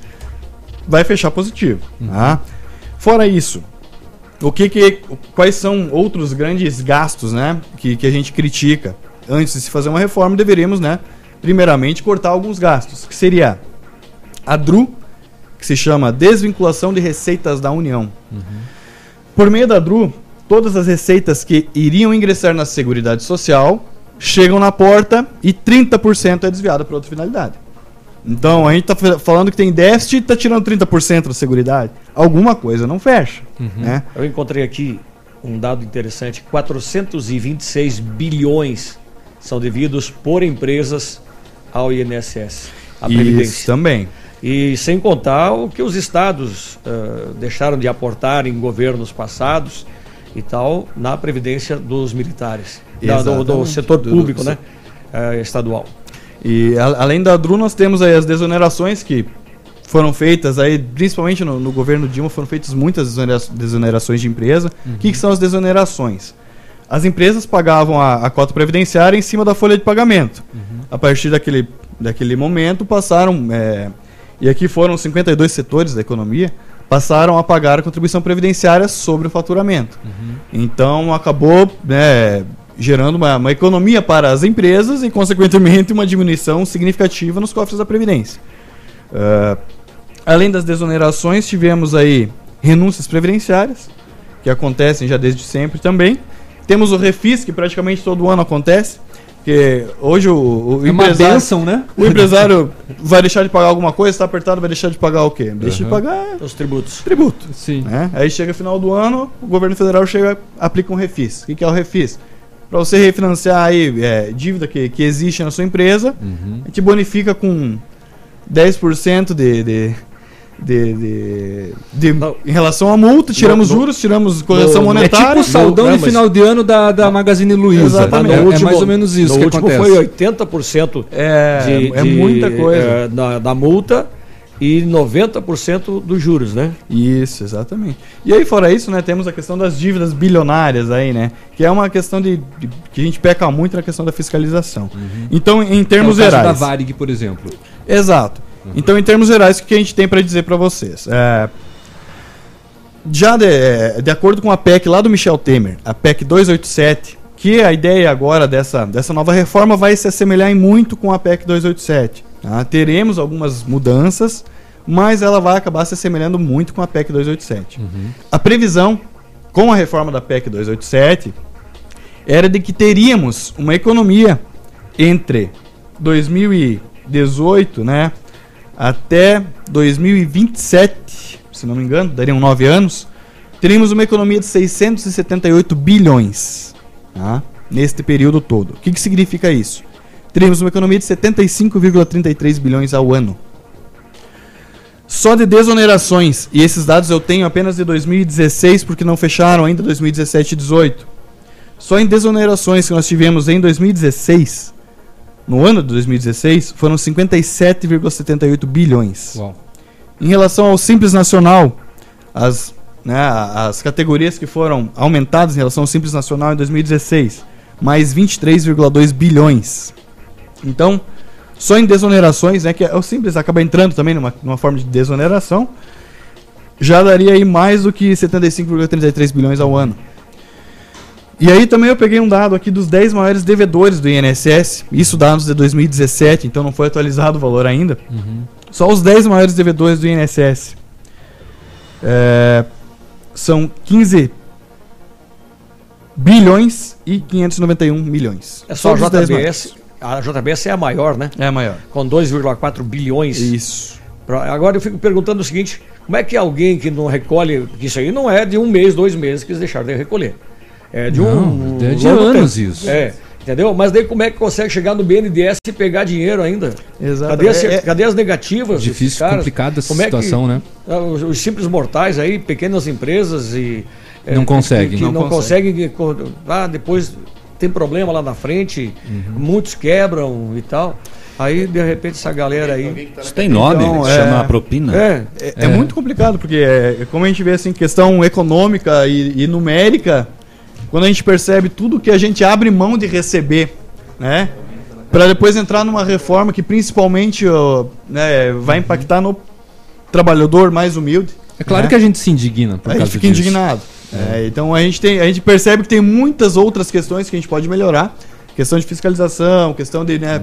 vai fechar positivo. Tá? Fora isso, o que que, quais são outros grandes gastos né, que, que a gente critica? Antes de se fazer uma reforma, deveríamos, né, primeiramente, cortar alguns gastos. Que seria a DRU, que se chama Desvinculação de Receitas da União. Por meio da DRU, todas as receitas que iriam ingressar na Seguridade Social chegam na porta e 30% é desviado para outra finalidade. Então, a gente está falando que tem déficit e está tirando 30% da Seguridade. Alguma coisa não fecha. Né? Eu encontrei aqui um dado interessante: 426 bilhões são devidos por empresas ao INSS, à Isso também. E sem contar o que os estados ah, deixaram de aportar em governos passados e tal na Previdência dos militares, da- do, do setor público, do- né? Ah, estadual. E a- além da DRU, nós temos aí as desonerações que foram feitas aí, principalmente no, no governo Dilma, foram feitas muitas desonera- desonerações de empresa. O que, que são as desonerações? As empresas pagavam a, a cota previdenciária em cima da folha de pagamento. A partir daquele, daquele momento passaram. é, e aqui foram 52 setores da economia, passaram a pagar a contribuição previdenciária sobre o faturamento. Então acabou né, gerando uma, uma economia para as empresas e, consequentemente, uma diminuição significativa nos cofres da Previdência. Ah, além das desonerações, tivemos aí renúncias previdenciárias, que acontecem já desde sempre também. Temos o refis, que praticamente todo ano acontece. Porque hoje o, o É uma empresário. bênção, né? O empresário vai deixar de pagar alguma coisa, está apertado, vai deixar de pagar o quê? Deixa de Uhum. pagar Os tributos. tributo. Sim. né? Aí chega final do ano, o governo federal chega, aplica um refis. O que, que é o refis? Para você refinanciar aí é, dívida que, que existe na sua empresa, Uhum. a gente bonifica com 10% de, de, de, de, de- em relação à multa, tiramos No- no- juros, tiramos correção no- monetária. É tipo o saldão de final de ano da, da Magazine Luiza. Exatamente. É, No é último- mais ou menos isso no que último acontece. foi 80% É, de, é muita coisa. eh, da, da multa e 90% dos juros, né? Isso, exatamente. E aí, fora isso, né, temos a questão das dívidas bilionárias aí, né? Que é uma questão de, de- que a gente peca muito na questão da fiscalização. Então, em termos é o gerais. da Varig, por exemplo. Exato. Então, em termos gerais, o que a gente tem para dizer para vocês? É, já de, de acordo com a PEC lá do Michel Temer, a PEC 287, que a ideia agora dessa, dessa nova reforma vai se assemelhar em muito com a PEC 287. tá? Teremos algumas mudanças, mas ela vai acabar se assemelhando muito com a PEC 287. A previsão com a reforma da PEC 287 era de que teríamos uma economia entre 2018, né, até 2027, se não me engano, dariam nove anos, teríamos uma economia de 678 bilhões, tá? neste período todo. O que, que significa isso? Teríamos uma economia de 75,33 bilhões ao ano. Só de desonerações, e esses dados eu tenho apenas de 2016, porque não fecharam ainda 2017 e 2018. Só em desonerações que nós tivemos em 2016, no ano de 2016, foram 57,78 bilhões. Uau. Em relação ao Simples Nacional, as, né, as categorias que foram aumentadas em relação ao Simples Nacional em 2016, mais 23,2 bilhões. Então, só em desonerações, né, que é o Simples acaba entrando também numa, numa forma de desoneração, já daria aí mais do que 75,33 bilhões ao ano. E aí também eu peguei um dado aqui dos 10 maiores devedores do INSS, isso dados de 2017, então não foi atualizado o valor ainda. Só os 10 maiores devedores do INSS. É, são 15 bilhões e 591 milhões. É só a 10 maiores. JBS. A JBS é a maior, né? É a maior. Com 2,4 bilhões. Isso. Agora eu fico perguntando o seguinte: como é que alguém que não recolhe, isso aí não é de um mês, dois meses que eles deixaram de recolher. É de um. Não, é de anos tempo. isso. É. Entendeu? Mas daí como é que consegue chegar no BNDES e pegar dinheiro ainda? Exato. Cadê, as, É- é- cadê as negativas? Difícil, complicada essa Como é que- situação, né? ah, Os, os simples mortais aí, pequenas empresas e. é, Não que- conseguem. Que, Não não, conseguem. co- Ah, depois tem problema lá na frente, Uhum. muitos quebram e tal. Aí, de repente, essa galera aí. Isso tem nome, Então, chama é- propina. É, é, é muito complicado, porque é, como a gente vê assim, questão econômica e, e numérica, quando a gente percebe tudo que a gente abre mão de receber, né? Para depois entrar numa reforma que principalmente ó, né, vai impactar no trabalhador mais humilde. É claro né? que a gente se indigna por a gente causa fica disso. indignado. É, então a gente, tem, a gente percebe que tem muitas outras questões que a gente pode melhorar. Questão de fiscalização, questão de né,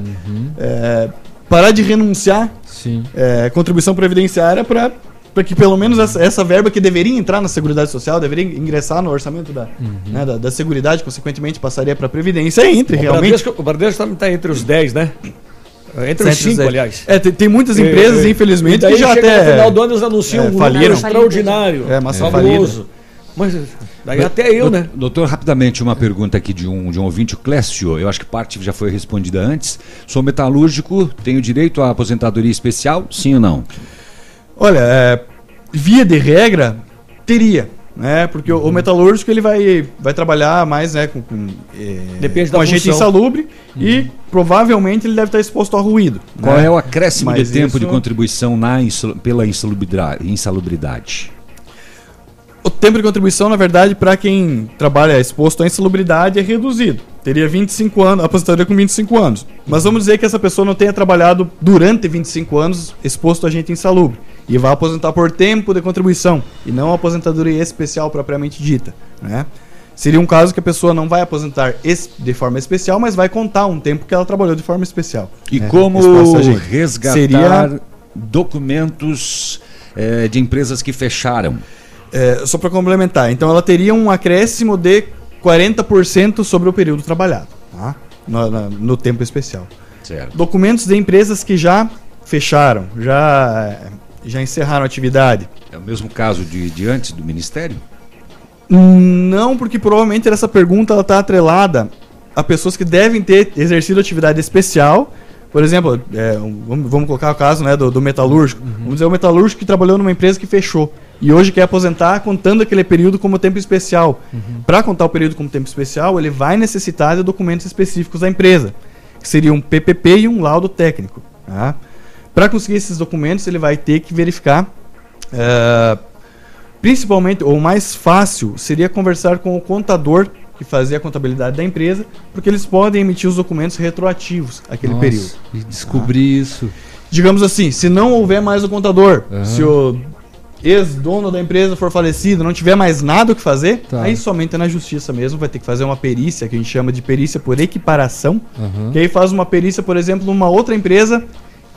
é, parar de renunciar Sim. é, contribuição previdenciária para que pelo menos essa, essa verba que deveria entrar na Seguridade Social, deveria ingressar no orçamento da, né, da, da Seguridade, consequentemente passaria para a Previdência, entre O realmente. Bradesco, o Bradesco está entre os 10, né? Entre os 5, aliás. É, tem, tem muitas empresas, É, é. infelizmente, E que já chega até. No final do ano eles anunciam é, um número extraordinário. É, mas são fabuloso. Mas daí até eu, né? Doutor, rapidamente, uma pergunta aqui de um, de um ouvinte, o Clécio. Eu acho que parte já foi respondida antes. Sou metalúrgico, tenho direito à aposentadoria especial? Sim ou não? Olha, é, via de regra, teria. Né? Porque o, o metalúrgico ele vai, vai trabalhar mais né, com, com, é, Depende com da agente função. insalubre e provavelmente ele deve estar exposto a ruído. Qual né? é o acréscimo Mas de tempo de isso- contribuição na insalu- pela insalubridade? insalubridade? O tempo de contribuição, na verdade, para quem trabalha exposto à insalubridade é reduzido. Teria 25 anos, aposentadoria com 25 anos. Mas vamos dizer que essa pessoa não tenha trabalhado durante 25 anos exposto a agente insalubre e vai aposentar por tempo de contribuição e não aposentadoria especial propriamente dita, né? Seria um caso que a pessoa não vai aposentar de forma especial, mas vai contar um tempo que ela trabalhou de forma especial. E né? como resgatar Seria documentos eh, de empresas que fecharam? É, só para complementar, então ela teria um acréscimo de 40% sobre o período trabalhado, tá? no, na- no tempo especial. Certo. Documentos de empresas que já fecharam, já, já encerraram a atividade. É o mesmo caso de, de antes do Ministério? Não, porque provavelmente essa pergunta está atrelada a pessoas que devem ter exercido atividade especial. Por exemplo, é, vamos, vamos colocar o caso né, do, do metalúrgico. Vamos dizer, o metalúrgico que trabalhou numa empresa que fechou e hoje quer aposentar contando aquele período como tempo especial. Para contar o período como tempo especial, ele vai necessitar de documentos específicos da empresa, que seria um PPP e um laudo técnico. Tá? Para conseguir esses documentos, ele vai ter que verificar eh, Principalmente, ou mais fácil, seria conversar com o contador que fazia a contabilidade da empresa, porque eles podem emitir os documentos retroativos àquele Nossa, período. E descobrir isso. Digamos assim, se não houver mais o contador, Aham. se o ex-dono da empresa for falecido, não tiver mais nada o que fazer, Tá. aí somente é na justiça mesmo, vai ter que fazer uma perícia, que a gente chama de perícia por equiparação, Aham. que aí faz uma perícia, por exemplo, numa outra empresa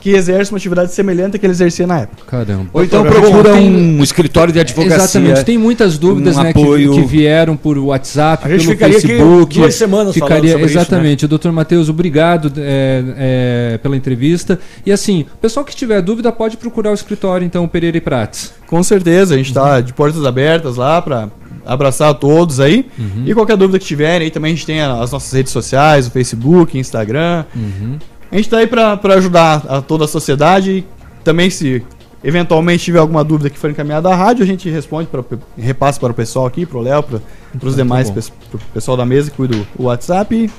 que exerce uma atividade semelhante à que ele exercia na época. Caramba. Ou então procura tem- um escritório de advocacia. Exatamente, tem muitas dúvidas um né, que, apoio. que vieram por WhatsApp, A gente pelo ficaria aqui Facebook. duas semanas falando ficaria, sobre isso, né? Exatamente. Doutor Matheus, obrigado é, é, pela entrevista. E assim, o pessoal que tiver dúvida pode procurar o escritório, então, Pereira e Prates. Com certeza, a gente está de portas abertas lá para abraçar a todos aí. Uhum. E qualquer dúvida que tiverem, aí também a gente tem as nossas redes sociais, o Facebook, Instagram. Uhum. A gente está aí para ajudar a toda a sociedade. E também, se eventualmente tiver alguma dúvida que for encaminhada à rádio, a gente responde, pra, repassa para o pessoal aqui, para o Léo, para os Muito demais, para o pessoal da mesa que cuida o WhatsApp.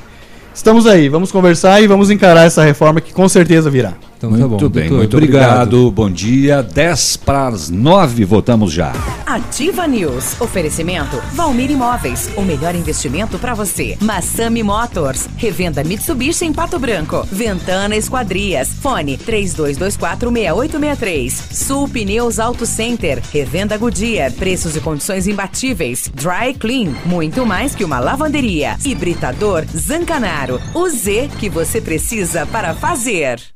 Estamos aí, vamos conversar e vamos encarar essa reforma que com certeza virá. Então muito bem, muito obrigado. Bom dia. 10 para as 9, voltamos já. Ativa News. Oferecimento Valmir Imóveis. O melhor investimento para você. Massami Motors. Revenda Mitsubishi em Pato Branco. Ventana Esquadrias. Fone 32246863. Sul Pneus Auto Center. Revenda Goodyear. Preços e condições imbatíveis. Dry Clean. Muito mais que uma lavanderia. Hibridador Zancanaro. O Z que você precisa para fazer.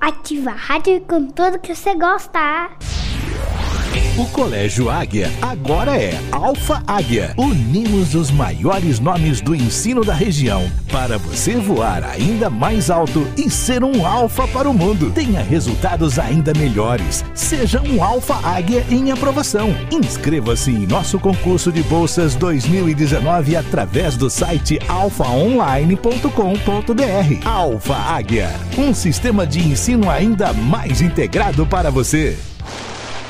Ativa a rádio com tudo que você gosta. O Colégio Águia agora é Alfa Águia. Unimos os maiores nomes do ensino da região para você voar ainda mais alto e ser um alfa para o mundo. Tenha resultados ainda melhores. Seja um Alfa Águia em aprovação. Inscreva-se em nosso concurso de bolsas 2019 através do site alfaonline.com.br. Alfa Águia, um sistema de ensino ainda mais integrado para você.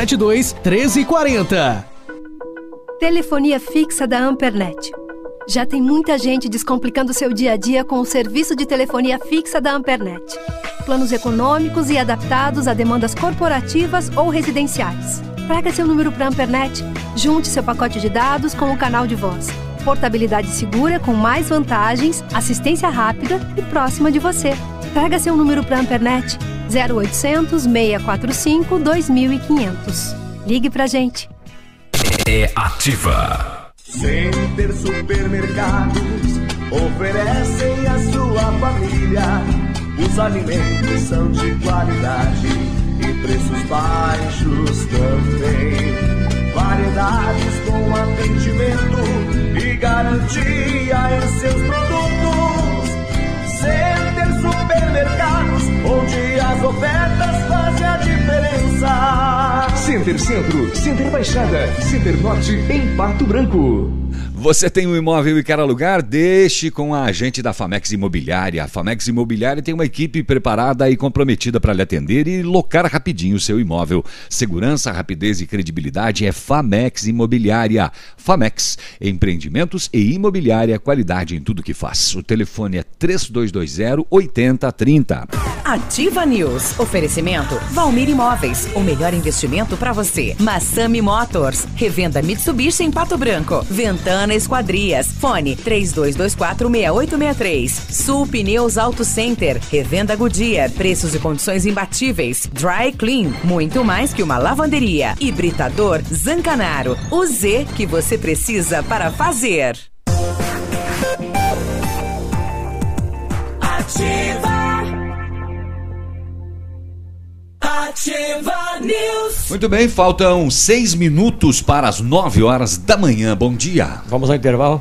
99972 1340. Telefonia fixa da Ampernet. Já tem muita gente descomplicando seu dia a dia com o serviço de telefonia fixa da Ampernet. Planos econômicos e adaptados a demandas corporativas ou residenciais. Traga seu número para a Ampernet, junte seu pacote de dados com o canal de voz. Portabilidade segura com mais vantagens, assistência rápida e próxima de você. Traga seu número para a Ampernet 0800 645 2500. Ligue pra gente. É ativa. Center Supermercados oferecem à sua família. Os alimentos são de qualidade e preços baixos também. Variedades com atendimento e garantia em seus produtos. Center Supermercados, onde as ofertas fazem a diferença. Center Centro, Center Baixada, Center Norte, em Pato Branco. Você tem um imóvel e quer alugar? Deixe com a agente da Famex Imobiliária. A Famex Imobiliária tem uma equipe preparada e comprometida para lhe atender e locar rapidinho o seu imóvel. Segurança, rapidez e credibilidade é Famex Imobiliária. Famex, empreendimentos e imobiliária, qualidade em tudo que faz. O telefone é 3220 8030. Ativa News. Oferecimento Valmir Imóveis. O melhor investimento para você. Massami Motors. Revenda Mitsubishi em Pato Branco. Ventana Esquadrias. Fone 32246863. Sul Pneus Auto Center. Revenda Goodyear. Preços e condições imbatíveis. Dry Clean. Muito mais que uma lavanderia. Hibridador Zancanaro. O Z que você precisa para fazer. Ativa. Ativa News. Muito bem, faltam seis minutos para as nove horas da manhã. Bom dia. Vamos ao intervalo?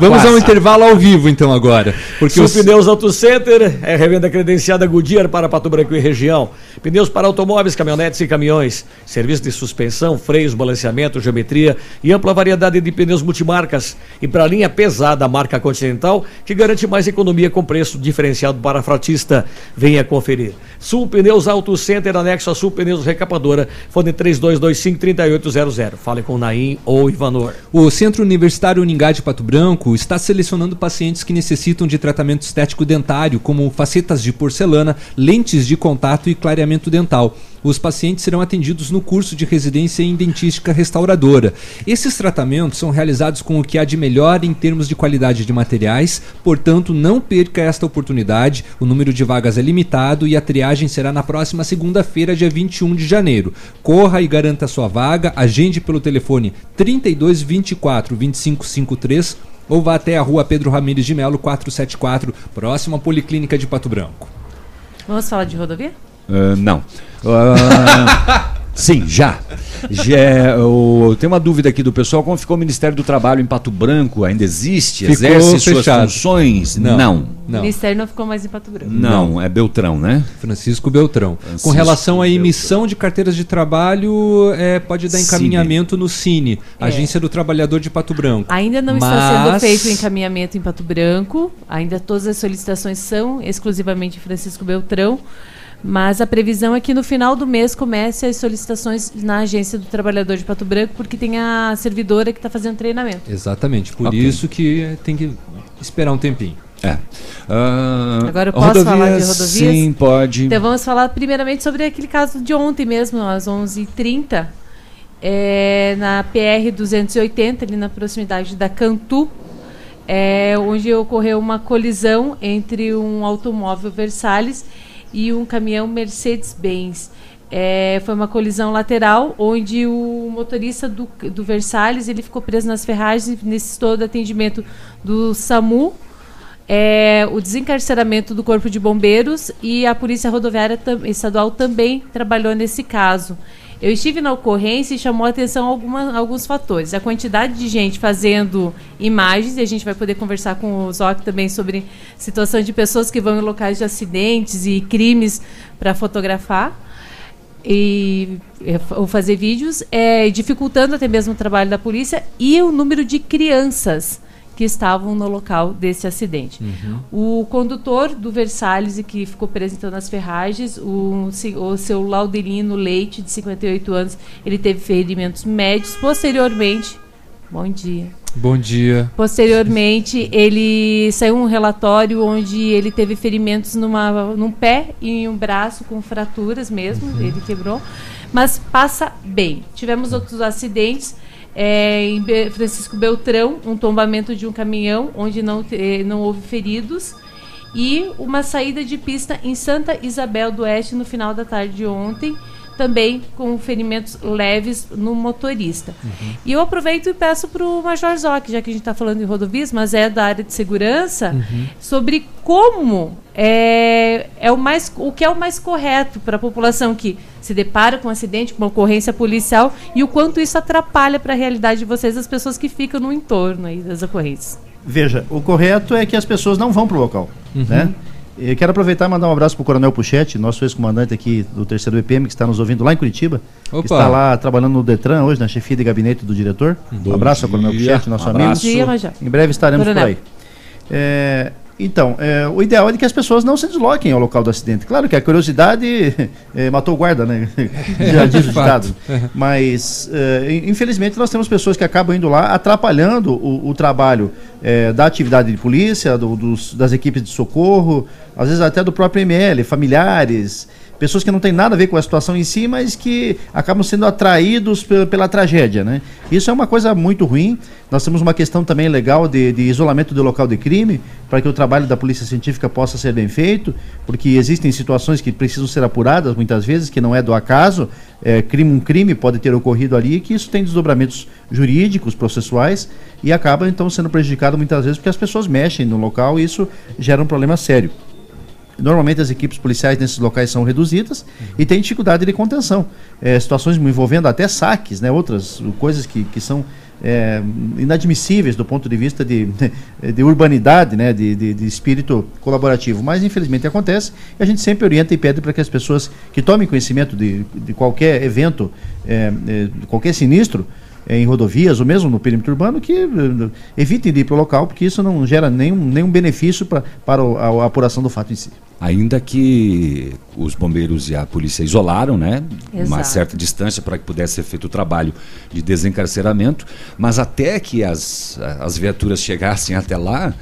Vamos ao intervalo ao vivo então agora. Porque os... Pneus Auto Center é revenda credenciada Goodyear para Pato Branco e região. Pneus para automóveis, caminhonetes e caminhões. Serviço de suspensão, freios, balanceamento, geometria e ampla variedade de pneus multimarcas. E para a linha pesada, a marca Continental, que garante mais economia com preço diferenciado para fratista. Venha conferir. Sul Pneus Auto Center, anexo a Sul Pneus Recapadora. Fone 3225-3800. Fale com Naim ou Ivanor. O Centro Universitário Uningá de Pato Branco está selecionando pacientes que necessitam de tratamento estético dentário, como facetas de porcelana, lentes de contato e clareamento dental. Os pacientes serão atendidos no curso de residência em dentística restauradora. Esses tratamentos são realizados com o que há de melhor em termos de qualidade de materiais, portanto, não perca esta oportunidade. O número de vagas é limitado e a triagem será na próxima segunda-feira, dia 21 de janeiro. Corra e garanta sua vaga, agende pelo telefone 32 24 25 53 ou vá até a rua Pedro Ramires de Melo 474, próxima à Policlínica de Pato Branco. Vamos falar de rodovia? Ah, não. Ah, sim, já. já o- tem uma dúvida aqui do pessoal. Como ficou o Ministério do Trabalho em Pato Branco? Ainda existe? Ficou Exerce suas fechado. funções? Não. Não. O Ministério não ficou mais em Pato Branco. Não, é Beltrão, né? Francisco Beltrão. Com Francisco relação à emissão de carteiras de trabalho, é, pode dar Cine. encaminhamento no Cine, É. Agência do Trabalhador de Pato Branco. Ainda não está sendo Mas- feito o encaminhamento em Pato Branco. Ainda todas as solicitações são exclusivamente Francisco Beltrão. Mas a previsão é que no final do mês comece as solicitações na Agência do Trabalhador de Pato Branco, porque tem a servidora que está fazendo treinamento. Exatamente, por Ok. isso que tem que esperar um tempinho. É. Ah, Agora eu posso falar de rodovias? Sim, pode. Então vamos falar primeiramente sobre aquele caso de ontem mesmo, às 11h30, é, na PR 280, ali na proximidade da Cantu, é, onde ocorreu uma colisão entre um automóvel Versalhes e um caminhão Mercedes-Benz. É, foi uma colisão lateral, onde o motorista do, do Versalhes ele ficou preso nas ferragens necessitou do atendimento do SAMU, é, o desencarceramento do Corpo de Bombeiros e a Polícia Rodoviária Estadual também trabalhou nesse caso. Eu estive na ocorrência e chamou a atenção alguma, alguns fatores. A quantidade de gente fazendo imagens, e a gente vai poder conversar com o Zoc também sobre situação de pessoas que vão em locais de acidentes e crimes para fotografar e é, ou fazer vídeos, é, dificultando até mesmo o trabalho da polícia e o número de crianças que estavam no local desse acidente. O condutor do Versalhes, e que ficou preso então nas ferragens, o, o seu Laudelino Leite, de 58 anos, ele teve ferimentos médios. Posteriormente, bom dia. Bom dia. Posteriormente, ele saiu um relatório onde ele teve ferimentos numa, num pé e em um braço com fraturas mesmo, ele quebrou, mas passa bem. Tivemos outros acidentes. É, em Francisco Beltrão, um tombamento de um caminhão, onde não, te- não houve feridos. E uma saída de pista em Santa Isabel do Oeste no final da tarde de ontem, também com ferimentos leves no motorista. E eu aproveito e peço para o Major Zoc, já que a gente está falando de rodovias, mas é da área de segurança, sobre como é, é o, mais, o que é o mais correto para a população que se depara com um acidente, com uma ocorrência policial, e o quanto isso atrapalha para a realidade de vocês, as pessoas que ficam no entorno aí das ocorrências. Veja, o correto é que as pessoas não vão para o local, Uhum. né? Eu quero aproveitar e mandar um abraço para o Coronel Puchetti, nosso ex-comandante aqui do terceiro BPM, que está nos ouvindo lá em Curitiba. Opa. Que está lá trabalhando no Detran hoje, na chefia de gabinete do diretor. Bom um abraço ao Coronel dia. Puchetti, nosso Um amigo. abraço. Bom dia, Major. Em breve estaremos Coronel. por aí. É, então, é, o ideal é que as pessoas não se desloquem ao local do acidente. Claro que a curiosidade é, matou o guarda, né? Já diz o ditado. Mas, é, infelizmente, nós temos pessoas que acabam indo lá atrapalhando o, o trabalho é, da atividade de polícia, do- dos- das equipes de socorro, às vezes até do próprio ML, familiares, pessoas que não têm nada a ver com a situação em si, mas que acabam sendo atraídos pela, tragédia, né? Isso é uma coisa muito ruim. Nós temos uma questão também legal de, de isolamento do local de crime, para que o trabalho da polícia científica possa ser bem feito, porque existem situações que precisam ser apuradas muitas vezes, que não é do acaso, é, crime, um crime pode ter ocorrido ali, que isso tem desdobramentos jurídicos, processuais, e acaba então sendo prejudicado muitas vezes porque as pessoas mexem no local e isso gera um problema sério. Normalmente as equipes policiais nesses locais são reduzidas e tem dificuldade de contenção. É, situações envolvendo até saques, né, outras coisas que, que são é, inadmissíveis do ponto de vista de, de urbanidade, né, de, de, de espírito colaborativo. Mas infelizmente acontece e a gente sempre orienta e pede para que as pessoas que tomem conhecimento de, de qualquer evento, é, é, qualquer sinistro, em rodovias ou mesmo no perímetro urbano que eh, evitem de ir para o local porque isso não gera nenhum, nenhum benefício pra, para a, a apuração do fato em si. Ainda que os bombeiros e a polícia isolaram, né? Uma Exato. certa distância para que pudesse ser feito o trabalho de desencarceramento, mas até que as, as viaturas chegassem até lá,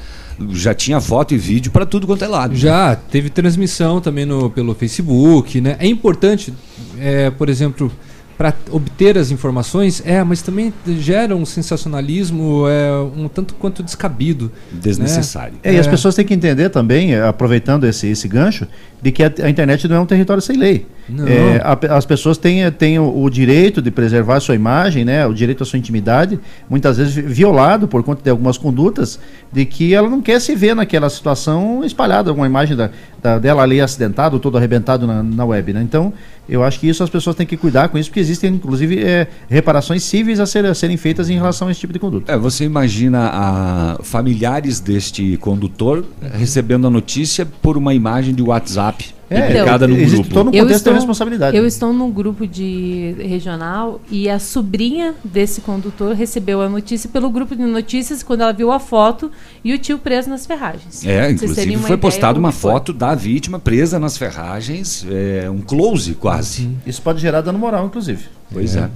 já tinha foto e vídeo para tudo quanto é lado. Já teve transmissão também no, pelo Facebook, né? É importante, é, por exemplo, para obter as informações, é, mas também gera um sensacionalismo é, um tanto quanto descabido. Desnecessário. né? É, e as pessoas têm que entender também, aproveitando esse, esse gancho, de que a, a internet não é um território sem lei. É, a as pessoas têm, eh, têm o, o direito de preservar a sua imagem, né, o direito à sua intimidade, muitas vezes vi- violado por conta de algumas condutas, de que ela não quer se ver naquela situação espalhada, alguma imagem da, da- dela ali acidentada, ou todo arrebentado na, na web. Né? Então, eu acho que isso as pessoas têm que cuidar com isso, porque existem, inclusive, eh, reparações cíveis a, ser- a serem feitas em relação a esse tipo de conduta. É, você imagina a familiares deste condutor recebendo a notícia por uma imagem de WhatsApp É, publicada no grupo. todo um Eu contexto de estou, responsabilidade. eu estou num grupo de regional e a sobrinha desse condutor recebeu a notícia pelo grupo de notícias quando ela viu a foto e o tio preso nas ferragens. É, inclusive foi postada uma foto da vítima presa nas ferragens, é, um close quase. Isso pode gerar dano moral, inclusive. Pois é. É.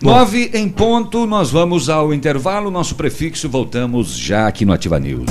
Nove em ponto, nós vamos ao intervalo, nosso prefixo, voltamos já aqui no Ativa News.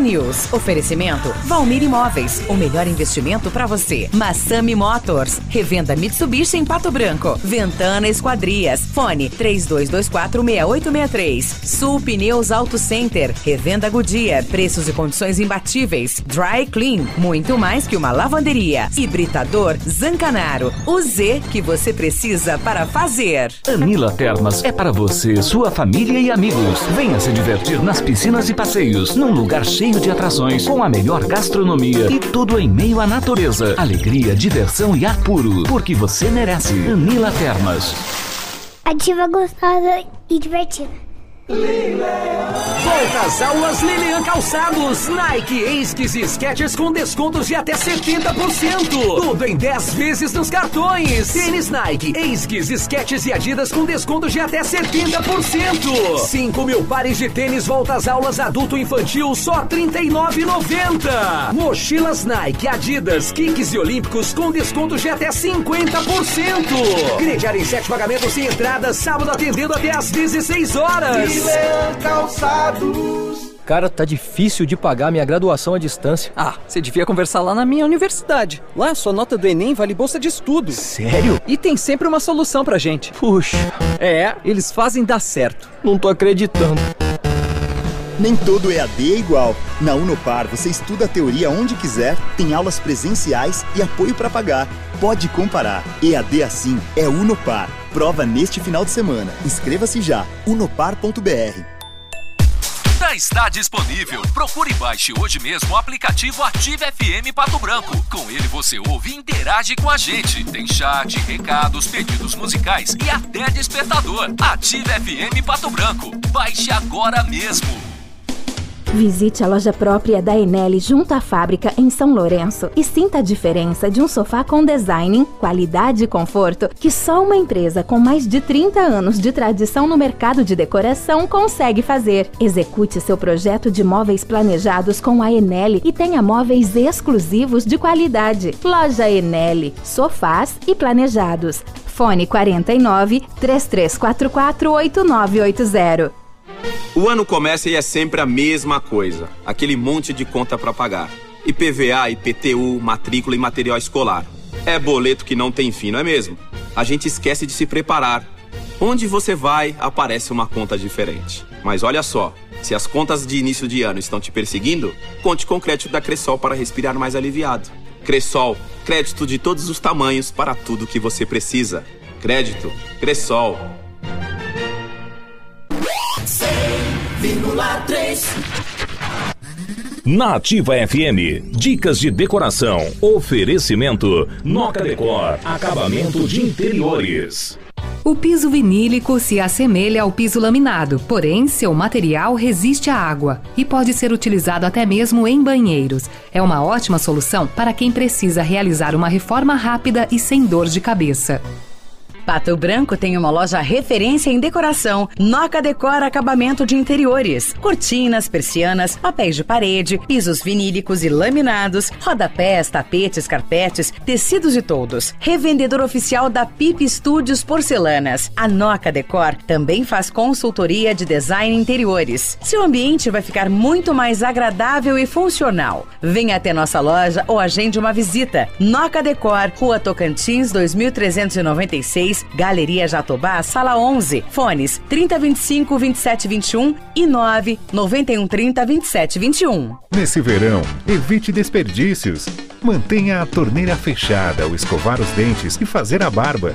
News. Oferecimento Valmir Imóveis. O melhor investimento para você. Massami Motors. Revenda Mitsubishi em Pato Branco. Ventana Esquadrias. Fone 32246863. Sul Pneus Auto Center. Revenda Goodyear. Preços e condições imbatíveis. Dry Clean. Muito mais que uma lavanderia. Hibridador Zancanaro. O Z que você precisa para fazer. Anila Termas é para você, sua família e amigos. Venha se divertir nas piscinas e passeios, num lugar cheio de atrações, com a melhor gastronomia e tudo em meio à natureza. Alegria, diversão e ar puro, porque você merece. Anila Termas. Ativa gostosa e divertida. Volta às aulas Lilian Calçados. Nike, Esquis e Skechers com descontos de até 70%. Tudo em 10 vezes nos cartões. Tênis Nike, Esquis, Skechers e Adidas com descontos de até 70%. 5 mil pares de tênis volta às aulas adulto infantil só R$ 39,90. Mochilas Nike, Adidas, Kicks e Olímpicos com descontos de até 50%. Crediário em 7 pagamentos sem entrada, sábado atendendo até às 16 horas. Calçados. Cara, tá difícil de pagar minha graduação à distância. Ah, você devia conversar lá na minha universidade. Lá, sua nota do Enem vale bolsa de estudo. Sério? E tem sempre uma solução pra gente. Puxa. É, eles fazem dar certo. Não tô acreditando. Nem todo EAD é igual. Na Unopar, você estuda a teoria onde quiser, tem aulas presenciais e apoio para pagar. Pode comparar. EAD assim é Unopar. Prova neste final de semana. Inscreva-se já. unopar.br. Já está disponível. Procure e baixe hoje mesmo o aplicativo Ative FM Pato Branco. Com ele você ouve e interage com a gente. Tem chat, recados, pedidos musicais e até despertador. Ative FM Pato Branco. Baixe agora mesmo. Visite a loja própria da Enel junto à fábrica em São Lourenço e sinta a diferença de um sofá com design, qualidade e conforto que só uma empresa com mais de 30 anos de tradição no mercado de decoração consegue fazer. Execute seu projeto de móveis planejados com a Enel e tenha móveis exclusivos de qualidade. Loja Enel, sofás e planejados. Fone 49 3344 8980. O ano começa e é sempre a mesma coisa. Aquele monte de conta pra pagar. IPVA, IPTU, matrícula e material escolar. É boleto que não tem fim, não é mesmo? A gente esquece de se preparar. Onde você vai, aparece uma conta diferente. Mas olha só, se as contas de início de ano estão te perseguindo, conte com o crédito da Cressol para respirar mais aliviado. Cressol, crédito de todos os tamanhos para tudo que você precisa. Crédito, Cressol. 100,3 Na Ativa FM, dicas de decoração. Oferecimento Noca Decor, acabamento de interiores. O piso vinílico se assemelha ao piso laminado, porém seu material resiste à água e pode ser utilizado até mesmo em banheiros. É uma ótima solução para quem precisa realizar uma reforma rápida e sem dor de cabeça. Pato Branco tem uma loja referência em decoração. Noca Decora Acabamento de Interiores. Cortinas, persianas, papéis de parede, pisos vinílicos e laminados, rodapés, tapetes, carpetes, tecidos e toldos. Revendedor oficial da Pip Studios Porcelanas. A Noca Decor também faz consultoria de design interiores. Seu ambiente vai ficar muito mais agradável e funcional. Venha até nossa loja ou agende uma visita. Noca Decor, Rua Tocantins, 2396, Galeria Jatobá, Sala 11. Fones 3025 2721 e 9 9130 2721. Nesse verão, evite desperdícios. Mantenha a torneira fechada ao escovar os dentes e fazer a barba.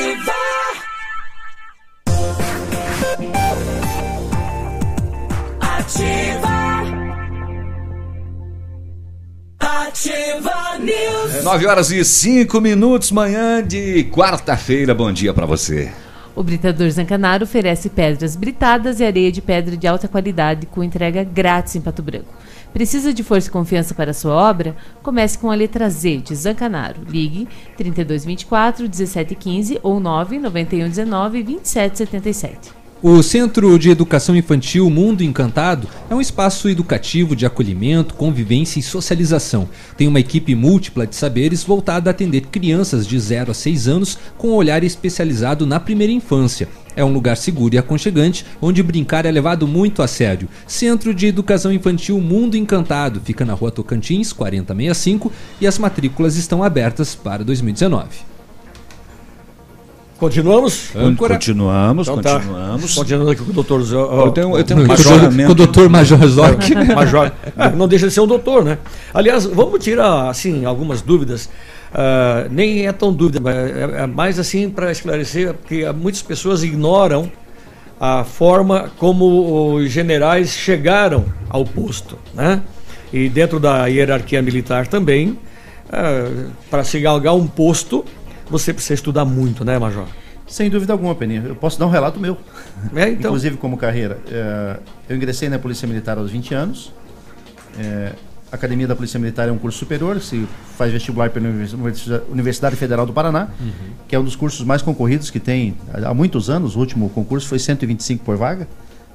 News. 9 horas e 5 minutos, manhã de quarta-feira. Bom dia pra você. O Britador Zancanaro oferece pedras britadas e areia de pedra de alta qualidade com entrega grátis em Pato Branco. Precisa de força e confiança para a sua obra? Comece com a letra Z de Zancanaro. Ligue 3224 1715 ou 991 19 2777. O Centro de Educação Infantil Mundo Encantado é um espaço educativo de acolhimento, convivência e socialização. Tem uma equipe múltipla de saberes voltada a atender crianças de 0 a 6 anos com um olhar especializado na primeira infância. É um lugar seguro e aconchegante, onde brincar é levado muito a sério. Centro de Educação Infantil Mundo Encantado fica na rua Tocantins, 4065, e as matrículas estão abertas para 2019. Continuamos? Âncora. Continuamos, Então tá. continuamos. Continuando aqui com o doutor Zé. Eu tenho- eu tenho um Major, questionamento. com o doutor Major Zoc. Major. Não deixa de ser um doutor, né? Aliás, vamos tirar, assim, algumas dúvidas. Ah, nem é tão dúvida, mas é, é mais assim para esclarecer, porque muitas pessoas ignoram a forma como os generais chegaram ao posto, né? E dentro da hierarquia militar também, para se galgar um posto, você precisa estudar muito, né, Major? Sem dúvida alguma, Peninha. Eu posso dar um relato meu. É, então. Inclusive como carreira. É, eu ingressei na Polícia Militar aos 20 anos. É, Academia da Polícia Militar é um curso superior, se faz vestibular pela Universidade- Federal do Paraná, que é um dos cursos mais concorridos que tem há muitos anos. O último concurso foi 125 por vaga,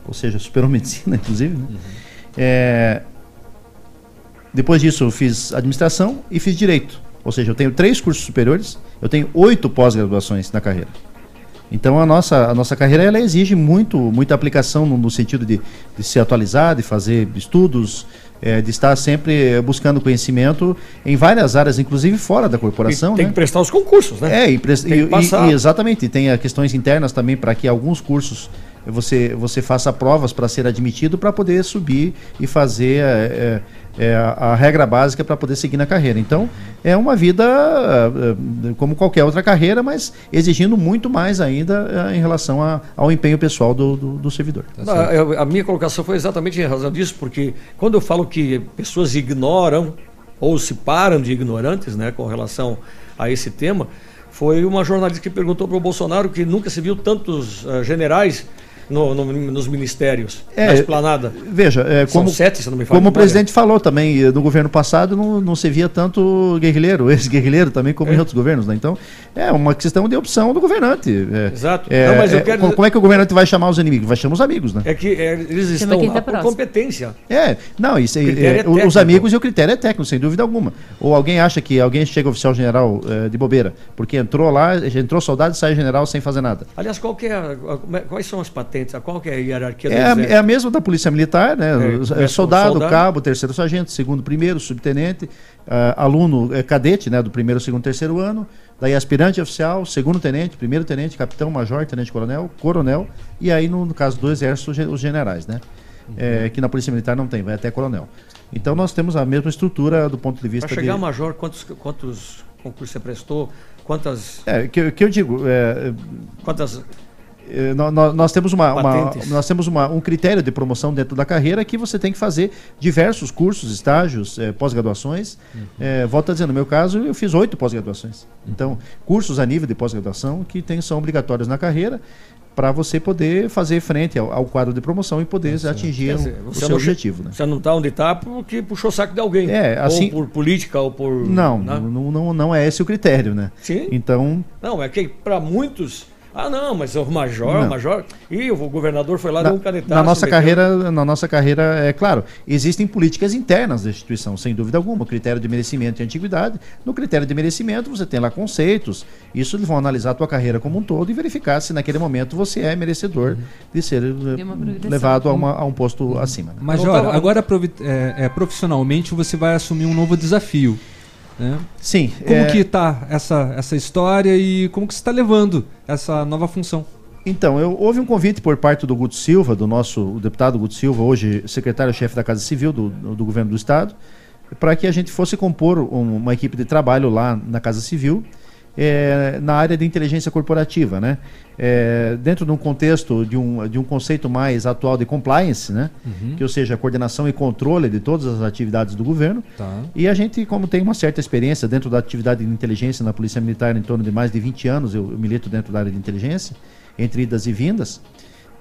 ou seja, superou medicina, inclusive. né? É, depois disso, eu fiz administração e fiz direito. Ou seja, eu tenho três cursos superiores, eu tenho oito pós-graduações na carreira. Então a nossa, a nossa carreira ela exige muito, muita aplicação no, no sentido de, de se atualizar, de fazer estudos, eh, de estar sempre buscando conhecimento em várias áreas, inclusive fora da corporação. E tem né? que prestar os concursos, né? É, e, e- e- exatamente, tem as questões internas também para que alguns cursos você, você faça provas para ser admitido para poder subir e fazer é, é, a, a regra básica para poder seguir na carreira. Então, é uma vida é, é, como qualquer outra carreira, mas exigindo muito mais ainda é, em relação a- ao empenho pessoal do, do, do servidor. Não, eu- a minha colocação foi exatamente em razão disso, porque quando eu falo que pessoas ignoram ou se param de ignorantes né, com relação a esse tema, foi uma jornalista que perguntou para o Bolsonaro que nunca se viu tantos eh, generais no- no- nos ministérios, É, na esplanada. Veja, é, São como, sete, se não me falha como o presidente falou também, eh, no governo passado não, não se via tanto guerrilheiro, ex-guerrilheiro também, como em outros governos. Né? Então, é uma questão de opção do governante. É, Exato. é, Não, mas eu é, quero como, dizer- é que o governante vai chamar os inimigos? Vai chamar os amigos, né? É que eh, eles Chama estão tá por competência. É, não, isso, é, é, é os amigos e o critério é técnico, sem dúvida alguma. Ou alguém acha que alguém chega oficial general eh, de bobeira, porque entrou lá, já entrou soldado e sai general sem fazer nada. Aliás, qual é é- quais são as patentes? Qual que é a hierarquia do É a, exército? é a mesma da Polícia Militar, né? É, É, com soldado, soldado. cabo, terceiro sargento, segundo, primeiro, subtenente, ah, aluno é, cadete, né? Do primeiro, segundo, terceiro ano, daí aspirante oficial, segundo tenente, primeiro tenente, capitão, major, tenente coronel, coronel, e aí no, no caso do exército, os ge- os generais, né? É, que na Polícia Militar não tem, vai até coronel. Então nós temos a mesma estrutura do ponto de vista Para chegar de... a major, quantos, quantos concursos você prestou? Quantas. É, que, que eu digo, é, Quantas. É, nó- nó- nós, temos, uma, uma- nós temos uma- um critério de promoção dentro da carreira que você tem que fazer diversos cursos, estágios, eh, pós-graduações. Eh, volto a dizer, no meu caso, eu fiz oito pós-graduações. Então, cursos a nível de pós-graduação que tem, são obrigatórios na carreira para você poder fazer frente ao, ao quadro de promoção e poder atingir Quer o- dizer, o, você seu não- objetivo. Né? Você não está onde está porque puxou o saco de alguém. É, assim- Ou por política, ou por. Não, né? não, não, não é esse o critério, né? Sim. Então, Não, é que para muitos. Ah, não, mas o major, Não. o major. Ih, o governador foi lá, na, deu um canetaço. na nossa meteu- carreira, na nossa carreira, é claro, existem políticas internas da instituição, sem dúvida alguma, o critério de merecimento e antiguidade. No critério de merecimento, você tem lá conceitos. Isso eles vão analisar a tua carreira como um todo e verificar se naquele momento você é merecedor de ser eh, uma progressão. levado a, uma- a um posto acima. né? Major, agora é, é, profissionalmente você vai assumir um novo desafio. Né? Sim. Como é- que tá essa, essa história e como que você está levando essa nova função? Então, eu- houve um convite por parte do Guto Silva, do nosso deputado Guto Silva, hoje secretário-chefe da Casa Civil do, do governo do Estado, para que a gente fosse compor um- uma equipe de trabalho lá na Casa Civil, eh, na área de inteligência corporativa, né? Eh, dentro de um contexto de um, de um conceito mais atual de compliance, né? Uhum. Que, ou seja, a coordenação e controle de todas as atividades do governo. Tá. E a gente, como tem uma certa experiência dentro da atividade de inteligência na Polícia Militar, em torno de mais de 20 anos, eu, eu milito dentro da área de inteligência, entre idas e vindas.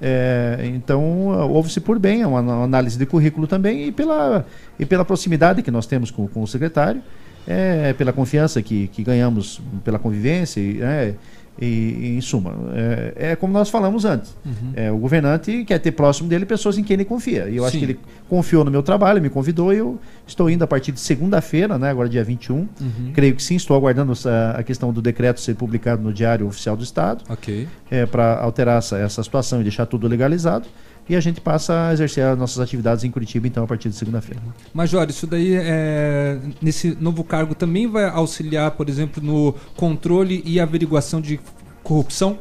É, então, ah, houve-se por bem uma, uma análise de currículo também e pela, e pela proximidade que nós temos com, com o secretário, é, pela confiança que, que ganhamos pela convivência. E, é, e, e, em suma, é, é como nós falamos antes. Uhum. É, o governante quer ter próximo dele pessoas em quem ele confia. E eu acho Sim. que ele confiou no meu trabalho, me convidou e eu estou indo a partir de segunda-feira, né, agora dia 21. Uhum. Creio que sim, estou aguardando essa- a questão do decreto ser publicado no Diário Oficial do Estado Ok. é, para alterar essa, essa situação e deixar tudo legalizado. E a gente passa a exercer as nossas atividades em Curitiba, então, a partir de segunda-feira. Major, isso daí é, nesse novo cargo também vai auxiliar, por exemplo, no controle e averiguação de corrupção?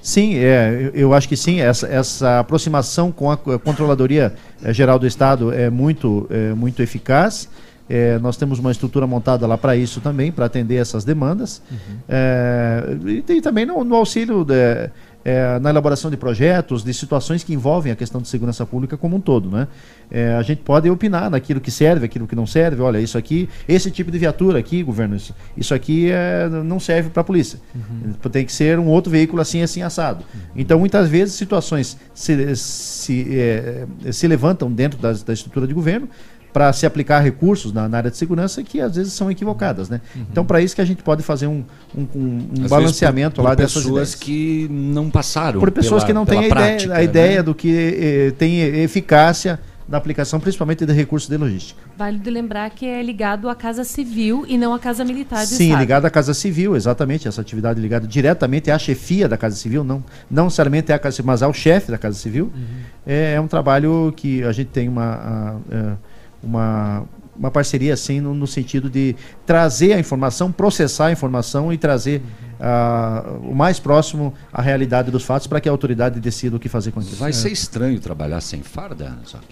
Sim, é, eu, acho que sim. Essa, essa aproximação com a, co- a Controladoria eh, Geral do Estado é muito, é, muito eficaz. É, nós temos uma estrutura montada lá para isso também, para atender essas demandas. É, e, também no, no auxílio de- é, na elaboração de projetos, de situações que envolvem a questão de segurança pública como um todo. Né? É, a gente pode opinar naquilo que serve, aquilo que não serve. Olha, isso aqui, esse tipo de viatura aqui, governo, isso, isso aqui é, não serve para a polícia. Tem que ser um outro veículo assim, assim, assado. Então, muitas vezes, situações se, se, é, se levantam dentro das- da estrutura de governo para se aplicar recursos na, na área de segurança que às vezes são equivocadas, né? Então, para isso que a gente pode fazer um, um, um- balanceamento por- lá por dessas pessoas ideias. que não passaram Por pessoas pela- que não têm a ideia, prática, a ideia né? do que eh, tem eficácia na aplicação, principalmente de recursos de logística. Válido lembrar que é ligado à Casa Civil e não à Casa Militar do Sim, Estado. ligado à Casa Civil, exatamente. Essa atividade ligada diretamente à chefia da Casa Civil, não, não necessariamente à Casa Civil, mas ao chefe da Casa Civil. É, é um trabalho que a gente tem uma, a- é, uma, uma parceria assim no, no sentido de trazer a informação, processar a informação e trazer ah, o mais próximo à realidade dos fatos para que a autoridade decida o que fazer com aquilo. Vai É. ser estranho trabalhar sem farda, Zoc?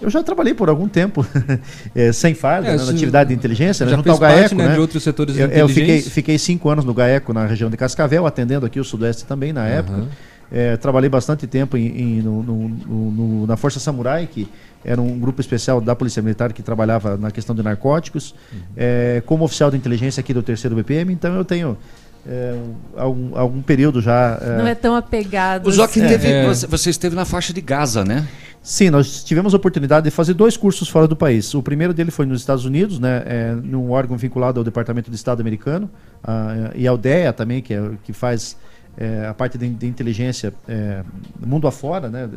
Eu já trabalhei por algum tempo eh, sem farda, É, né, na atividade de inteligência, né, já junto ao parte, GAECO. né, né? de outros setores de eu, eu fiquei, fiquei cinco anos no GAECO, na região de Cascavel, atendendo aqui o Sudoeste também na época. Eh, trabalhei bastante tempo em, em- no- no- no- no- na Força Samurai, que era um grupo especial da Polícia Militar que trabalhava na questão de narcóticos, eh, como oficial de inteligência aqui do terceiro BPM, então eu tenho eh, algum, algum período já. eh, Não é tão apegado. O Zoc assim. teve. Você, você esteve na faixa de Gaza, né? Sim, nós tivemos a oportunidade de fazer dois cursos fora do país. O primeiro dele foi nos Estados Unidos, né, é, num órgão vinculado ao Departamento de Estado americano ah, e ao DEA também, que, é, que faz é, a parte de, de inteligência é, mundo afora, né,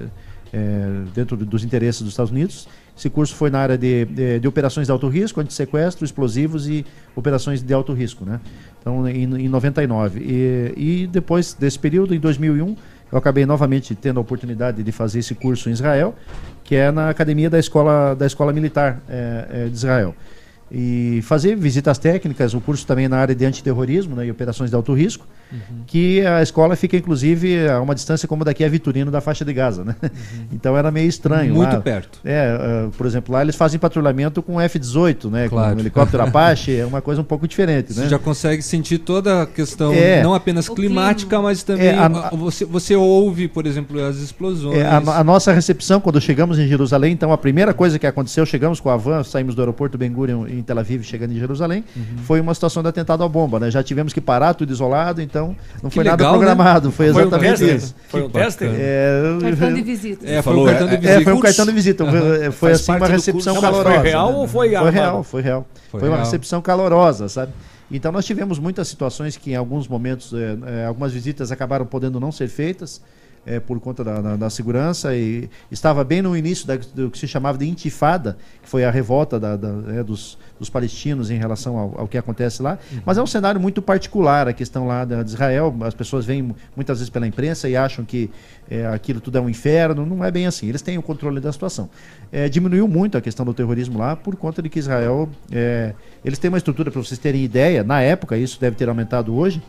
é, dentro de- dos interesses dos Estados Unidos. Esse curso foi na área de, de, de operações de alto risco, antissequestro, explosivos e operações de alto risco, né? Então, em, em 99. E, e depois desse período, em 2001, eu acabei novamente tendo a oportunidade de fazer esse curso em Israel, que é na academia da escola, da escola militar eh, eh, de Israel. E fazer visitas técnicas, o curso também na área de antiterrorismo né, e operações de alto risco, que a escola fica inclusive a uma distância como daqui a Vitorino da faixa de Gaza. Né? Então era meio estranho. Muito lá. perto. É, ah, por exemplo, lá eles fazem patrulhamento com F-18, né, Claro. com um helicóptero Apache, é uma coisa um pouco diferente. Você né? já consegue sentir toda a questão, É. não apenas climática, mas também É, a- a- você, você ouve, por exemplo, as explosões. É, a, a nossa recepção, quando chegamos em Jerusalém, então a primeira coisa que aconteceu, chegamos com a van, saímos do aeroporto Ben Gurion em Tel Aviv, chegando em Jerusalém, Uhum. foi uma situação de atentado à bomba, né? Já tivemos que parar tudo isolado, então não Que foi nada legal, né? programado, foi Foi um exatamente teste? isso. Foi um teste? É, Cartão de visita. É, foi um cartão de é, visita. foi um cartão de visita. Foi, foi assim uma recepção curso. Calorosa. foi real né? ou foi Foi real, foi real. Foi Foi, uma real. recepção calorosa, sabe? Então nós tivemos muitas situações que em alguns momentos, eh, eh, algumas visitas acabaram podendo não ser feitas eh, por conta da, da- da segurança e estava bem no início da- do que se chamava de intifada, que foi a revolta né, dos, dos palestinos em relação ao, ao que acontece lá. Mas é um cenário muito particular a questão lá de Israel. As pessoas vêm mu- muitas vezes pela imprensa e acham que eh, aquilo tudo é um inferno. Não é bem assim. Eles têm o controle da situação. Eh, diminuiu muito a questão do terrorismo lá por conta de que Israel eh, eles têm uma estrutura para vocês terem ideia. Na época isso deve ter aumentado hoje.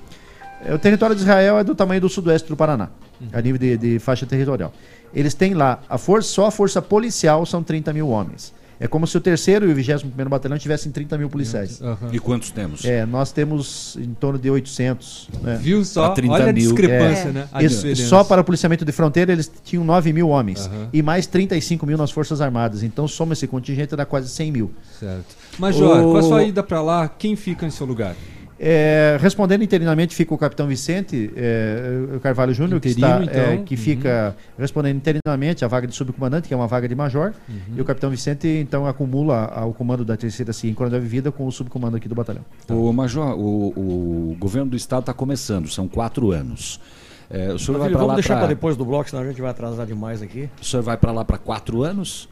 Eh, O território de Israel é do tamanho do sudoeste do Paraná, a nível de, de faixa territorial. Eles têm lá, a força, só a força policial são 30 mil homens. É como se o terceiro e o 21º batalhão tivessem 30 mil policiais. E quantos temos? É, nós temos em torno de 800. né? Viu só? Pra 30 Olha a discrepância, É. né? A Isso, só para o policiamento de fronteira eles tinham 9 mil homens Aham. e mais 35 mil nas Forças Armadas. Então soma esse contingente dá quase 100 mil. Certo. Major, O- com a sua ida pra lá, quem fica em seu lugar? É, respondendo interinamente fica o capitão Vicente é, Carvalho Júnior, que, está, é, então. que fica respondendo interinamente a vaga de subcomandante, que é uma vaga de major, Uhum. e o capitão Vicente então acumula ao comando da terceira em Coronel Vivida com o subcomando aqui do batalhão. O Major, o, o governo do estado está começando, são quatro anos. É, o senhor Meu vai filho, vamos lá deixar para depois do bloco, senão a gente vai atrasar demais aqui. O senhor vai para lá para quatro anos?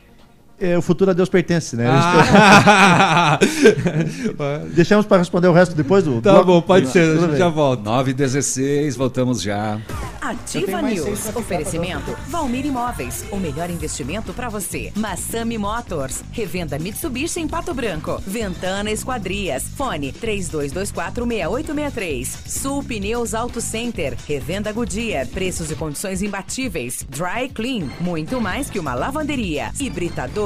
É, o futuro a Deus pertence, né? Ah! Deixamos para responder o resto depois do Tá bloco? bom, pode ser, a gente já volta. 9 e 16 voltamos já. Ativa News. Oferecimento Valmir Imóveis. O melhor investimento para você. Massami Motors. Revenda Mitsubishi em Pato Branco. Ventana Esquadrias. Fone 32246863. Sul Pneus Auto Center. Revenda Goodyear. Preços e condições imbatíveis. Dry Clean. Muito mais que uma lavanderia. Hibridador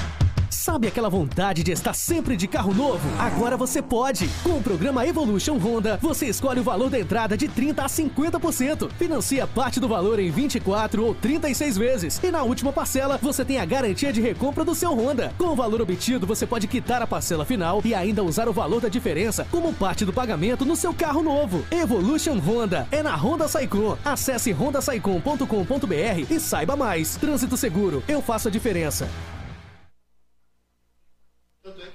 Sabe aquela vontade de estar sempre de carro novo? Agora você pode! Com o programa Evolution Honda, você escolhe o valor da entrada de 30% a 50%. Financia parte do valor em 24 ou 36 vezes. E na última parcela, você tem a garantia de recompra do seu Honda. Com o valor obtido, você pode quitar a parcela final e ainda usar o valor da diferença como parte do pagamento no seu carro novo. Evolution Honda é na Honda Saicom. Acesse hondasaicom.com.br e saiba mais. Trânsito seguro, eu faço a diferença.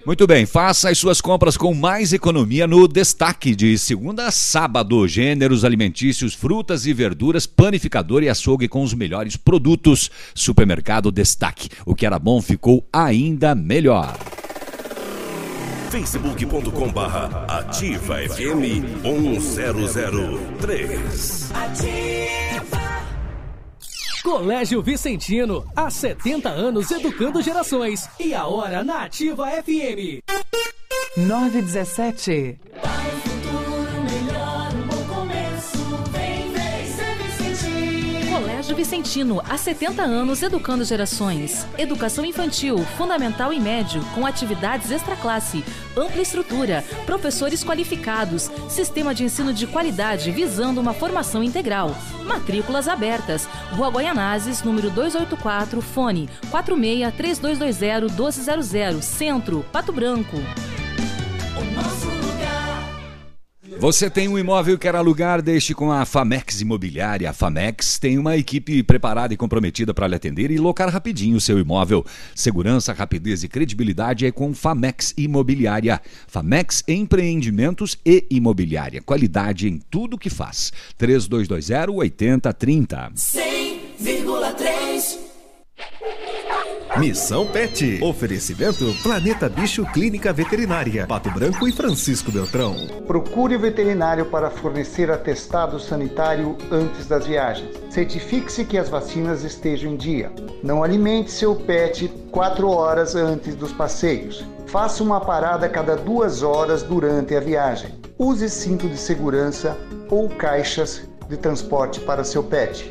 Muito bem, faça as suas compras com mais economia no Destaque de segunda a sábado. Gêneros alimentícios, frutas e verduras, panificador e açougue com os melhores produtos. Supermercado Destaque. O que era bom ficou ainda melhor. facebook.com barra ativa FM 1003 Colégio Vicentino, há 70 anos educando gerações. E a hora na Ativa FM. 917. Vicentino, há 70 anos educando gerações. Educação infantil, fundamental e médio, com atividades extraclasse, ampla estrutura, professores qualificados, sistema de ensino de qualidade visando uma formação integral. Matrículas abertas. Rua Guaianazes, número 284, fone 46 3220 1200, Centro, Pato Branco. Você tem um imóvel e quer alugar, deixe com a Famex Imobiliária. A Famex tem uma equipe preparada e comprometida para lhe atender e locar rapidinho o seu imóvel. Segurança, rapidez e credibilidade é com Famex Imobiliária. Famex Empreendimentos e Imobiliária. Qualidade em tudo que faz. 3220 8030. 100,3 Missão Pet. Oferecimento Planeta Bicho Clínica Veterinária. Pato Branco e Francisco Beltrão. Procure o veterinário para fornecer atestado sanitário antes das viagens. Certifique-se que as vacinas estejam em dia. Não alimente seu pet quatro horas antes dos passeios. Faça uma parada a cada duas horas durante a viagem. Use cinto de segurança ou caixas de transporte para seu pet.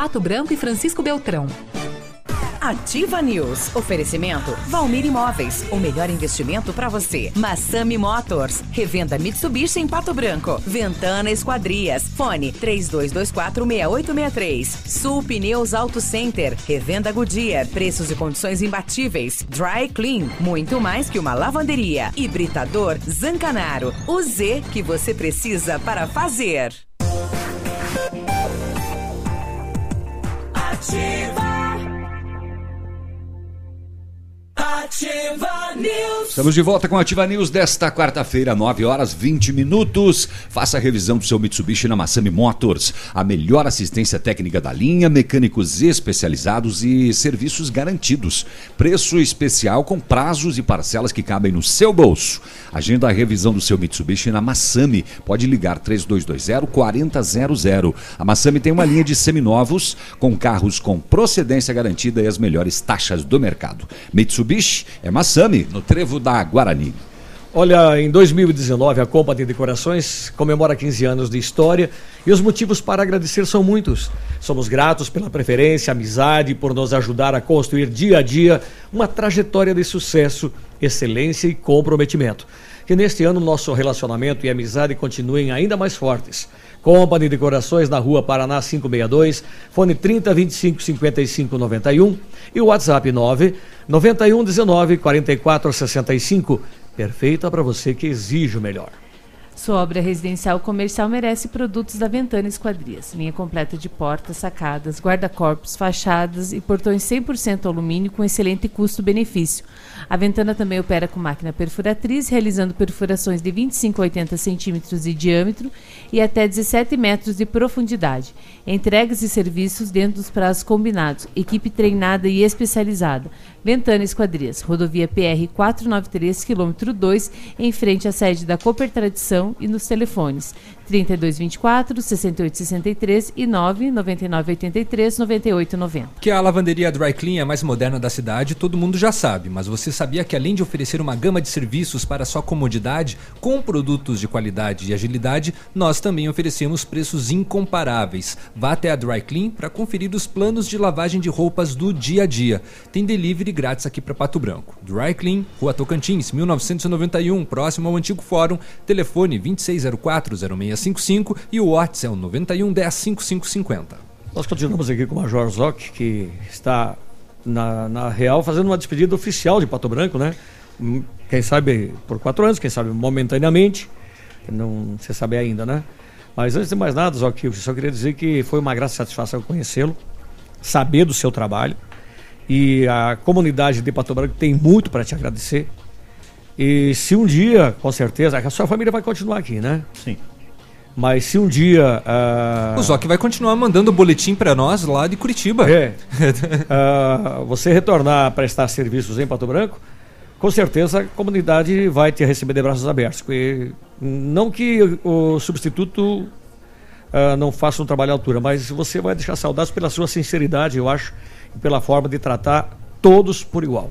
Pato Branco e Francisco Beltrão. Ativa News. Oferecimento Valmir Imóveis. O melhor investimento para você. Massami Motors. Revenda Mitsubishi em Pato Branco. Ventana Esquadrias. Fone 32246863. Sul Pneus Auto Center. Revenda Goodyear. Preços e condições imbatíveis. Dry Clean. Muito mais que uma lavanderia. Hibridador Zancanaro. O Z que você precisa para fazer. Ativa. Ativa News. Estamos de volta com Ativa News desta quarta-feira, 9 horas 20 minutos. Faça a revisão do seu Mitsubishi na Massami Motors. A melhor assistência técnica da linha, mecânicos especializados e serviços garantidos. Preço especial com prazos e parcelas que cabem no seu bolso. Agenda a revisão do seu Mitsubishi na Massami. Pode ligar 3220 4000. A Massami tem uma linha de seminovos com carros com procedência garantida e as melhores taxas do mercado. Mitsubishi é Massami, no trevo da Guarani. Olha, em 2019 a Compa de Decorações comemora 15 anos de história e os motivos para agradecer são muitos. Somos gratos pela preferência, amizade, por nos ajudar a construir dia a dia uma trajetória de sucesso, excelência e comprometimento. Que neste ano nosso relacionamento e amizade continuem ainda mais fortes. Compa de Decorações na Rua Paraná 562, fone 30 25 55 91 e o WhatsApp 9 91 19 44 65. Perfeita para você que exige o melhor. Sua obra residencial comercial merece produtos da Ventana Esquadrias. Linha completa de portas, sacadas, guarda-corpos, fachadas e portões 100% alumínio com excelente custo-benefício. A Ventana também opera com máquina perfuratriz, realizando perfurações de 25 a 80 centímetros de diâmetro e até 17 metros de profundidade. Entregas e serviços dentro dos prazos combinados. Equipe treinada e especializada. Ventana Esquadrias, rodovia PR 493, quilômetro 2, em frente à sede da Cooper Tradição e nos telefones 3224 6863 e 99983 9890. Que a lavanderia Dry Clean é mais moderna da cidade, todo mundo já sabe, mas você sabia que além de oferecer uma gama de serviços para sua comodidade, com produtos de qualidade e agilidade, nós também oferecemos preços incomparáveis. Vá até a Dry Clean para conferir os planos de lavagem de roupas do dia a dia. Tem delivery grátis aqui para Pato Branco. Dry Clean, Rua Tocantins, 1991, próximo ao antigo fórum. Telefone 26040655 e o WhatsApp é o 91105550. Nós continuamos aqui com o Major Zoc, que está na, na Real fazendo uma despedida oficial de Pato Branco, né? Quem sabe por quatro anos, quem sabe momentaneamente, não se sabe ainda, né? Mas antes de mais nada, Zoc, eu só queria dizer que foi uma grata satisfação conhecê-lo, saber do seu trabalho. E a comunidade de Pato Branco tem muito para te agradecer. E se um dia, com certeza, a sua família vai continuar aqui, né? Sim. Mas se um dia. ah, O Zoc vai continuar mandando boletim para nós lá de Curitiba. É. Ah, você retornar a prestar serviços em Pato Branco, com certeza a comunidade vai te receber de braços abertos. porque não que o substituto ah, não faça um trabalho à altura, mas você vai deixar saudades pela sua sinceridade, eu acho, e pela forma de tratar todos por igual.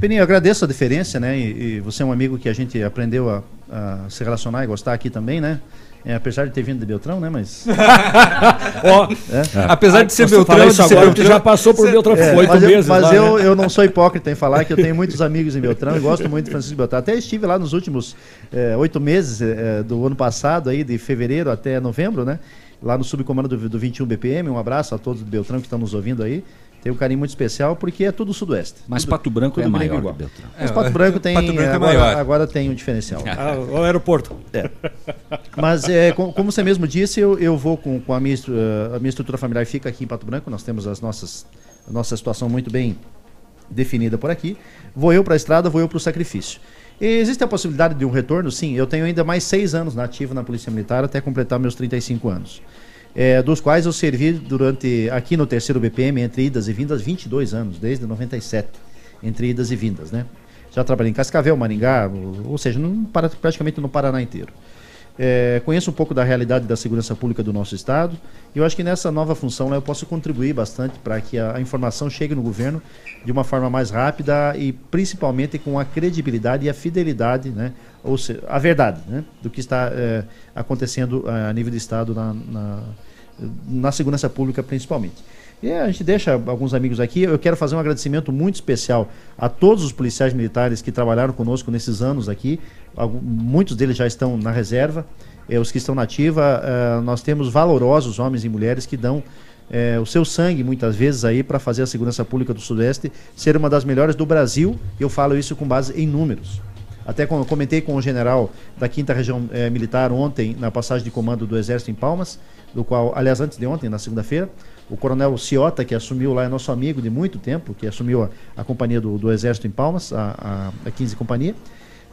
Peninho, eu agradeço a deferência, né? E, e você é um amigo que a gente aprendeu a, a se relacionar e gostar aqui também, né? É, apesar de ter vindo de Beltrão, né? Mas. Ó, apesar de ser você Beltrão, isso de ser agora, Beltrão, já passou por Beltrão É, oito mas eu, meses. mas lá, eu, né? eu não sou hipócrita em falar que eu tenho muitos amigos em Beltrão e gosto muito de Francisco Beltrão. Até estive lá nos últimos eh, oito meses eh, do ano passado, aí, de fevereiro até novembro, né? Lá no subcomando do, do 21 BPM. Um abraço a todos do Beltrão que estão nos ouvindo aí. Tenho um carinho muito especial porque é tudo sudoeste. Mas Tudo- Pato Branco tudo é gringo maior igual. que Beltrão. Mas É, Pato Branco tem. Pato Branco é agora, maior. agora tem um diferencial. Ah, o aeroporto. É. Mas, é, com- como você mesmo disse, eu, eu vou com, com a, minha, eh, a minha estrutura familiar fica aqui em Pato Branco. Nós temos as nossas, a nossa situação muito bem definida por aqui. Vou eu para a estrada, vou eu para o sacrifício. E existe a possibilidade de um retorno? Sim, eu tenho ainda mais seis anos na ativa na Polícia Militar até completar meus 35 anos. É, dos quais eu servi durante, aqui no terceiro BPM, entre idas e vindas, 22 anos, desde 97, entre idas e vindas, né? Já trabalhei em Cascavel, Maringá, ou, seja, praticamente no Paraná inteiro. É, conheço um pouco da realidade da segurança pública do nosso estado e eu acho que nessa nova função né, eu posso contribuir bastante para que a, a informação chegue no governo de uma forma mais rápida e principalmente com a credibilidade e a fidelidade, né, ou seja, a verdade né, do que está é, acontecendo eh, a nível de estado na, na, na segurança pública principalmente. E a gente deixa alguns amigos aqui. Eu quero fazer um agradecimento muito especial a todos os policiais militares que trabalharam conosco nesses anos aqui. Muitos deles já estão na reserva. Eh, os que estão na ativa, eh, nós temos valorosos homens e mulheres que dão eh, o seu sangue muitas vezes aí para fazer a segurança pública do Sudeste ser uma das melhores do Brasil. Eu falo isso com base em números. Até comentei com o general da 5 Região eh, Militar ontem, na passagem de comando do Exército em Palmas, do qual, aliás, antes de ontem, na segunda-feira, o coronel Ciota, que assumiu lá, é nosso amigo de muito tempo, que assumiu a, a companhia do, do Exército em Palmas, a, a, a 15 Companhia,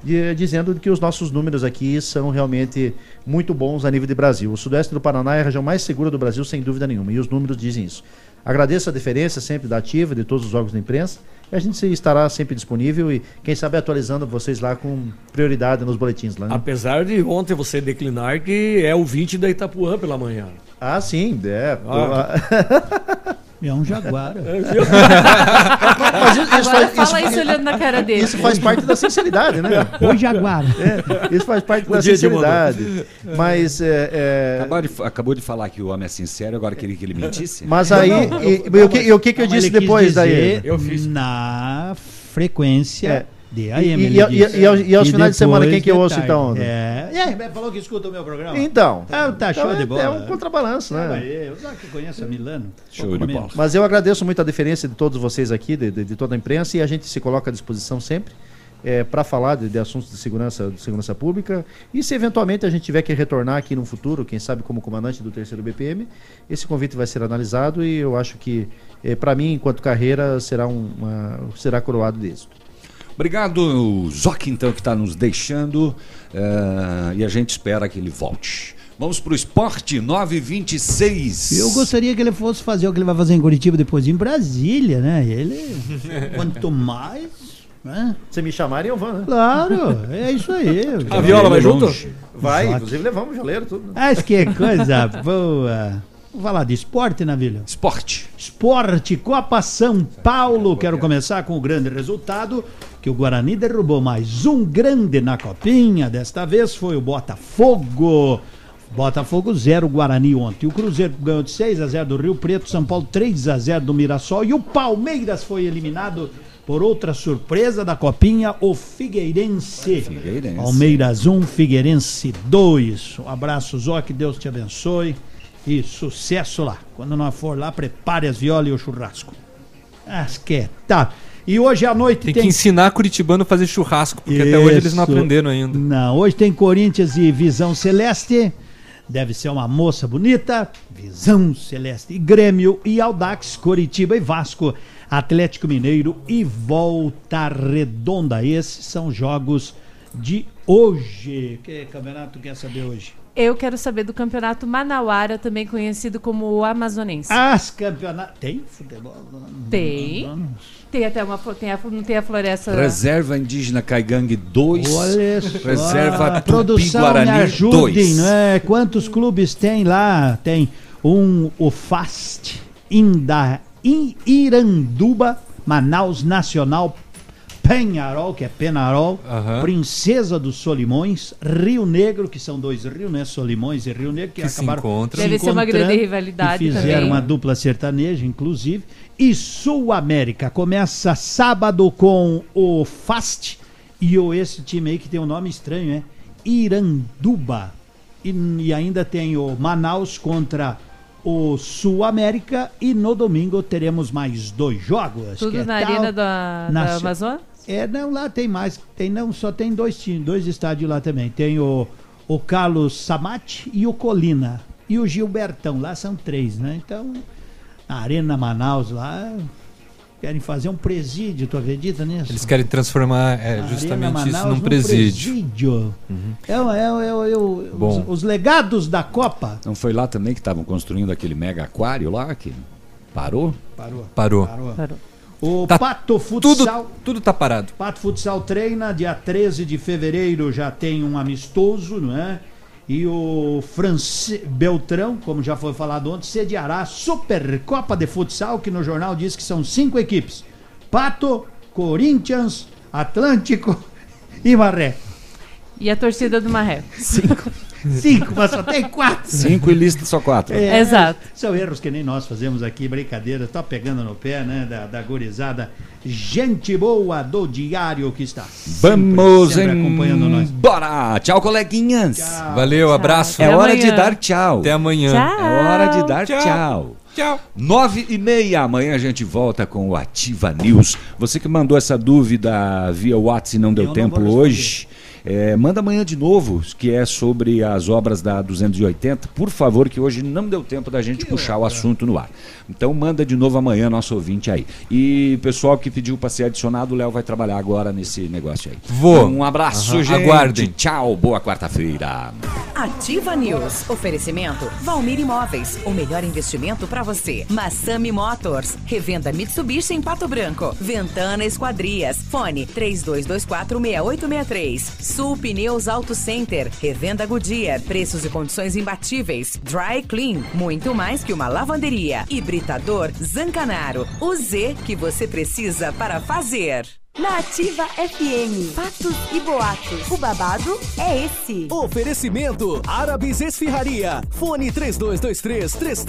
de- dizendo que os nossos números aqui são realmente muito bons a nível de Brasil. O Sudeste do Paraná é a região mais segura do Brasil, sem dúvida nenhuma, e os números dizem isso. Agradeço a deferência sempre da ativa, de todos os órgãos da imprensa, e a gente estará sempre disponível e, quem sabe, atualizando vocês lá com prioridade nos boletins lá. né? Apesar de ontem você declinar que é o 20 da Itapuã pela manhã. Ah, sim, é. É um jaguar. Mas isso- isso Agora faz- fala isso olhando na cara dele. Isso faz parte da sinceridade, né? Ô, Jaguar. É, isso faz parte O da sinceridade. Mas, é, é, Acabou, de, acabou de falar que o homem é sincero, agora queria que ele mentisse? mas aí. Não, e, eu- e o que, e o que, que eu Não, disse depois daí? dizer Na frequência É. de E- AM. e- e- disse. e aos- e aos finais de semana, quem que eu ouço, então? É, é, falou que escuta o meu programa. Então. Ah, tá show Então é- de bola. é um contrabalanço, né? Ah, mas Eu já que conheço a Milano. Show de bola. Mas eu agradeço muito a deferência de todos vocês aqui, de, de- de toda a imprensa, e a gente se coloca à disposição sempre para falar de, de assuntos de segurança, de segurança pública. E se eventualmente a gente tiver que retornar aqui no futuro, quem sabe como comandante do terceiro BPM, esse convite vai ser analisado e eu acho que, para mim, enquanto carreira, será, um, uma- será coroado de êxito. Obrigado, Zoc, então, que está nos deixando. eh, e a gente espera que ele volte. Vamos pro esporte 926. Eu gostaria que ele fosse fazer o que ele vai fazer em Curitiba depois em Brasília, né? Ele, quanto mais, né? Se me chamarem, eu vou, né? Claro, é isso aí. A viola vai junto? Vai, inclusive levamos o jaleiro, tudo. né? Acho que é coisa boa. Vamos falar de esporte, Navilho? Esporte. Esporte, Copa São Paulo. Quero começar com o grande resultado, que o Guarani derrubou mais um grande na copinha. Desta vez foi o Botafogo. Botafogo 0, Guarani ontem. O Cruzeiro ganhou de 6 a 0 do Rio Preto, São Paulo 3 a 0 do Mirassol e o Palmeiras foi eliminado por outra surpresa da copinha, o Figueirense. Figueirense. Palmeiras 1, Figueirense 2. Um abraço, Zó, que Deus te abençoe e sucesso lá. Quando nós for lá, prepare as violas e o churrasco. Acho que tá. E hoje à noite Tem tem, que ensinar curitibano a fazer churrasco, porque até hoje eles não Isso. aprenderam ainda. Não, hoje tem Corinthians e Visão Celeste. Deve ser uma moça bonita. Visão Celeste e Grêmio e Audax, Coritiba e Vasco, Atlético Mineiro e Volta Redonda. Esses são jogos de hoje. Que campeonato quer saber hoje? Eu quero saber do campeonato Manauara, também conhecido como o Amazonense. As campeonatos. Tem futebol? Tem. Tem até uma. Tem a, não tem a floresta. Reserva Indígena Caigangue 2. Olha só. Reserva Tupi produção me Guarani ajudem, 2. não é? Quantos clubes tem lá? Tem um, o FAST, Inda, In- Iranduba, Manaus Nacional, Penharol, que é Penarol, Aham. Princesa dos Solimões, Rio Negro, que são dois rios, né? Solimões e Rio Negro, que, Que se acabaram encontram. Deve ser uma grande rivalidade e fizeram também. uma dupla sertaneja, inclusive. E Sul América começa sábado com o FAST e o, esse time aí que tem um nome estranho, é Iranduba. E, e ainda tem o Manaus contra o Sul América. E no domingo teremos mais dois jogos. Tudo é na tal- arena da, da Nacio- Amazônia? é, não, lá tem mais. Tem, não, só tem dois times, dois estádios lá também. Tem o, o Carlos Samate e o Colina. E o Gilbertão, lá são três, né? Então, a Arena Manaus lá, querem fazer um presídio, tu acredita nisso? Eles querem transformar é, justamente isso num presídio. presídio. É, o- é, é, é Bom. os, os legados da Copa. Não foi lá também que estavam construindo aquele mega aquário lá que parou? Parou. Parou. Parou. O Tá Pato Futsal. Tudo, tudo tá parado. Pato Futsal treina, dia 13 de fevereiro já tem um amistoso, não é? E o France Beltrão, como já foi falado ontem, sediará a Supercopa de Futsal, que no jornal diz que são cinco equipes: Pato, Corinthians, Atlântico e Maré. E a torcida do Maré. Cinco. Cinco, mas só tem quatro. Cinco e lista só quatro. É, Exato. São erros que nem nós fazemos aqui, brincadeira, tá pegando no pé, né, da, da gurizada. Gente boa do diário que está sempre, Vamos sempre acompanhando nós. embora. Tchau, coleguinhas. Valeu, abraço. É Até hora amanhã. de dar tchau. Até amanhã. Tchau. É hora de dar Tchau. tchau. Tchau. Nove e meia, amanhã a gente volta com o Ativa News. Você que mandou essa dúvida via WhatsApp e não deu Eu não tempo vou hoje, é, manda amanhã de novo, que é sobre as obras da 280. Por favor, que hoje não deu tempo da gente puxar o assunto no ar. Então manda de novo amanhã, nosso ouvinte aí. E pessoal que pediu para ser adicionado, o Léo vai trabalhar agora nesse negócio aí. Vou. Um abraço, Aham, gente. aguardem. Tchau, boa quarta-feira. Ativa News. Oferecimento Valmir Imóveis. O melhor investimento para você. Massami Motors. Revenda Mitsubishi em Pato Branco. Ventana Esquadrias. Fone 32246863. Sul Pneus Auto Center. Revenda Goodyear. Preços e condições imbatíveis. Dry Clean. Muito mais que uma lavanderia. Hibridador Zancanaro. O Z que você precisa para fazer. Na Ativa FM, fatos e boatos. O babado é esse. Oferecimento Árabes Esfirraria. Fone 3223